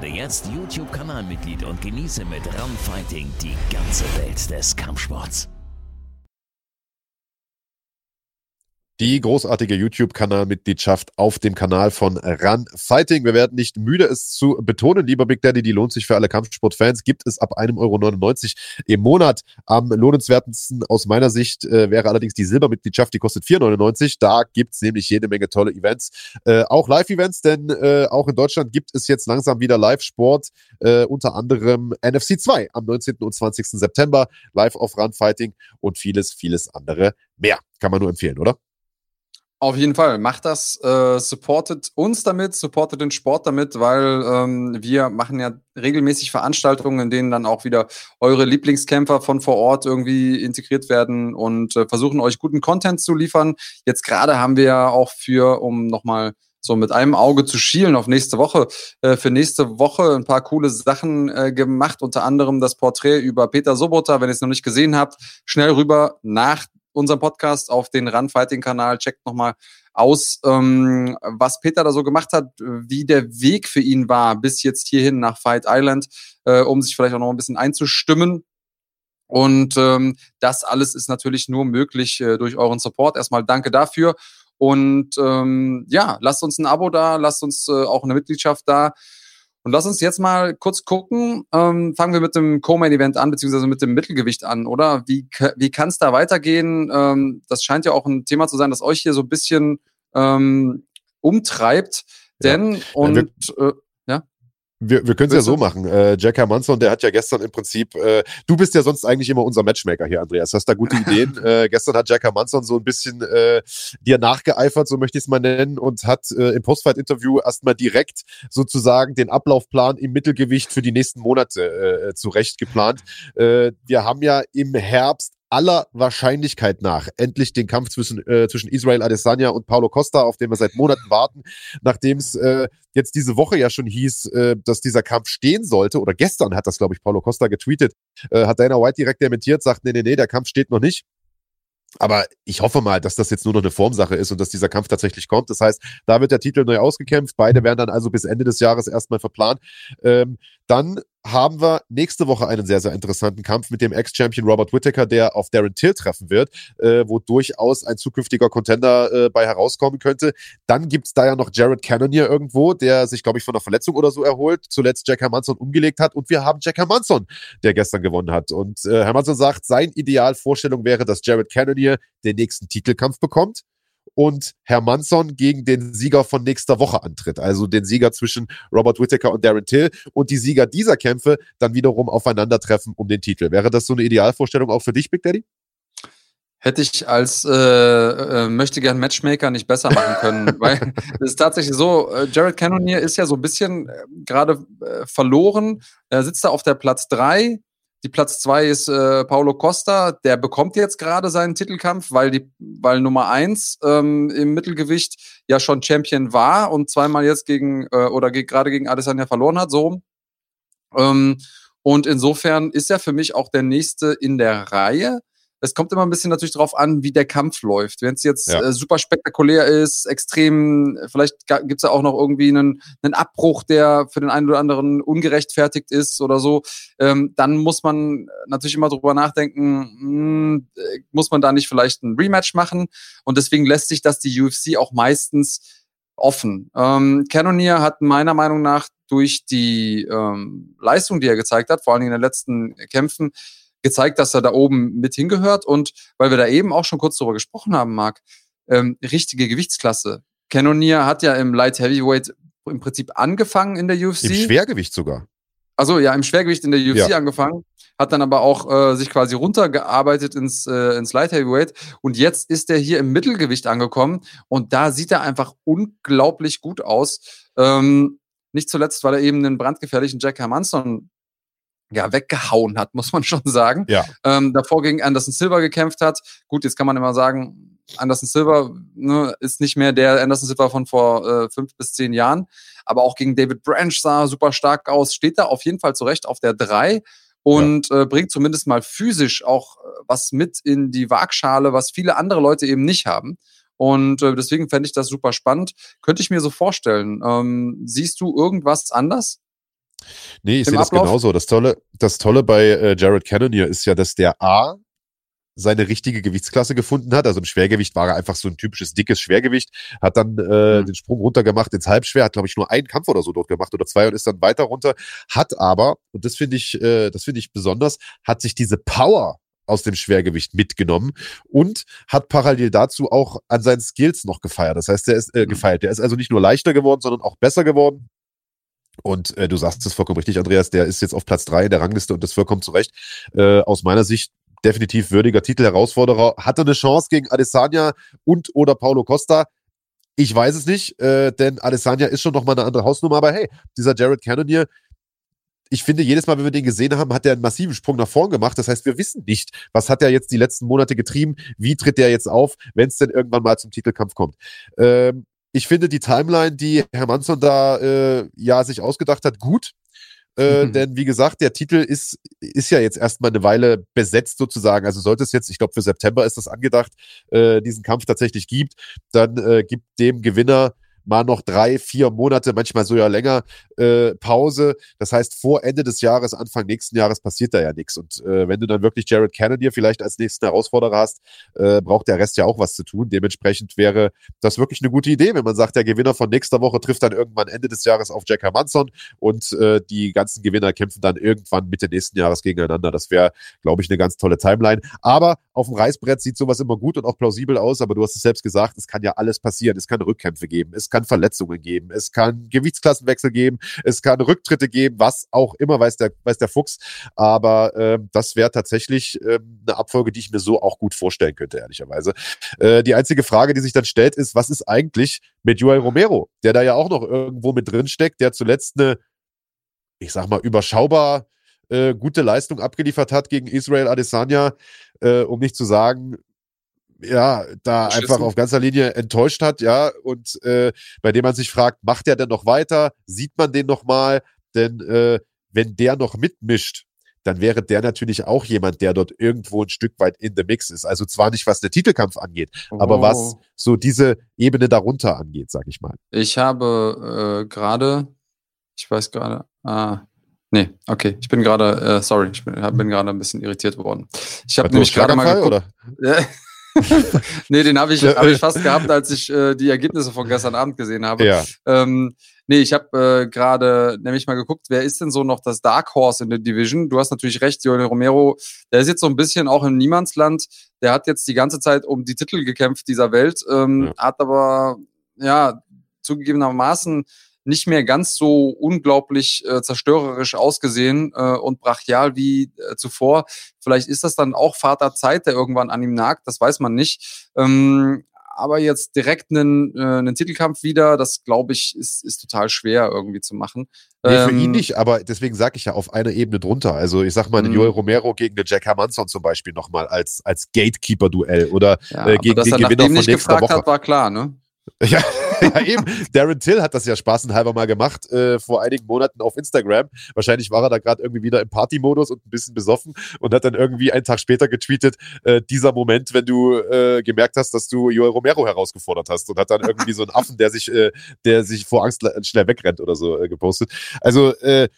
Werde jetzt YouTube-Kanalmitglied und genieße mit Run Fighting die ganze Welt des Kampfsports. Die großartige YouTube-Kanalmitgliedschaft auf dem Kanal von Run Fighting. Wir werden nicht müde, es zu betonen, lieber Big Daddy, die lohnt sich für alle Kampfsportfans. Gibt es ab 1,99 Euro im Monat. Am lohnenswertesten aus meiner Sicht äh, wäre allerdings die Silbermitgliedschaft, die kostet 4,99. Da gibt's nämlich jede Menge tolle Events. Äh, auch Live-Events, denn äh, auch in Deutschland gibt es jetzt langsam wieder Live-Sport, äh, unter anderem NFC 2 am 19. und 20. September, live auf Run Fighting und vieles, vieles andere mehr. Kann man nur empfehlen, oder? Auf jeden Fall, macht das, äh, supportet uns damit, supportet den Sport damit, weil ähm, wir machen ja regelmäßig Veranstaltungen, in denen dann auch wieder eure Lieblingskämpfer von vor Ort irgendwie integriert werden und äh, versuchen euch guten Content zu liefern. Jetzt gerade haben wir ja auch für, um nochmal so mit einem Auge zu schielen auf nächste Woche, äh, für nächste Woche ein paar coole Sachen äh, gemacht, unter anderem das Porträt über Peter Sobota, wenn ihr es noch nicht gesehen habt, schnell rüber nach unserem Podcast auf den Run-Fighting-Kanal. Checkt nochmal aus, ähm, was Peter da so gemacht hat, wie der Weg für ihn war bis jetzt hierhin nach Fight Island, äh, um sich vielleicht auch noch ein bisschen einzustimmen. Und ähm, das alles ist natürlich nur möglich äh, durch euren Support. Erstmal danke dafür. Und ähm, ja, lasst uns ein Abo da, lasst uns äh, auch eine Mitgliedschaft da. Und lass uns jetzt mal kurz gucken. Ähm, fangen wir mit dem Co-Main-Event an, beziehungsweise mit dem Mittelgewicht an, oder? Wie, wie kann es da weitergehen? Ähm, das scheint ja auch ein Thema zu sein, das euch hier so ein bisschen ähm, umtreibt. Denn, ja. und äh, wir, wir können es ja so machen. Äh, Jack Hermanson, der hat ja gestern im Prinzip, äh, du bist ja sonst eigentlich immer unser Matchmaker hier, Andreas. Hast da gute Ideen? äh, gestern hat Jack Hermanson so ein bisschen äh, dir nachgeeifert, so möchte ich es mal nennen, und hat äh, im Postfight-Interview erstmal direkt sozusagen den Ablaufplan im Mittelgewicht für die nächsten Monate äh, zurecht geplant. Äh, wir haben ja im Herbst aller Wahrscheinlichkeit nach endlich den Kampf zwischen, äh, zwischen Israel Adesanya und Paulo Costa, auf den wir seit Monaten warten, nachdem es äh, jetzt diese Woche ja schon hieß, äh, dass dieser Kampf stehen sollte, oder gestern hat das, glaube ich, Paulo Costa getweetet, äh, hat Dana White direkt dementiert, sagt, nee, nee, nee, der Kampf steht noch nicht. Aber ich hoffe mal, dass das jetzt nur noch eine Formsache ist und dass dieser Kampf tatsächlich kommt. Das heißt, da wird der Titel neu ausgekämpft. Beide werden dann also bis Ende des Jahres erstmal verplant. Ähm, dann haben wir nächste Woche einen sehr, sehr interessanten Kampf mit dem Ex-Champion Robert Whittaker, der auf Darren Till treffen wird, äh, wo durchaus ein zukünftiger Contender äh, bei herauskommen könnte. Dann gibt's da ja noch Jared Cannonier irgendwo, der sich, glaube ich, von einer Verletzung oder so erholt, zuletzt Jack Hermanson umgelegt hat. Und wir haben Jack Hermanson, der gestern gewonnen hat. Und äh, Hermanson sagt, sein Idealvorstellung wäre, dass Jared Cannonier den nächsten Titelkampf bekommt und Herr Manson gegen den Sieger von nächster Woche antritt. Also den Sieger zwischen Robert Whittaker und Darren Till und die Sieger dieser Kämpfe dann wiederum aufeinandertreffen um den Titel. Wäre das so eine Idealvorstellung auch für dich, Big Daddy? Hätte ich als äh, äh, möchte gern Matchmaker nicht besser machen können, weil es ist tatsächlich so, äh, Jared Cannonier ist ja so ein bisschen äh, gerade äh, verloren. Er sitzt da auf der Platz drei die Platz zwei ist äh, Paulo Costa, der bekommt jetzt gerade seinen Titelkampf, weil die, weil Nummer eins ähm, im Mittelgewicht ja schon Champion war und zweimal jetzt gegen äh, oder ge gerade gegen Adesanya verloren hat, so. Ähm, und insofern ist er für mich auch der nächste in der Reihe es kommt immer ein bisschen natürlich darauf an, wie der Kampf läuft. Wenn es jetzt ja. äh, super spektakulär ist, extrem, vielleicht gibt es ja auch noch irgendwie einen, einen Abbruch, der für den einen oder anderen ungerechtfertigt ist oder so, ähm, dann muss man natürlich immer drüber nachdenken, mh, hm, äh, muss man da nicht vielleicht ein Rematch machen? Und deswegen lässt sich das die UFC auch meistens offen. Ähm, Cannonier hat meiner Meinung nach durch die ähm, Leistung, die er gezeigt hat, vor allen Dingen in den letzten Kämpfen, gezeigt, dass er da oben mit hingehört. Und weil wir da eben auch schon kurz darüber gesprochen haben, Marc, ähm, richtige Gewichtsklasse. Cannonier hat ja im Light Heavyweight im Prinzip angefangen in der UFC. Im Schwergewicht sogar. Also ja, im Schwergewicht in der UFC ja. angefangen, hat dann aber auch äh, sich quasi runtergearbeitet ins, äh, ins Light Heavyweight und jetzt ist er hier im Mittelgewicht angekommen und da sieht er einfach unglaublich gut aus. Ähm, nicht zuletzt, weil er eben einen brandgefährlichen Jack Hermanson ja, weggehauen hat, muss man schon sagen. Ja. Ähm, davor gegen Anderson Silver gekämpft hat. Gut, jetzt kann man immer sagen, Anderson Silva ne, ist nicht mehr der Anderson Silva von vor äh, fünf bis zehn Jahren. Aber auch gegen David Branch sah super stark aus. Steht da auf jeden Fall zurecht auf der drei und ja. äh, bringt zumindest mal physisch auch äh, was mit in die Waagschale, was viele andere Leute eben nicht haben. Und äh, deswegen fände ich das super spannend. Könnte ich mir so vorstellen. Ähm, siehst du irgendwas anders? Nee, ich sehe das genauso. Das Tolle, das Tolle bei äh, Jared Cannonier ist ja, dass der A seine richtige Gewichtsklasse gefunden hat. Also im Schwergewicht war er einfach so ein typisches dickes Schwergewicht, hat dann äh, mhm. den Sprung runtergemacht ins Halbschwer, hat glaube ich nur einen Kampf oder so dort gemacht oder zwei und ist dann weiter runter, hat aber und das finde ich äh, das finde ich besonders, hat sich diese Power aus dem Schwergewicht mitgenommen und hat parallel dazu auch an seinen Skills noch gefeiert. Das heißt, der ist äh, mhm. gefeiert. Der ist also nicht nur leichter geworden, sondern auch besser geworden. Und äh, du sagst es vollkommen richtig, Andreas, der ist jetzt auf Platz drei der Rangliste und das vollkommen zu Recht. Äh, aus meiner Sicht definitiv würdiger Titelherausforderer. Hatte eine Chance gegen Adesanya und oder Paulo Costa. Ich weiß es nicht, äh, denn Adesanya ist schon noch mal eine andere Hausnummer. Aber hey, dieser Jared Cannonier, ich finde, jedes Mal, wenn wir den gesehen haben, hat er einen massiven Sprung nach vorn gemacht. Das heißt, wir wissen nicht, was hat er jetzt die letzten Monate getrieben, wie tritt er jetzt auf, wenn es denn irgendwann mal zum Titelkampf kommt. Ähm, ich finde die Timeline, die Herr Manson da äh, ja sich ausgedacht hat, gut. Äh, mhm. Denn wie gesagt, der Titel ist, ist ja jetzt erstmal eine Weile besetzt sozusagen. Also sollte es jetzt, ich glaube für September ist das angedacht, äh, diesen Kampf tatsächlich gibt, dann äh, gibt dem Gewinner mal noch drei, vier Monate, manchmal so ja länger äh, Pause. Das heißt, vor Ende des Jahres, Anfang nächsten Jahres passiert da ja nichts. Und äh, wenn du dann wirklich Jared Cannonier vielleicht als nächsten Herausforderer hast, äh, braucht der Rest ja auch was zu tun. Dementsprechend wäre das wirklich eine gute Idee, wenn man sagt, der Gewinner von nächster Woche trifft dann irgendwann Ende des Jahres auf Jack Hermansson und äh, die ganzen Gewinner kämpfen dann irgendwann Mitte nächsten Jahres gegeneinander. Das wäre, glaube ich, eine ganz tolle Timeline. Aber auf dem Reißbrett sieht sowas immer gut und auch plausibel aus, aber du hast es selbst gesagt, es kann ja alles passieren. Es kann Rückkämpfe geben, es kann Verletzungen geben, es kann Gewichtsklassenwechsel geben, es kann Rücktritte geben, was auch immer, weiß der, weiß der Fuchs. Aber äh, das wäre tatsächlich äh, eine Abfolge, die ich mir so auch gut vorstellen könnte, ehrlicherweise. Äh, die einzige Frage, die sich dann stellt, ist, was ist eigentlich mit Joel Romero, der da ja auch noch irgendwo mit drin steckt, der zuletzt eine, ich sag mal, überschaubar äh, gute Leistung abgeliefert hat gegen Israel Adesanya, äh, um nicht zu sagen, ja, da einfach auf ganzer Linie enttäuscht hat, ja, und äh, bei dem man sich fragt, macht er denn noch weiter? Sieht man den noch mal? Denn äh, wenn der noch mitmischt, dann wäre der natürlich auch jemand, der dort irgendwo ein Stück weit in the Mix ist. Also zwar nicht, was der Titelkampf angeht, oh. aber was so diese Ebene darunter angeht, sag ich mal. Ich habe äh, gerade, ich weiß gerade, ah, Nee, okay. Ich bin gerade, äh, sorry, ich bin, bin gerade ein bisschen irritiert worden. Ich habe nämlich gerade mal geguckt. Oder? nee, den habe ich, hab ich fast gehabt, als ich äh, die Ergebnisse von gestern Abend gesehen habe. Ja. Ähm, nee, ich habe äh, gerade nämlich mal geguckt, wer ist denn so noch das Dark Horse in der Division? Du hast natürlich recht, Joel Romero, der ist jetzt so ein bisschen auch im Niemandsland. Der hat jetzt die ganze Zeit um die Titel gekämpft dieser Welt, ähm, ja. hat aber ja zugegebenermaßen nicht mehr ganz so unglaublich äh, zerstörerisch ausgesehen äh, und brachial wie äh, zuvor. Vielleicht ist das dann auch Vater Zeit, der irgendwann an ihm nagt, das weiß man nicht. Ähm, aber jetzt direkt einen, äh, einen Titelkampf wieder, das glaube ich, ist, ist total schwer irgendwie zu machen. Nee, für ihn ähm, nicht, aber deswegen sage ich ja auf einer Ebene drunter. Also ich sag mal, einen mhm. Joel Romero gegen den Jack Hermanson zum Beispiel nochmal als, als Gatekeeper-Duell oder ja, äh, gegen den Gewinner von nächster Woche. Hat, war klar, ne? Ja, ja, eben. Darren Till hat das ja spaßenhalber mal gemacht äh, vor einigen Monaten auf Instagram. Wahrscheinlich war er da gerade irgendwie wieder im Partymodus und ein bisschen besoffen und hat dann irgendwie einen Tag später getweetet, äh, dieser Moment, wenn du äh, gemerkt hast, dass du Joel Romero herausgefordert hast und hat dann irgendwie so einen Affen, der sich, äh, der sich vor Angst schnell wegrennt oder so äh, gepostet. Also äh,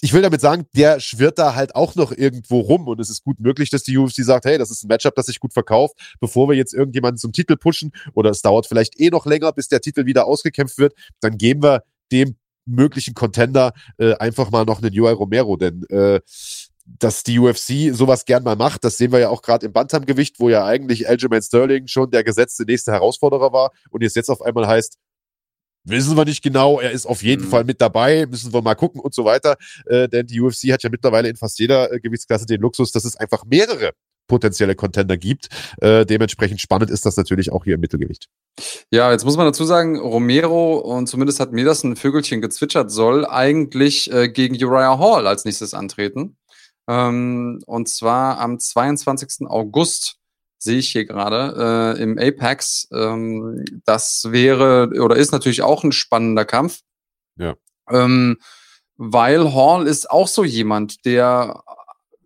ich will damit sagen, der schwirrt da halt auch noch irgendwo rum und es ist gut möglich, dass die UFC sagt, hey, das ist ein Matchup, das sich gut verkauft, bevor wir jetzt irgendjemanden zum Titel pushen oder es dauert vielleicht eh noch länger, bis der Titel wieder ausgekämpft wird, dann geben wir dem möglichen Contender äh, einfach mal noch einen UI Romero, denn äh, dass die UFC sowas gern mal macht, das sehen wir ja auch gerade im Bantamgewicht, wo ja eigentlich Aljamain Sterling schon der gesetzte nächste Herausforderer war und jetzt jetzt auf einmal heißt, wissen wir nicht genau. Er ist auf jeden mhm. Fall mit dabei, müssen wir mal gucken und so weiter. Äh, denn die UFC hat ja mittlerweile in fast jeder äh, Gewichtsklasse den Luxus, dass es einfach mehrere potenzielle Contender gibt. Äh, dementsprechend spannend ist das natürlich auch hier im Mittelgewicht. Ja, jetzt muss man dazu sagen, Romero, und zumindest hat mir das ein Vögelchen gezwitschert, soll eigentlich äh, gegen Uriah Hall als nächstes antreten. Ähm, und zwar am 22. August sehe ich hier gerade äh, im Apex. Ähm, das wäre oder ist natürlich auch ein spannender Kampf. Ja. Ähm, weil Hall ist auch so jemand, der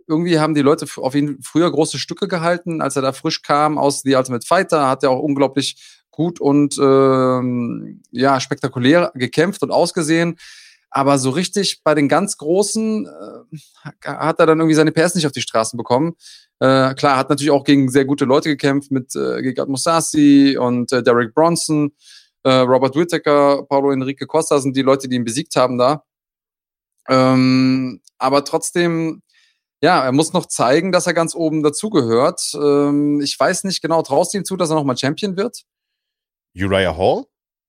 irgendwie haben die Leute auf ihn früher große Stücke gehalten, als er da frisch kam aus The Ultimate Fighter, hat er auch unglaublich gut und ähm, ja spektakulär gekämpft und ausgesehen. Aber so richtig bei den ganz Großen äh, hat er dann irgendwie seine PS nicht auf die Straßen bekommen. Äh, klar, hat natürlich auch gegen sehr gute Leute gekämpft, mit äh, Gegard Musashi und äh, Derek Bronson, äh, Robert Whittaker, Paulo Enrique Costa sind die Leute, die ihn besiegt haben da. Ähm, aber trotzdem, ja, er muss noch zeigen, dass er ganz oben dazugehört. Ähm, ich weiß nicht genau, traust du ihm zu, dass er nochmal Champion wird? Uriah Hall?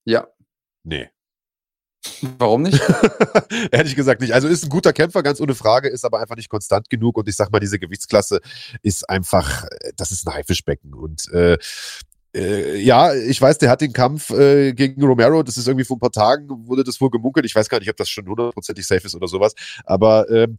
Ja. Nee. Warum nicht? Ehrlich gesagt nicht. Also ist ein guter Kämpfer, ganz ohne Frage, ist aber einfach nicht konstant genug. Und ich sag mal, diese Gewichtsklasse ist einfach, das ist ein Haifischbecken. Und äh, äh, ja, ich weiß, der hat den Kampf äh, gegen Romero, das ist irgendwie vor ein paar Tagen, wurde das wohl gemunkelt. Ich weiß gar nicht, ob das schon hundertprozentig safe ist oder sowas. Aber ähm,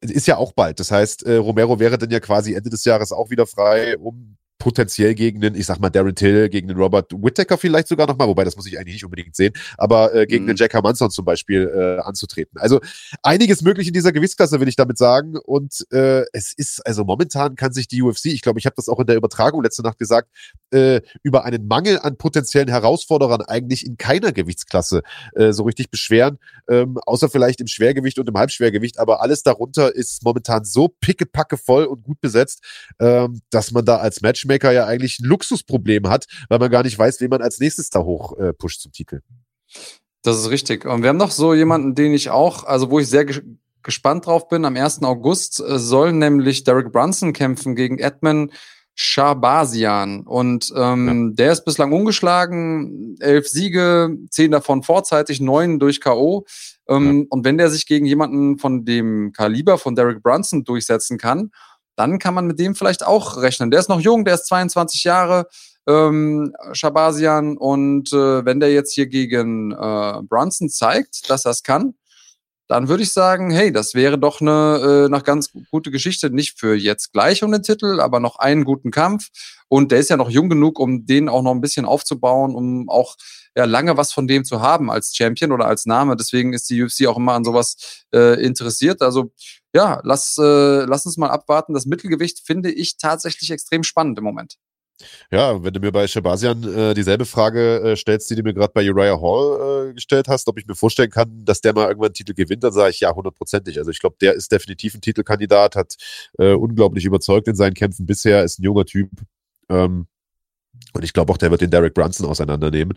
ist ja auch bald. Das heißt, äh, Romero wäre dann ja quasi Ende des Jahres auch wieder frei, um potenziell gegen den, ich sag mal, Darren Till, gegen den Robert Whittaker vielleicht sogar nochmal, wobei das muss ich eigentlich nicht unbedingt sehen, aber äh, gegen mhm. den Jack Hermanson zum Beispiel äh, anzutreten. Also einiges möglich in dieser Gewichtsklasse, will ich damit sagen. Und äh, es ist, also momentan kann sich die UFC, ich glaube, ich habe das auch in der Übertragung letzte Nacht gesagt, äh, über einen Mangel an potenziellen Herausforderern eigentlich in keiner Gewichtsklasse äh, so richtig beschweren, ähm, außer vielleicht im Schwergewicht und im Halbschwergewicht, aber alles darunter ist momentan so pickepacke voll und gut besetzt, ähm, dass man da als Matchmaker Matchmaker ja eigentlich ein Luxusproblem hat, weil man gar nicht weiß, wen man als nächstes da hoch äh, pusht zum Titel. Das ist richtig. Und wir haben noch so jemanden, den ich auch, also wo ich sehr ges gespannt drauf bin. Am 1. August äh, soll nämlich Derek Brunson kämpfen gegen Edmund Shahbazian. Und ähm, ja. der ist bislang ungeschlagen, elf Siege, zehn davon vorzeitig, neun durch K.O. Ähm, ja. Und wenn der sich gegen jemanden von dem Kaliber von Derek Brunson durchsetzen kann, dann kann man mit dem vielleicht auch rechnen. Der ist noch jung, der ist 22 Jahre, ähm, Shabazian. Und äh, wenn der jetzt hier gegen äh, Brunson zeigt, dass er es kann, dann würde ich sagen, hey, das wäre doch eine, äh, noch ganz gute Geschichte. Nicht für jetzt gleich um den Titel, aber noch einen guten Kampf. Und der ist ja noch jung genug, um den auch noch ein bisschen aufzubauen, um auch ja, lange was von dem zu haben als Champion oder als Name. Deswegen ist die UFC auch immer an sowas äh, interessiert. Also ja, lass, äh, lass uns mal abwarten. Das Mittelgewicht finde ich tatsächlich extrem spannend im Moment. Ja, wenn du mir bei Shabazian äh, dieselbe Frage äh, stellst, die du mir gerade bei Uriah Hall äh, gestellt hast, ob ich mir vorstellen kann, dass der mal irgendwann einen Titel gewinnt, dann sage ich ja, hundertprozentig. Also ich glaube, der ist definitiv ein Titelkandidat, hat äh, unglaublich überzeugt in seinen Kämpfen bisher, ist ein junger Typ. Ähm, und ich glaube auch, der wird den Derek Brunson auseinandernehmen.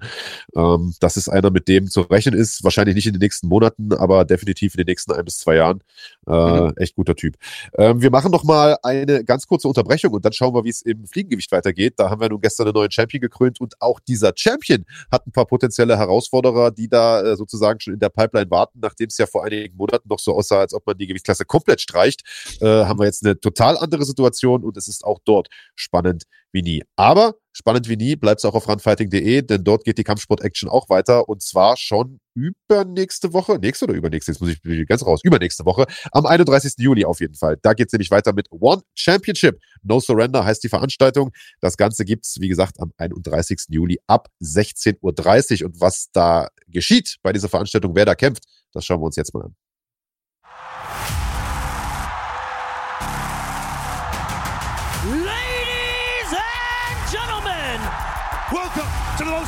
Ähm, das ist einer, mit dem zu rechnen ist. Wahrscheinlich nicht in den nächsten Monaten, aber definitiv in den nächsten ein bis zwei Jahren. Äh, mhm. Echt guter Typ. Ähm, wir machen noch mal eine ganz kurze Unterbrechung und dann schauen wir, wie es im Fliegengewicht weitergeht. Da haben wir nun gestern einen neuen Champion gekrönt und auch dieser Champion hat ein paar potenzielle Herausforderer, die da äh, sozusagen schon in der Pipeline warten, nachdem es ja vor einigen Monaten noch so aussah, als ob man die Gewichtsklasse komplett streicht. Äh, haben wir jetzt eine total andere Situation und es ist auch dort spannend wie nie. Aber spannend wie nie bleibt es auch auf runfighting.de, denn dort geht die Kampfsport-Action auch weiter und zwar schon übernächste Woche, nächste oder übernächste, jetzt muss ich ganz raus, übernächste Woche, am 31. Juli auf jeden Fall. Da geht es nämlich weiter mit One Championship. No Surrender heißt die Veranstaltung. Das Ganze gibt es, wie gesagt, am 31. Juli ab 16.30 Uhr. Und was da geschieht bei dieser Veranstaltung, wer da kämpft, das schauen wir uns jetzt mal an.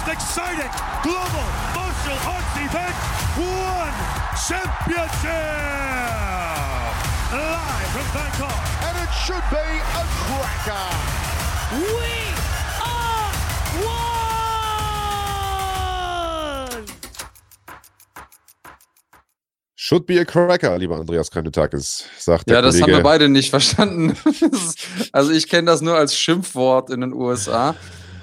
Exciting global martial arts event, One Championship! Live from Bangkok. And it should be a cracker. We are one! Should be a cracker, lieber Andreas Kreinetakis, sagt der Ja, das Kollege. haben wir beide nicht verstanden. also ich kenne das nur als Schimpfwort in den USA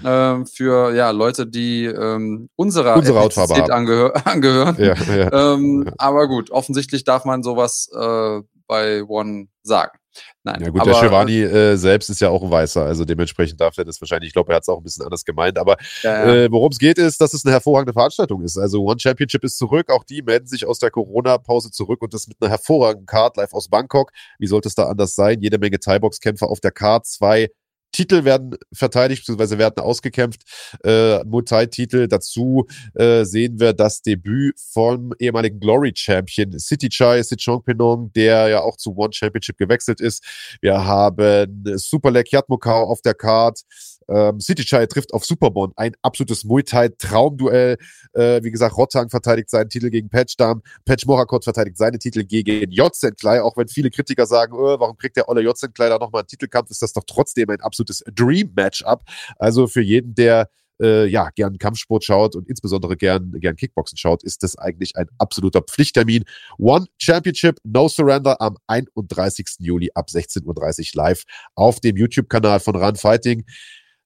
ähm, für ja, Leute, die ähm, unserer Unsere Hautfarbe angehör angehören. Ja, ja. Ähm, aber gut, offensichtlich darf man sowas äh, bei One sagen. Nein, ja gut, aber, der Shivani äh, selbst ist ja auch ein Weißer, also dementsprechend darf er das wahrscheinlich, ich glaube, er hat es auch ein bisschen anders gemeint, aber ja, ja. äh, worum es geht, ist, dass es eine hervorragende Veranstaltung ist. Also One Championship ist zurück, auch die melden sich aus der Corona-Pause zurück und das mit einer hervorragenden Card live aus Bangkok. Wie sollte es da anders sein? Jede Menge Thai-Box-Kämpfer auf der Card, zwei Titel werden verteidigt, beziehungsweise werden ausgekämpft. Äh, Muay Thai-Titel. Dazu äh, sehen wir das Debüt vom ehemaligen Glory-Champion City Chai, Sichong Penong, der ja auch zu One Championship gewechselt ist. Wir haben Superleg Yatmokau auf der Card. Ähm, City Chai trifft auf Superbond, ein absolutes Muay Thai Traumduell. Äh, wie gesagt, Rottang verteidigt seinen Titel gegen Patchdam, Patch Morakot verteidigt seine Titel gegen Jotzenklei. Auch wenn viele Kritiker sagen, oh, warum kriegt der Olle Jotzenklei da nochmal einen Titelkampf, ist das doch trotzdem ein absolutes Dream Matchup. Also für jeden, der äh, ja, gern Kampfsport schaut und insbesondere gern, gern Kickboxen schaut, ist das eigentlich ein absoluter Pflichttermin. One Championship, No Surrender am 31. Juli ab 16.30 Uhr live auf dem YouTube-Kanal von Run Fighting.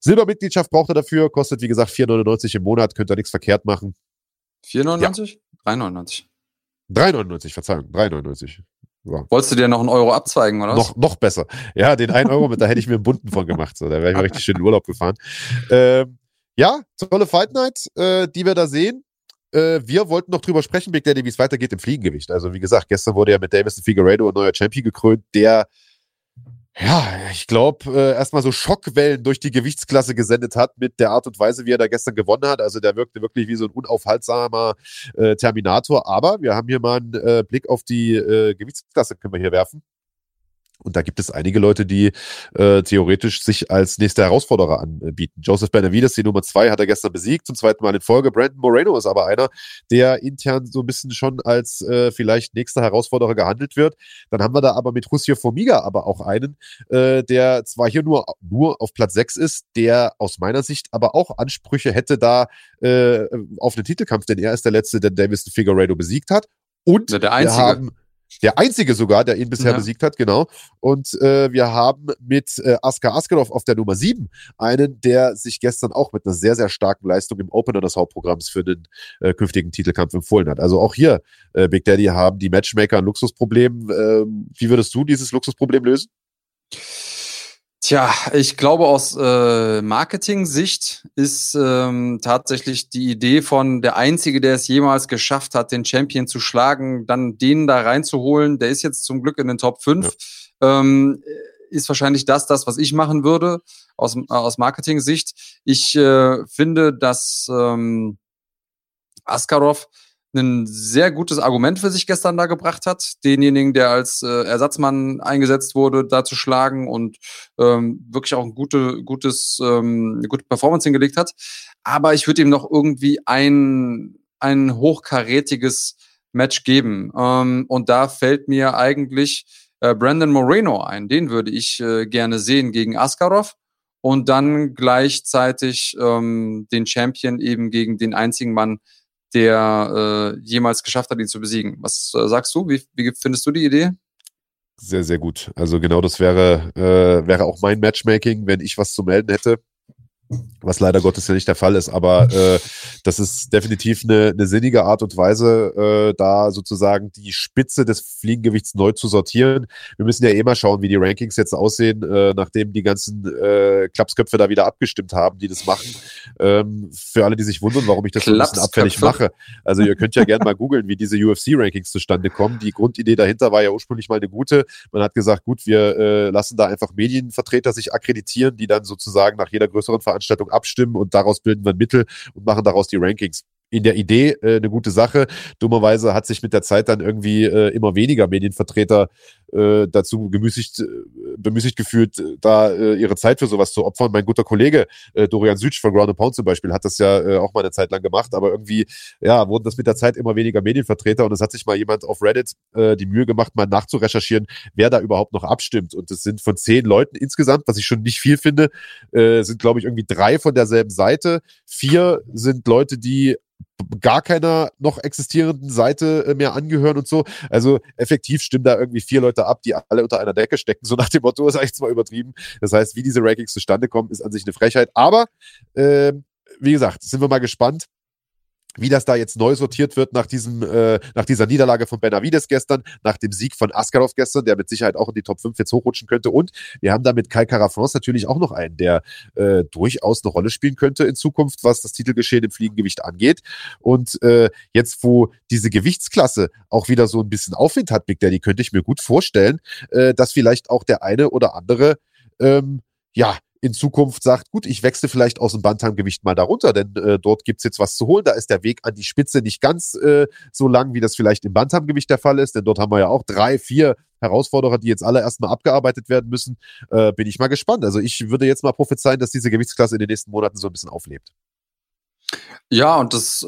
Silbermitgliedschaft braucht er dafür, kostet wie gesagt 4,99 im Monat, könnt ihr nichts verkehrt machen. 4,99? Ja. 3,99. 3,99, Verzeihung, 3,99. So. Wolltest du dir noch einen Euro abzweigen, oder? Noch, noch besser. Ja, den 1 Euro, mit, da hätte ich mir einen bunten von gemacht. So, da wäre ich mal richtig schön in Urlaub gefahren. Ähm, ja, tolle Fight Night, äh, die wir da sehen. Äh, wir wollten noch drüber sprechen, Big Daddy, wie es weitergeht im Fliegengewicht. Also, wie gesagt, gestern wurde ja mit Davison Figueredo ein neuer Champion gekrönt, der ja, ich glaube, äh, erstmal so Schockwellen durch die Gewichtsklasse gesendet hat mit der Art und Weise, wie er da gestern gewonnen hat. Also der wirkte wirklich wie so ein unaufhaltsamer äh, Terminator. Aber wir haben hier mal einen äh, Blick auf die äh, Gewichtsklasse, können wir hier werfen. Und da gibt es einige Leute, die äh, theoretisch sich als nächste Herausforderer anbieten. Joseph Benavides, die Nummer zwei, hat er gestern besiegt, zum zweiten Mal in Folge. Brandon Moreno ist aber einer, der intern so ein bisschen schon als äh, vielleicht nächster Herausforderer gehandelt wird. Dann haben wir da aber mit Russia Formiga aber auch einen, äh, der zwar hier nur, nur auf Platz sechs ist, der aus meiner Sicht aber auch Ansprüche hätte da äh, auf einen Titelkampf, denn er ist der Letzte, der Davison Figueredo besiegt hat. Und ja, der Einzige. Wir haben der einzige sogar, der ihn bisher ja. besiegt hat, genau. Und äh, wir haben mit äh, Askar Askarov auf der Nummer 7 einen, der sich gestern auch mit einer sehr, sehr starken Leistung im Opener des Hauptprogramms für den äh, künftigen Titelkampf empfohlen hat. Also auch hier, äh, Big Daddy, haben die Matchmaker ein Luxusproblem. Äh, wie würdest du dieses Luxusproblem lösen? Tja, ich glaube, aus äh, Marketing-Sicht ist ähm, tatsächlich die Idee von der Einzige, der es jemals geschafft hat, den Champion zu schlagen, dann den da reinzuholen, der ist jetzt zum Glück in den Top 5, ja. ähm, ist wahrscheinlich das, das, was ich machen würde, aus, aus Marketing-Sicht. Ich äh, finde, dass ähm, Askarov ein sehr gutes Argument für sich gestern da gebracht hat, denjenigen, der als äh, Ersatzmann eingesetzt wurde, da zu schlagen und ähm, wirklich auch ein gute, gutes, ähm, eine gute Performance hingelegt hat. Aber ich würde ihm noch irgendwie ein, ein hochkarätiges Match geben. Ähm, und da fällt mir eigentlich äh, Brandon Moreno ein. Den würde ich äh, gerne sehen gegen Askarov und dann gleichzeitig ähm, den Champion eben gegen den einzigen Mann, der äh, jemals geschafft hat, ihn zu besiegen. Was äh, sagst du? Wie, wie findest du die Idee? Sehr, sehr gut. Also genau das wäre, äh, wäre auch mein Matchmaking, wenn ich was zu melden hätte was leider Gottes ja nicht der Fall ist, aber äh, das ist definitiv eine, eine sinnige Art und Weise, äh, da sozusagen die Spitze des Fliegengewichts neu zu sortieren. Wir müssen ja eh mal schauen, wie die Rankings jetzt aussehen, äh, nachdem die ganzen äh, Klapsköpfe da wieder abgestimmt haben, die das machen. Ähm, für alle, die sich wundern, warum ich das so ein bisschen abfällig mache. Also ihr könnt ja gerne mal googeln, wie diese UFC-Rankings zustande kommen. Die Grundidee dahinter war ja ursprünglich mal eine gute. Man hat gesagt, gut, wir äh, lassen da einfach Medienvertreter sich akkreditieren, die dann sozusagen nach jeder größeren Veranstaltung abstimmen und daraus bilden wir Mittel und machen daraus die Rankings in der Idee äh, eine gute Sache. Dummerweise hat sich mit der Zeit dann irgendwie äh, immer weniger Medienvertreter äh, dazu gemüßigt, äh, bemüßigt gefühlt, da äh, ihre Zeit für sowas zu opfern. Mein guter Kollege äh, Dorian Sütsch von Ground Pound zum Beispiel hat das ja äh, auch mal eine Zeit lang gemacht, aber irgendwie ja wurden das mit der Zeit immer weniger Medienvertreter und es hat sich mal jemand auf Reddit äh, die Mühe gemacht, mal nachzurecherchieren, wer da überhaupt noch abstimmt. Und es sind von zehn Leuten insgesamt, was ich schon nicht viel finde, äh, sind glaube ich irgendwie drei von derselben Seite. Vier sind Leute, die gar keiner noch existierenden Seite äh, mehr angehören und so. Also effektiv stimmen da irgendwie vier Leute ab, die alle unter einer Decke stecken. So nach dem Motto ist eigentlich zwar übertrieben. Das heißt, wie diese Rankings zustande kommen, ist an sich eine Frechheit. Aber äh, wie gesagt, sind wir mal gespannt wie das da jetzt neu sortiert wird nach diesem, äh, nach dieser Niederlage von Benavides gestern, nach dem Sieg von Askarov gestern, der mit Sicherheit auch in die Top 5 jetzt hochrutschen könnte. Und wir haben da mit Kai Carafons natürlich auch noch einen, der äh, durchaus eine Rolle spielen könnte in Zukunft, was das Titelgeschehen im Fliegengewicht angeht. Und äh, jetzt, wo diese Gewichtsklasse auch wieder so ein bisschen Aufwind hat, Big Daddy, könnte ich mir gut vorstellen, äh, dass vielleicht auch der eine oder andere ähm, ja, in Zukunft sagt, gut, ich wechsle vielleicht aus dem Bantamgewicht mal darunter, denn äh, dort gibt's jetzt was zu holen. Da ist der Weg an die Spitze nicht ganz äh, so lang, wie das vielleicht im Bantamgewicht der Fall ist, denn dort haben wir ja auch drei, vier Herausforderer, die jetzt alle erstmal abgearbeitet werden müssen. Äh, bin ich mal gespannt. Also ich würde jetzt mal prophezeien, dass diese Gewichtsklasse in den nächsten Monaten so ein bisschen auflebt. Ja, und das,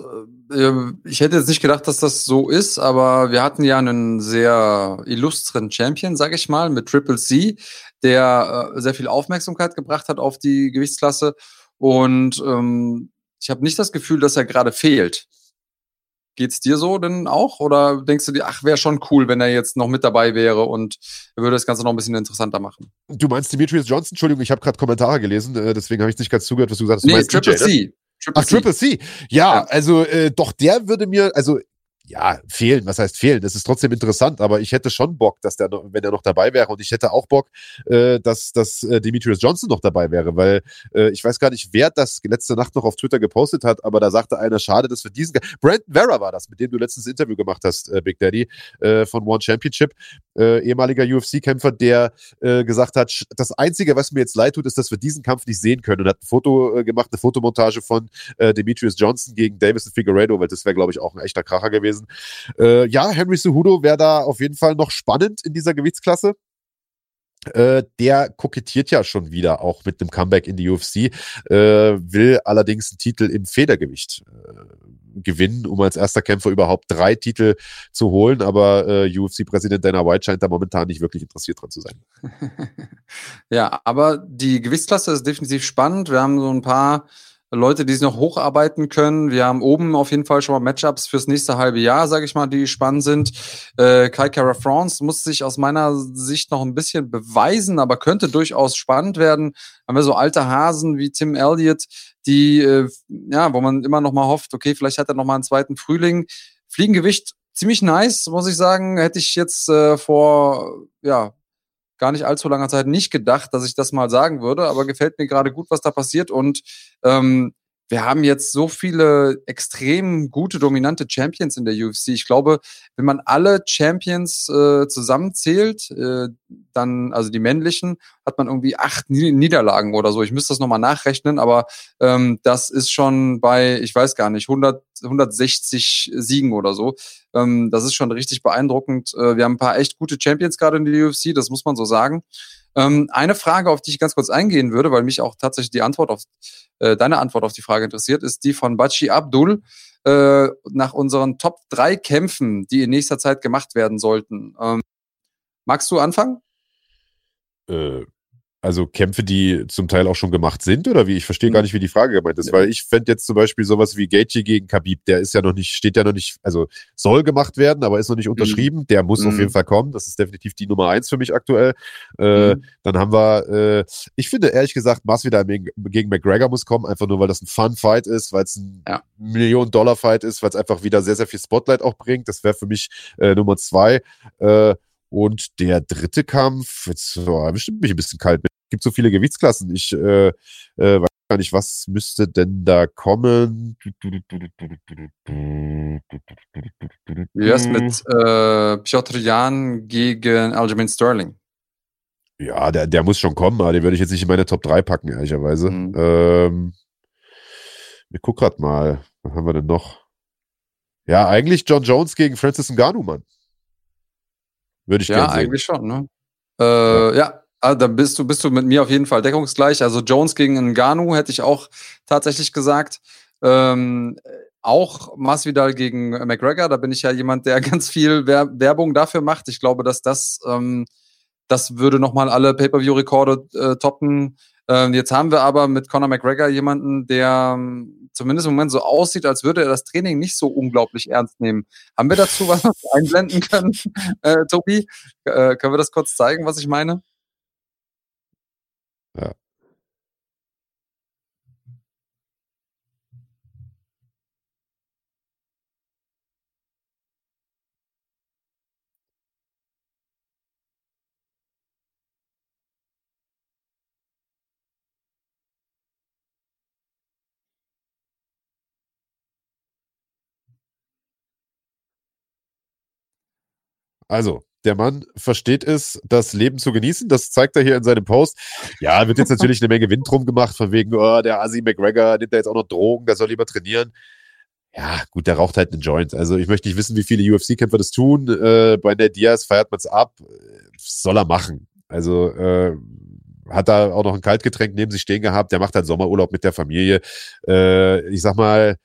äh, ich hätte jetzt nicht gedacht, dass das so ist, aber wir hatten ja einen sehr illustren Champion, sag ich mal, mit Triple C, der äh, sehr viel Aufmerksamkeit gebracht hat auf die Gewichtsklasse. Und ähm, ich habe nicht das Gefühl, dass er gerade fehlt. Geht's dir so denn auch? Oder denkst du dir, ach, wäre schon cool, wenn er jetzt noch mit dabei wäre und er würde das Ganze noch ein bisschen interessanter machen? Du meinst Demetrius Johnson? Entschuldigung, ich habe gerade Kommentare gelesen, äh, deswegen habe ich nicht ganz zugehört, was du gesagt hast. Du nee, Triple DJ, ne? Triple Ach, C. Triple C. Ja, ja. also äh, doch der würde mir, also ja, fehlen. Was heißt fehlen? Das ist trotzdem interessant, aber ich hätte schon Bock, dass der, wenn er noch dabei wäre, und ich hätte auch Bock, äh, dass, dass äh, Demetrius Johnson noch dabei wäre, weil äh, ich weiß gar nicht, wer das letzte Nacht noch auf Twitter gepostet hat, aber da sagte einer, schade, dass wir diesen. Brandon Vera war das, mit dem du letztens Interview gemacht hast, äh, Big Daddy, äh, von One Championship, äh, ehemaliger UFC-Kämpfer, der äh, gesagt hat, das Einzige, was mir jetzt leid tut, ist, dass wir diesen Kampf nicht sehen können und hat ein Foto äh, gemacht, eine Fotomontage von äh, Demetrius Johnson gegen Davison Figueredo, weil das wäre, glaube ich, auch ein echter Kracher gewesen. Äh, ja, Henry Cejudo wäre da auf jeden Fall noch spannend in dieser Gewichtsklasse. Äh, der kokettiert ja schon wieder auch mit einem Comeback in die UFC, äh, will allerdings einen Titel im Federgewicht äh, gewinnen, um als erster Kämpfer überhaupt drei Titel zu holen. Aber äh, UFC-Präsident Dana White scheint da momentan nicht wirklich interessiert dran zu sein. ja, aber die Gewichtsklasse ist definitiv spannend. Wir haben so ein paar Leute, die sich noch hocharbeiten können. Wir haben oben auf jeden Fall schon mal Matchups fürs nächste halbe Jahr, sage ich mal, die spannend sind. Äh, Kai Kara France muss sich aus meiner Sicht noch ein bisschen beweisen, aber könnte durchaus spannend werden. Haben wir so alte Hasen wie Tim Elliott, die, äh, ja, wo man immer noch mal hofft, okay, vielleicht hat er noch mal einen zweiten Frühling. Fliegengewicht ziemlich nice, muss ich sagen. Hätte ich jetzt äh, vor, ja, gar nicht allzu langer Zeit nicht gedacht, dass ich das mal sagen würde, aber gefällt mir gerade gut, was da passiert. Und ähm, wir haben jetzt so viele extrem gute, dominante Champions in der UFC. Ich glaube, wenn man alle Champions äh, zusammenzählt, äh, dann, also die männlichen, hat man irgendwie acht Ni- Niederlagen oder so. Ich müsste das nochmal nachrechnen, aber ähm, das ist schon bei, ich weiß gar nicht, 100, 160 Siegen oder so. Ähm, das ist schon richtig beeindruckend. Äh, wir haben ein paar echt gute Champions gerade in der UFC, das muss man so sagen. Ähm, eine Frage, auf die ich ganz kurz eingehen würde, weil mich auch tatsächlich die Antwort auf äh, deine Antwort auf die Frage interessiert, ist die von Bachi Abdul äh, nach unseren Top drei Kämpfen, die in nächster Zeit gemacht werden sollten. Ähm, magst du anfangen? Äh, also Kämpfe, die zum Teil auch schon gemacht sind, oder wie? Ich verstehe Mhm. gar nicht, wie die Frage gemeint ist, Ja. weil ich fände jetzt zum Beispiel sowas wie Gaethje gegen Khabib, der ist ja noch nicht, steht ja noch nicht, also soll gemacht werden, aber ist noch nicht unterschrieben. Der muss auf Mhm. jeden Fall kommen. Das ist definitiv die Nummer eins für mich aktuell. Äh, Mhm. Dann haben wir, äh, ich finde ehrlich gesagt, Masvidal gegen, gegen McGregor muss kommen, einfach nur, weil das ein Fun-Fight ist, weil es ein Ja. Million-Dollar-Fight ist, weil es einfach wieder sehr, sehr viel Spotlight auch bringt. Das wäre für mich äh, Nummer zwei. Äh, und der dritte Kampf, jetzt oh, bestimmt mich ein bisschen kalt. Es gibt so viele Gewichtsklassen. Ich äh, äh, weiß gar nicht, was müsste denn da kommen? Wie wär's mit äh, Piotr Jan gegen Aljamain Sterling? Ja, der, der muss schon kommen, aber den würde ich jetzt nicht in meine Top 3 packen, ehrlicherweise. Mhm. Ähm, ich guck grad mal. Was haben wir denn noch? Ja, eigentlich John Jones gegen Francis Ngannou, Mann. Würde ich Ja, gerne sehen. eigentlich schon, ne? Äh, ja, ah, da bist du, bist du mit mir auf jeden Fall deckungsgleich. Also Jones gegen Ngannou hätte ich auch tatsächlich gesagt. Ähm, auch Masvidal gegen McGregor, da bin ich ja jemand, der ganz viel Wer Werbung dafür macht. Ich glaube, dass das, ähm, das würde nochmal alle Pay-Per-View-Rekorde äh, toppen. Ähm, jetzt haben wir aber mit Conor McGregor jemanden, der ähm, zumindest im Moment so aussieht, als würde er das Training nicht so unglaublich ernst nehmen. Haben wir dazu was einblenden können, äh, Tobi? Äh, können wir das kurz zeigen, was ich meine? Ja. Also, der Mann versteht es, das Leben zu genießen. Das zeigt er hier in seinem Post. Ja, wird jetzt natürlich eine Menge Wind drum gemacht, von wegen, oh, der Asi McGregor nimmt da jetzt auch noch Drogen, der soll lieber trainieren. Ja, gut, der raucht halt einen Joint. Also ich möchte nicht wissen, wie viele UFC-Kämpfer das tun. Äh, bei Ned Diaz feiert man es ab. soll er machen. Also äh, hat da auch noch ein Kaltgetränk neben sich stehen gehabt. Der macht halt Sommerurlaub mit der Familie. Äh, ich sag mal,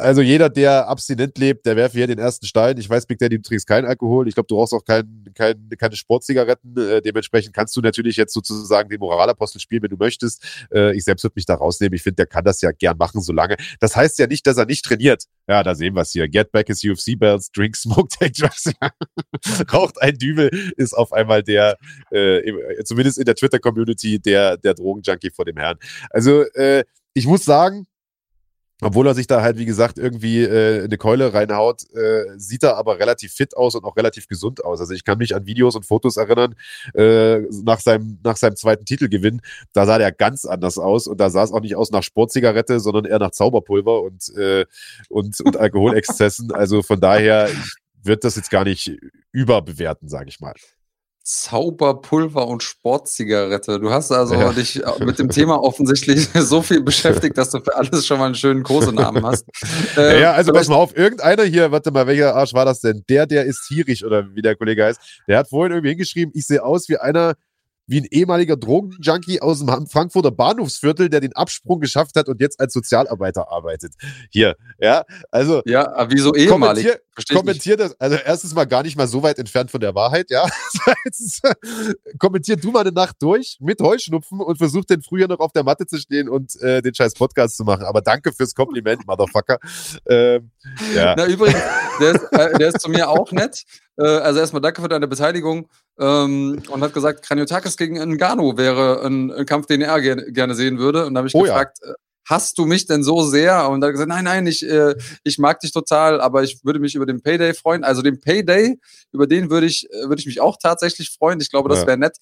also jeder, der abstinent lebt, der werfe hier den ersten Stein. Ich weiß, Big Daddy, du trinkst keinen Alkohol. Ich glaube, du rauchst auch kein, kein, keine Sportzigaretten. Äh, dementsprechend kannst du natürlich jetzt sozusagen den Moralapostel spielen, wenn du möchtest. Äh, ich selbst würde mich da rausnehmen. Ich finde, der kann das ja gern machen, solange. Das heißt ja nicht, dass er nicht trainiert. Ja, da sehen wir es hier. Get back his UFC belts, drink, smoke, take drugs. Raucht ein Dübel, ist auf einmal der, äh, zumindest in der Twitter-Community, der, der Drogenjunkie vor dem Herrn. Also, äh, ich muss sagen, obwohl er sich da halt, wie gesagt, irgendwie äh, eine Keule reinhaut, äh, sieht er aber relativ fit aus und auch relativ gesund aus. Also ich kann mich an Videos und Fotos erinnern, äh, nach, seinem, nach seinem zweiten Titelgewinn, da sah der ganz anders aus und da sah es auch nicht aus nach Sportzigarette, sondern eher nach Zauberpulver und, äh, und, und Alkoholexzessen. Also von daher, würde das jetzt gar nicht überbewerten, sage ich mal. Zauberpulver und Sportzigarette. Du hast also ja. dich äh, mit dem Thema offensichtlich so viel beschäftigt, dass du für alles schon mal einen schönen Kosenamen hast. Ähm, ja, ja, also pass mal auf, irgendeiner hier, warte mal, welcher Arsch war das denn? Der, der ist tierisch oder wie der Kollege heißt, der hat vorhin irgendwie hingeschrieben, ich sehe aus wie einer, wie ein ehemaliger Drogenjunkie aus dem Frankfurter Bahnhofsviertel, der den Absprung geschafft hat und jetzt als Sozialarbeiter arbeitet. Hier, ja, also. Ja, wieso ehemalig? Kommentier, kommentier das, also erstens mal gar nicht mal so weit entfernt von der Wahrheit, ja. Zweitens, kommentier du mal eine Nacht durch mit Heuschnupfen und versuch den früher noch auf der Matte zu stehen und äh, den scheiß Podcast zu machen. Aber danke fürs Kompliment, Motherfucker. Ähm, ja. Na, übrigens, der ist, äh, der ist zu mir auch nett. Äh, also erstmal danke für deine Beteiligung ähm, und hat gesagt, Kraniotakis gegen Ngannou wäre ein, ein, Kampf, den er gerne, gerne sehen würde. Und da habe ich oh, gefragt, ja. Äh, hast du mich denn so sehr? Und er hat gesagt, nein, nein, ich, äh, ich mag dich total, aber ich würde mich über den Payday freuen. Also den Payday, über den würde ich, äh, würde ich mich auch tatsächlich freuen. Ich glaube, das wäre nett.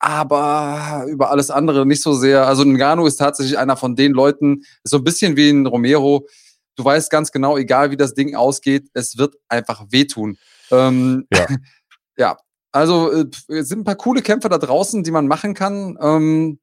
Aber über alles andere nicht so sehr. Also Ngannou ist tatsächlich einer von den Leuten, so ein bisschen wie ein Romero. Du weißt ganz genau, egal wie das Ding ausgeht, es wird einfach wehtun. Ähm, ja. ja, also äh, es sind ein paar coole Kämpfe da draußen, die man machen kann. Ähm,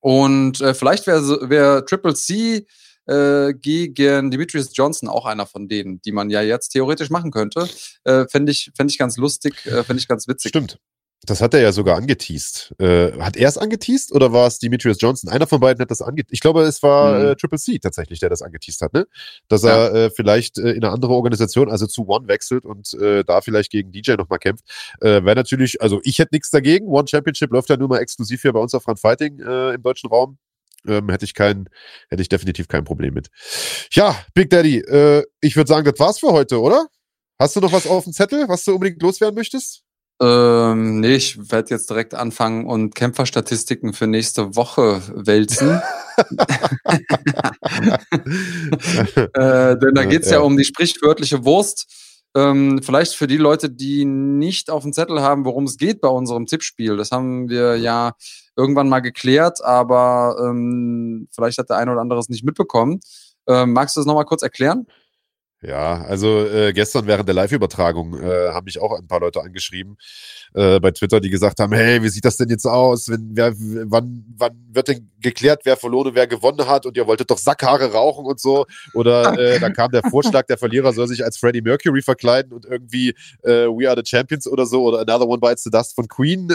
und äh, vielleicht wäre wär Triple C äh, gegen Demetrius Johnson auch einer von denen, die man ja jetzt theoretisch machen könnte. Äh, Fände ich, fänd ich ganz lustig, äh, fände ich ganz witzig. Stimmt. Das hat er ja sogar angeteased. Äh, hat er es angeteased oder war es Demetrius Johnson? Einer von beiden hat das angeteased. Ich glaube, es war mhm. äh, Triple C tatsächlich, der das angeteased hat, ne? Dass ja. er äh, vielleicht äh, in eine andere Organisation, also zu One wechselt und äh, da vielleicht gegen DJ nochmal kämpft. Äh, Wäre natürlich, also ich hätte nichts dagegen. One Championship läuft ja nur mal exklusiv hier bei uns auf Run Fighting äh, im deutschen Raum. Ähm, hätte ich kein, hätte ich definitiv kein Problem mit. Ja, Big Daddy, äh, ich würde sagen, das war's für heute, oder? Hast du noch was auf dem Zettel, was du unbedingt loswerden möchtest? Ähm, nee, ich werde jetzt direkt anfangen und Kämpferstatistiken für nächste Woche wälzen. äh, denn da geht's ja. ja um die sprichwörtliche Wurst. Ähm, vielleicht für die Leute, die nicht auf dem Zettel haben, worum es geht bei unserem Tippspiel. Das haben wir ja irgendwann mal geklärt, aber ähm, vielleicht hat der eine oder andere es nicht mitbekommen. Ähm, magst du das nochmal kurz erklären? Ja, also äh, gestern während der Live-Übertragung äh, haben mich auch ein paar Leute angeschrieben äh, bei Twitter, die gesagt haben, hey, wie sieht das denn jetzt aus? Wenn, wer, wann, wann wird denn geklärt, wer verloren und wer gewonnen hat? Und ihr wolltet doch Sackhaare rauchen und so. Oder äh, da kam der Vorschlag, der Verlierer soll sich als Freddie Mercury verkleiden und irgendwie äh, We Are the Champions oder so oder Another One Bites the Dust von Queen äh,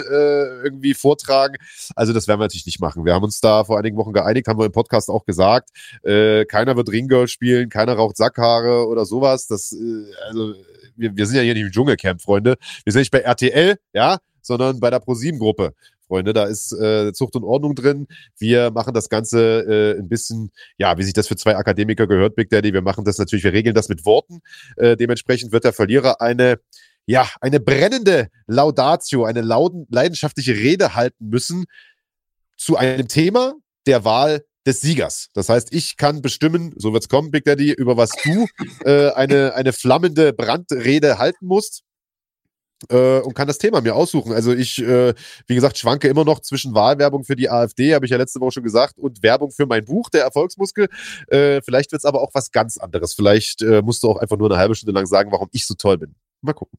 irgendwie vortragen. Also das werden wir natürlich nicht machen. Wir haben uns da vor einigen Wochen geeinigt, haben wir im Podcast auch gesagt. Äh, keiner wird Ringgirl spielen, keiner raucht Sackhaare oder oder sowas. Das, äh, also, wir, wir sind ja hier nicht im Dschungelcamp, Freunde. Wir sind nicht bei RTL, ja, sondern bei der ProSieben-Gruppe. Freunde, da ist äh, Zucht und Ordnung drin. Wir machen das Ganze äh, ein bisschen, ja, wie sich das für zwei Akademiker gehört, Big Daddy. Wir machen das natürlich, wir regeln das mit Worten. Äh, dementsprechend wird der Verlierer eine, ja, eine brennende Laudatio, eine lauden, leidenschaftliche Rede halten müssen zu einem Thema der Wahl des Siegers. Das heißt, ich kann bestimmen, so wird's kommen, Big Daddy, über was du äh, eine, eine flammende Brandrede halten musst. Äh, und kann das Thema mir aussuchen. Also ich, äh, wie gesagt, schwanke immer noch zwischen Wahlwerbung für die AfD, habe ich ja letzte Woche schon gesagt, und Werbung für mein Buch, der Erfolgsmuskel. Äh, vielleicht wird's aber auch was ganz anderes. Vielleicht äh, musst du auch einfach nur eine halbe Stunde lang sagen, warum ich so toll bin. Mal gucken.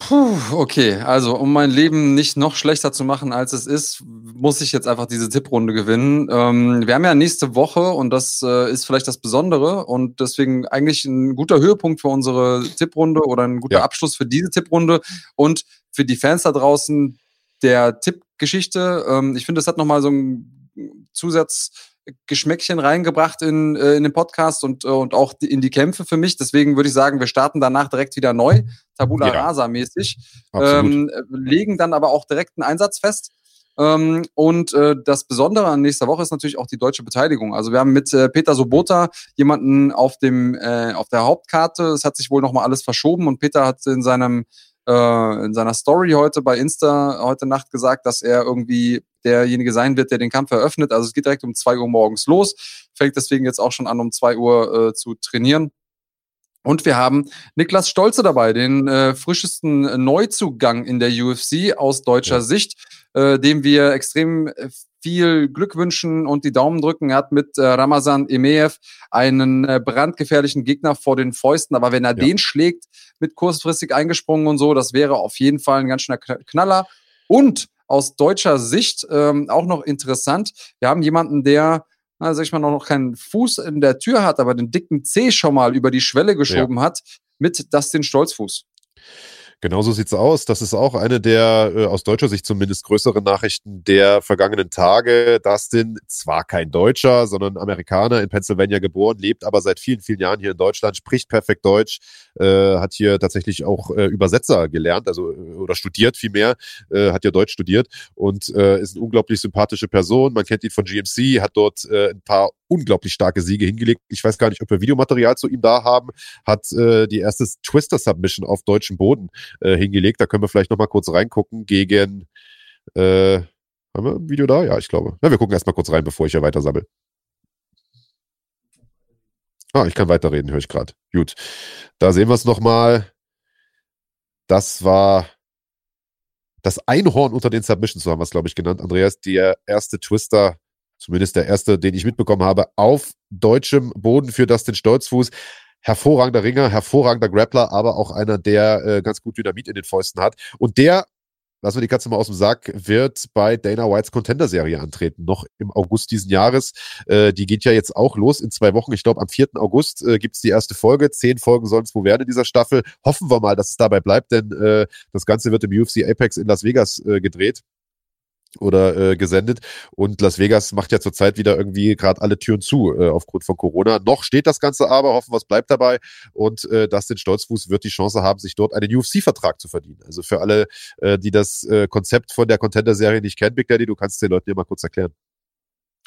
Puh, okay, also um mein Leben nicht noch schlechter zu machen, als es ist, muss ich jetzt einfach diese Tipprunde gewinnen. Ähm, wir haben ja nächste Woche und das äh, ist vielleicht das Besondere und deswegen eigentlich ein guter Höhepunkt für unsere Tipprunde oder ein guter ja. Abschluss für diese Tipprunde und für die Fans da draußen der Tippgeschichte. Ähm, ich finde, es hat nochmal so einen Zusatz Geschmäckchen reingebracht in, äh, in den Podcast und, äh, und auch in die Kämpfe für mich. Deswegen würde ich sagen, wir starten danach direkt wieder neu, Tabula ja. Rasa mäßig, ähm, legen dann aber auch direkt einen Einsatz fest. Ähm, und äh, das Besondere an nächster Woche ist natürlich auch die deutsche Beteiligung. Also wir haben mit äh, Peter Sobota jemanden auf dem äh, auf der Hauptkarte. Es hat sich wohl noch mal alles verschoben und Peter hat in seinem äh, in seiner Story heute bei Insta heute Nacht gesagt, dass er irgendwie derjenige sein wird, der den Kampf eröffnet. Also es geht direkt um zwei Uhr morgens los, fängt deswegen jetzt auch schon an, um zwei Uhr äh, zu trainieren. Und wir haben Niklas Stolze dabei, den äh, frischesten Neuzugang in der UFC aus deutscher ja. Sicht, äh, dem wir extrem viel Glück wünschen und die Daumen drücken. Er hat mit äh, Ramazan Emeev einen äh, brandgefährlichen Gegner vor den Fäusten. Aber wenn er ja. den schlägt, mit kurzfristig eingesprungen und so, das wäre auf jeden Fall ein ganz schöner Knaller. Und aus deutscher Sicht ähm, auch noch interessant, wir haben jemanden, der na, sag ich mal, noch keinen Fuß in der Tür hat, aber den dicken C schon mal über die Schwelle geschoben ja. hat mit Dustin Stolzfuß. Genauso sieht's aus. Das ist auch eine der äh, aus deutscher Sicht zumindest größeren Nachrichten der vergangenen Tage. Dustin, zwar kein Deutscher, sondern Amerikaner in Pennsylvania geboren, lebt aber seit vielen, vielen Jahren hier in Deutschland, spricht perfekt Deutsch, äh, hat hier tatsächlich auch äh, Übersetzer gelernt, also äh, oder studiert vielmehr, äh, hat ja Deutsch studiert und äh, ist eine unglaublich sympathische Person. Man kennt ihn von GMC, hat dort äh, ein paar unglaublich starke Siege hingelegt. Ich weiß gar nicht, ob wir Videomaterial zu ihm da haben. Hat äh, die erste Twister-Submission auf deutschem Boden äh, hingelegt. Da können wir vielleicht noch mal kurz reingucken gegen äh, haben wir ein Video da? Ja, ich glaube. Na, wir gucken erstmal kurz rein, bevor ich hier weiter sammle. Ah, ich kann weiterreden, höre ich gerade. Gut. Da sehen wir es nochmal. Das war das Einhorn unter den Submissions, so haben wir es, glaube ich, genannt. Andreas, der erste Twister zumindest der erste, den ich mitbekommen habe, auf deutschem Boden für Dustin Stolzfuß. Hervorragender Ringer, hervorragender Grappler, aber auch einer, der äh, ganz gut Dynamit in den Fäusten hat. Und der, lassen wir die Katze mal aus dem Sack, wird bei Dana Whites Contender-Serie antreten, noch im August diesen Jahres. Äh, die geht ja jetzt auch los in zwei Wochen. Ich glaube, am 4. August äh, gibt es die erste Folge. Zehn Folgen sollen es wohl werden in dieser Staffel. Hoffen wir mal, dass es dabei bleibt, denn äh, das Ganze wird im UFC Apex in Las Vegas äh, gedreht oder äh, gesendet. Und Las Vegas macht ja zurzeit wieder irgendwie gerade alle Türen zu äh, aufgrund von Corona. Noch steht das Ganze aber, hoffen wir, es bleibt dabei. Und äh, Dustin Stolzfuß wird die Chance haben, sich dort einen UFC-Vertrag zu verdienen. Also für alle, äh, die das äh, Konzept von der Contender-Serie nicht kennen, Big Daddy, du kannst den Leuten ja mal kurz erklären.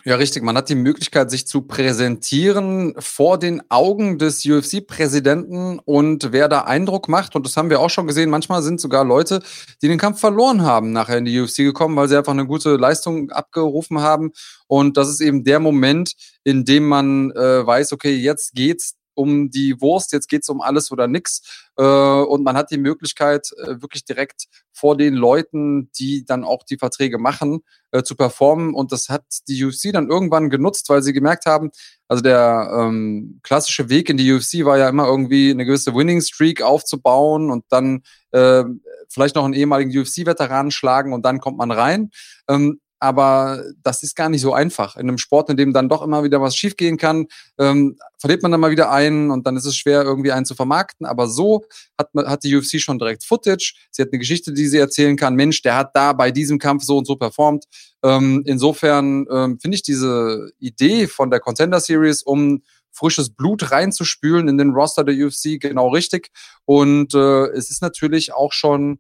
Ja, richtig. Man hat die Möglichkeit, sich zu präsentieren vor den Augen des UFC-Präsidenten und wer da Eindruck macht, und das haben wir auch schon gesehen, manchmal sind sogar Leute, die den Kampf verloren haben, nachher in die UFC gekommen, weil sie einfach eine gute Leistung abgerufen haben. Und das ist eben der Moment, in dem man äh, weiß, okay, jetzt geht's um die Wurst, jetzt geht's um alles oder nix. Äh, und man hat die Möglichkeit, äh, wirklich direkt vor den Leuten, die dann auch die Verträge machen, äh, zu performen. Und das hat die UFC dann irgendwann genutzt, weil sie gemerkt haben, also der ähm, klassische Weg in die UFC war ja immer irgendwie eine gewisse Winning Streak aufzubauen und dann äh, vielleicht noch einen ehemaligen UFC-Veteranen schlagen und dann kommt man rein. Ähm, aber das ist gar nicht so einfach. In einem Sport, in dem dann doch immer wieder was schiefgehen kann, ähm, verliert man dann mal wieder einen und dann ist es schwer, irgendwie einen zu vermarkten. Aber so hat, hat die UFC schon direkt Footage. Sie hat eine Geschichte, die sie erzählen kann. Mensch, der hat da bei diesem Kampf so und so performt. Ähm, insofern ähm, finde ich diese Idee von der Contender Series, um frisches Blut reinzuspülen in den Roster der UFC genau richtig. Und äh, es ist natürlich auch schon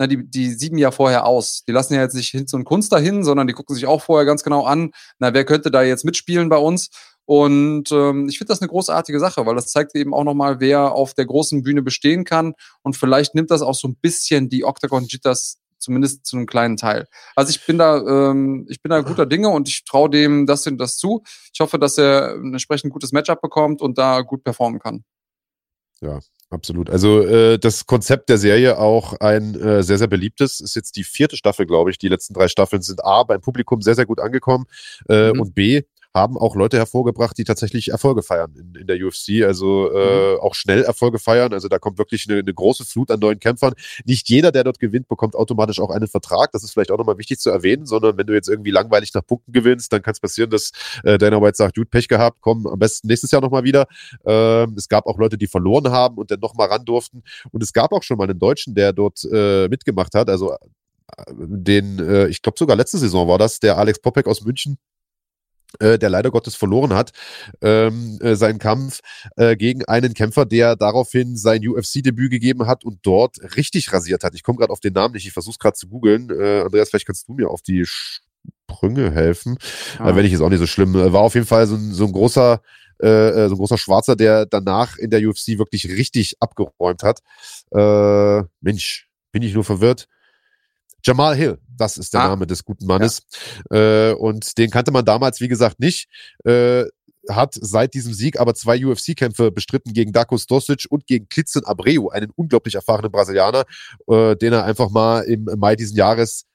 na, die, die sieben ja vorher aus. Die lassen ja jetzt nicht hin so ein Kunst dahin, sondern die gucken sich auch vorher ganz genau an, na, wer könnte da jetzt mitspielen bei uns? Und ähm, ich finde das eine großartige Sache, weil das zeigt eben auch nochmal, wer auf der großen Bühne bestehen kann. Und vielleicht nimmt das auch so ein bisschen die Octagon Jitters zumindest zu einem kleinen Teil. Also ich bin da, ähm, ich bin da guter Dinge und ich traue dem das und das zu. Ich hoffe, dass er ein entsprechend gutes Matchup bekommt und da gut performen kann. Ja, Absolut. Also äh, das Konzept der Serie auch ein äh, sehr, sehr beliebtes. Ist jetzt die vierte Staffel, glaube ich. Die letzten drei Staffeln sind A beim Publikum sehr, sehr gut angekommen äh, mhm. und B haben auch Leute hervorgebracht, die tatsächlich Erfolge feiern in, in der UFC, also äh, mhm. auch schnell Erfolge feiern. Also da kommt wirklich eine, eine große Flut an neuen Kämpfern. Nicht jeder, der dort gewinnt, bekommt automatisch auch einen Vertrag. Das ist vielleicht auch nochmal wichtig zu erwähnen, sondern wenn du jetzt irgendwie langweilig nach Punkten gewinnst, dann kann es passieren, dass äh, Dana White sagt, gut, Pech gehabt, komm am besten nächstes Jahr nochmal wieder. Ähm, es gab auch Leute, die verloren haben und dann nochmal ran durften. Und es gab auch schon mal einen Deutschen, der dort äh, mitgemacht hat. Also den, äh, ich glaube sogar letzte Saison war das, der Alex Popek aus München, äh, der leider Gottes verloren hat, ähm, äh, seinen Kampf äh, gegen einen Kämpfer, der daraufhin sein UFC-Debüt gegeben hat und dort richtig rasiert hat. Ich komme gerade auf den Namen nicht, ich versuche es gerade zu googeln. Äh, Andreas, vielleicht kannst du mir auf die Sprünge helfen. Ah. wenn ich es auch nicht so schlimm. War auf jeden Fall so ein, so ein großer, äh, so ein großer Schwarzer, der danach in der UFC wirklich richtig abgeräumt hat. Äh, Mensch, bin ich nur verwirrt. Jamal Hill, das ist der ah. Name des guten Mannes. Ja. Äh, und den kannte man damals, wie gesagt, nicht. Äh, hat seit diesem Sieg aber zwei UFC-Kämpfe bestritten gegen Dakos Dosic und gegen Klitzen Abreu, einen unglaublich erfahrenen Brasilianer, äh, den er einfach mal im Mai diesen Jahres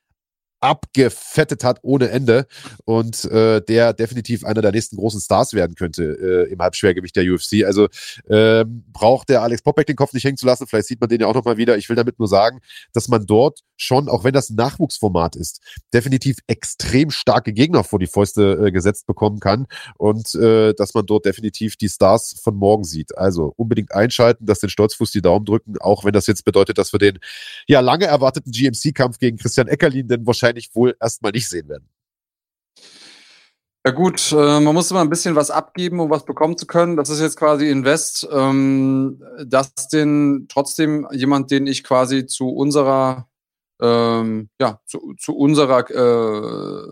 abgefettet hat ohne Ende und äh, der definitiv einer der nächsten großen Stars werden könnte äh, im Halbschwergewicht der UFC. Also ähm, braucht der Alex Popek den Kopf nicht hängen zu lassen. Vielleicht sieht man den ja auch nochmal wieder. Ich will damit nur sagen, dass man dort schon, auch wenn das ein Nachwuchsformat ist, definitiv extrem starke Gegner vor die Fäuste äh, gesetzt bekommen kann und äh, dass man dort definitiv die Stars von morgen sieht. Also unbedingt einschalten, dass den Stolzfuß die Daumen drücken, auch wenn das jetzt bedeutet, dass wir den ja lange erwarteten GMC-Kampf gegen Christian Eckerlin denn wahrscheinlich wahrscheinlich wohl erstmal nicht sehen werden. Ja gut, äh, man muss immer ein bisschen was abgeben, um was bekommen zu können. Das ist jetzt quasi Invest. Ähm, das den trotzdem jemand, den ich quasi zu unserer, ähm, ja, zu, zu unserer äh,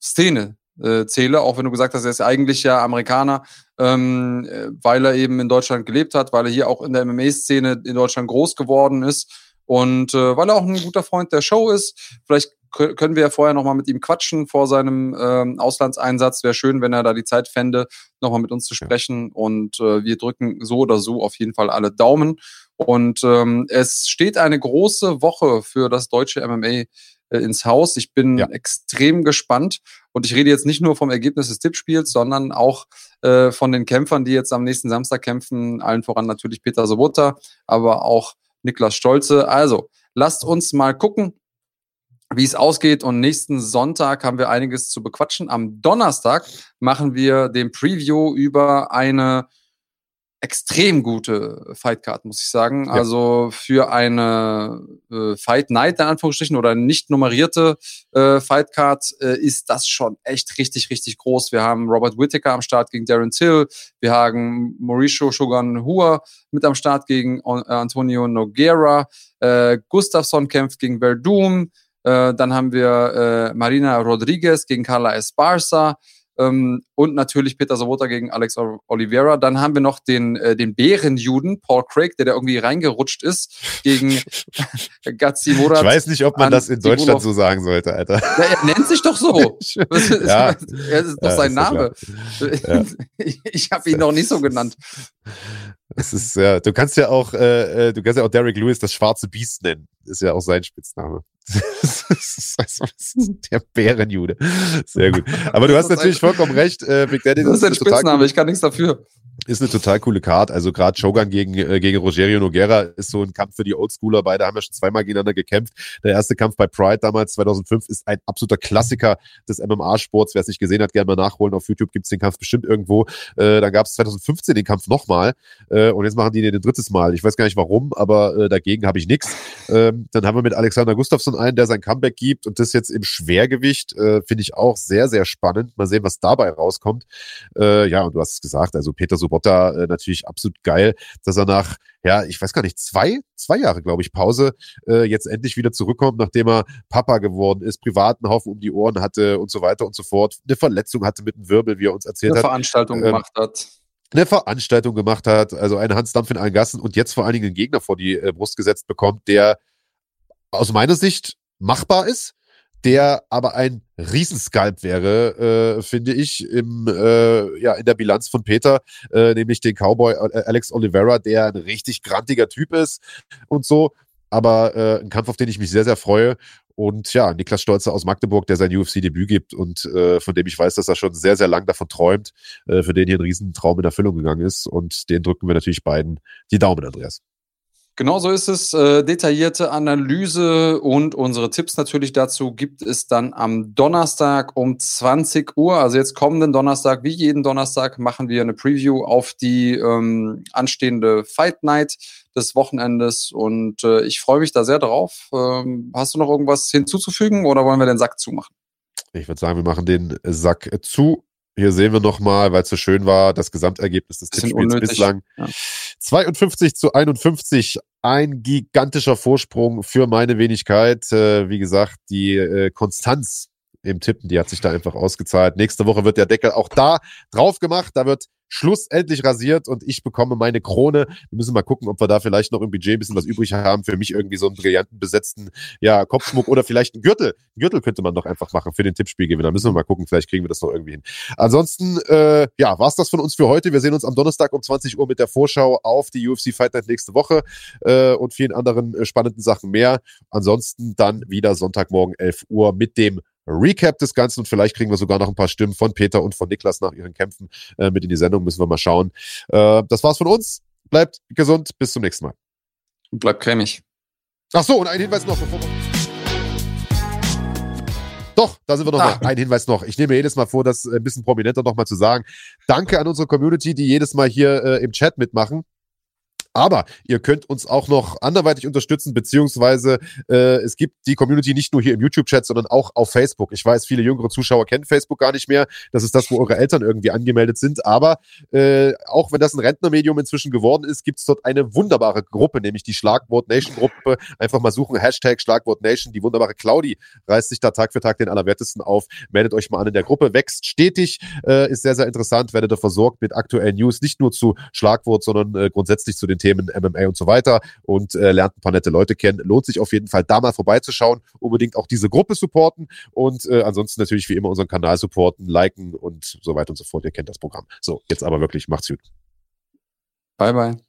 Szene äh, zähle, auch wenn du gesagt hast, er ist eigentlich ja Amerikaner, ähm, äh, weil er eben in Deutschland gelebt hat, weil er hier auch in der MMA-Szene in Deutschland groß geworden ist und äh, weil er auch ein guter Freund der Show ist, vielleicht können wir ja vorher nochmal mit ihm quatschen vor seinem ähm, Auslandseinsatz. Wäre schön, wenn er da die Zeit fände, nochmal mit uns zu sprechen. Und äh, wir drücken so oder so auf jeden Fall alle Daumen. Und ähm, es steht eine große Woche für das deutsche MMA äh, ins Haus. Ich bin ja. extrem gespannt. Und ich rede jetzt nicht nur vom Ergebnis des Tippspiels, sondern auch äh, von den Kämpfern, die jetzt am nächsten Samstag kämpfen. Allen voran natürlich Peter Sobota, aber auch Niklas Stolze. Also, lasst uns mal gucken, wie es ausgeht. Und nächsten Sonntag haben wir einiges zu bequatschen. Am Donnerstag machen wir den Preview über eine extrem gute Fightcard, muss ich sagen. Ja. Also für eine äh, Fight Night in Anführungsstrichen oder nicht nummerierte äh, Fightcard äh, ist das schon echt richtig, richtig groß. Wir haben Robert Whittaker am Start gegen Darren Till. Wir haben Mauricio Shogun Hua mit am Start gegen Antonio Noguera. Äh, Gustafsson kämpft gegen Verdum. Äh, dann haben wir äh, Marina Rodriguez gegen Carla Esparza. Ähm, und natürlich Peter Sobota gegen Alex Oliveira. Dann haben wir noch den, äh, den Bärenjuden, Paul Craig, der da irgendwie reingerutscht ist, gegen Gatsi Murat. Ich weiß nicht, ob man das in Deutschland so sagen sollte, Alter. Ja, er nennt sich doch so. ja. Er ist doch ja, sein Name. Ja. Ich, ich habe ihn noch nicht so genannt. Es ist ja, du kannst ja auch, äh, äh, du kannst ja auch Derek Lewis das schwarze Biest nennen. Ist ja auch sein Spitzname. der Bärenjude. Sehr gut. Aber du hast natürlich vollkommen recht. Äh, Big Daddy, das, das ist ein Spitzname, ich kann nichts dafür. Ist eine total coole Card. Also gerade Shogun gegen, äh, gegen Rogerio Noguera ist so ein Kampf für die Oldschooler. Beide haben ja schon zweimal gegeneinander gekämpft. Der erste Kampf bei Pride damals 2005 ist ein absoluter Klassiker des MMA-Sports. Wer es nicht gesehen hat, gerne mal nachholen. Auf YouTube gibt es den Kampf bestimmt irgendwo. Äh, dann gab es 2015 den Kampf nochmal. Äh, und jetzt machen die den ein drittes Mal. Ich weiß gar nicht warum, aber äh, dagegen habe ich nichts. Ähm, dann haben wir mit Alexander Gustafsson einen, der sein Comeback gibt und das jetzt im Schwergewicht. Äh, Finde ich auch sehr, sehr spannend. Mal sehen, was dabei rauskommt. Äh, ja, und du hast es gesagt, also Peter so Sobotta äh, natürlich absolut geil, dass er nach, ja, ich weiß gar nicht, zwei, zwei Jahre, glaube ich, Pause äh, jetzt endlich wieder zurückkommt, nachdem er Papa geworden ist, privaten Haufen um die Ohren hatte und so weiter und so fort, eine Verletzung hatte mit dem Wirbel, wie er uns erzählt eine hat. Eine Veranstaltung ähm, gemacht hat eine Veranstaltung gemacht hat, also einen Hansdampf in allen Gassen und jetzt vor allen Dingen einen Gegner vor die äh, Brust gesetzt bekommt, der aus meiner Sicht machbar ist, der aber ein Riesenskalp wäre, äh, finde ich, im, äh, ja, in der Bilanz von Peter, äh, nämlich den Cowboy äh, Alex Oliveira, der ein richtig grantiger Typ ist und so. aber äh, ein Kampf, auf den ich mich sehr, sehr freue. Und ja, Niklas Stolzer aus Magdeburg, der sein UFC-Debüt gibt und äh, von dem ich weiß, dass er schon sehr, sehr lang davon träumt, äh, für den hier ein Riesentraum in Erfüllung gegangen ist. Und den drücken wir natürlich beiden die Daumen, Andreas. Genau so ist es. Äh, detaillierte Analyse und unsere Tipps natürlich dazu gibt es dann am Donnerstag um 20 Uhr. Also jetzt kommenden Donnerstag, wie jeden Donnerstag, machen wir eine Preview auf die ähm, anstehende Fight Night des Wochenendes und äh, ich freue mich da sehr drauf. Ähm, hast du noch irgendwas hinzuzufügen oder wollen wir den Sack zumachen? Ich würde sagen, wir machen den Sack zu. Hier sehen wir nochmal, weil es so schön war, das Gesamtergebnis des Tippspiels bislang. Ja. 52 zu 51, ein gigantischer Vorsprung für meine Wenigkeit. Äh, wie gesagt, die äh, Konstanz im Tippen, die hat sich da einfach ausgezahlt. Nächste Woche wird der Deckel auch da drauf gemacht. Da wird schlussendlich rasiert und ich bekomme meine Krone. Wir müssen mal gucken, ob wir da vielleicht noch im Budget ein bisschen was übrig haben. Für mich irgendwie so einen brillanten besetzten ja, Kopfschmuck oder vielleicht einen Gürtel. Einen Gürtel könnte man doch einfach machen für den Tippspielgewinner. Müssen wir mal gucken, vielleicht kriegen wir das noch irgendwie hin. Ansonsten, äh, ja, war's das von uns für heute. Wir sehen uns am Donnerstag um 20 Uhr mit der Vorschau auf die UFC Fight Night nächste Woche äh, und vielen anderen äh, spannenden Sachen mehr. Ansonsten dann wieder Sonntagmorgen 11 Uhr mit dem Recap des Ganzen und vielleicht kriegen wir sogar noch ein paar Stimmen von Peter und von Niklas nach ihren Kämpfen äh, mit in die Sendung. Müssen wir mal schauen. Äh, das war's von uns. Bleibt gesund. Bis zum nächsten Mal. Bleibt cremig. Ach so, und ein Hinweis noch, bevor wir doch, da sind wir noch ah. mal. Ein Hinweis noch. Ich nehme jedes Mal vor, das ein bisschen prominenter noch mal zu sagen. Danke an unsere Community, die jedes Mal hier äh, im Chat mitmachen. Aber ihr könnt uns auch noch anderweitig unterstützen, beziehungsweise äh, es gibt die Community nicht nur hier im YouTube-Chat, sondern auch auf Facebook. Ich weiß, viele jüngere Zuschauer kennen Facebook gar nicht mehr. Das ist das, wo eure Eltern irgendwie angemeldet sind. Aber äh, auch wenn das ein Rentnermedium inzwischen geworden ist, gibt es dort eine wunderbare Gruppe, nämlich die Schlagwort Nation Gruppe. Einfach mal suchen, Hashtag Schlagwort Nation. Die wunderbare Claudi reißt sich da Tag für Tag den Allerwertesten auf. Meldet euch mal an in der Gruppe. Wächst stetig, äh, ist sehr, sehr interessant. Werdet ihr versorgt mit aktuellen News, nicht nur zu Schlagwort, sondern äh, grundsätzlich zu den Themen Themen MMA und so weiter und äh, lernt ein paar nette Leute kennen. Lohnt sich auf jeden Fall, da mal vorbeizuschauen. Unbedingt auch diese Gruppe supporten und äh, ansonsten natürlich wie immer unseren Kanal supporten, liken und so weiter und so fort. Ihr kennt das Programm. So, jetzt aber wirklich, macht's gut. Bye, bye.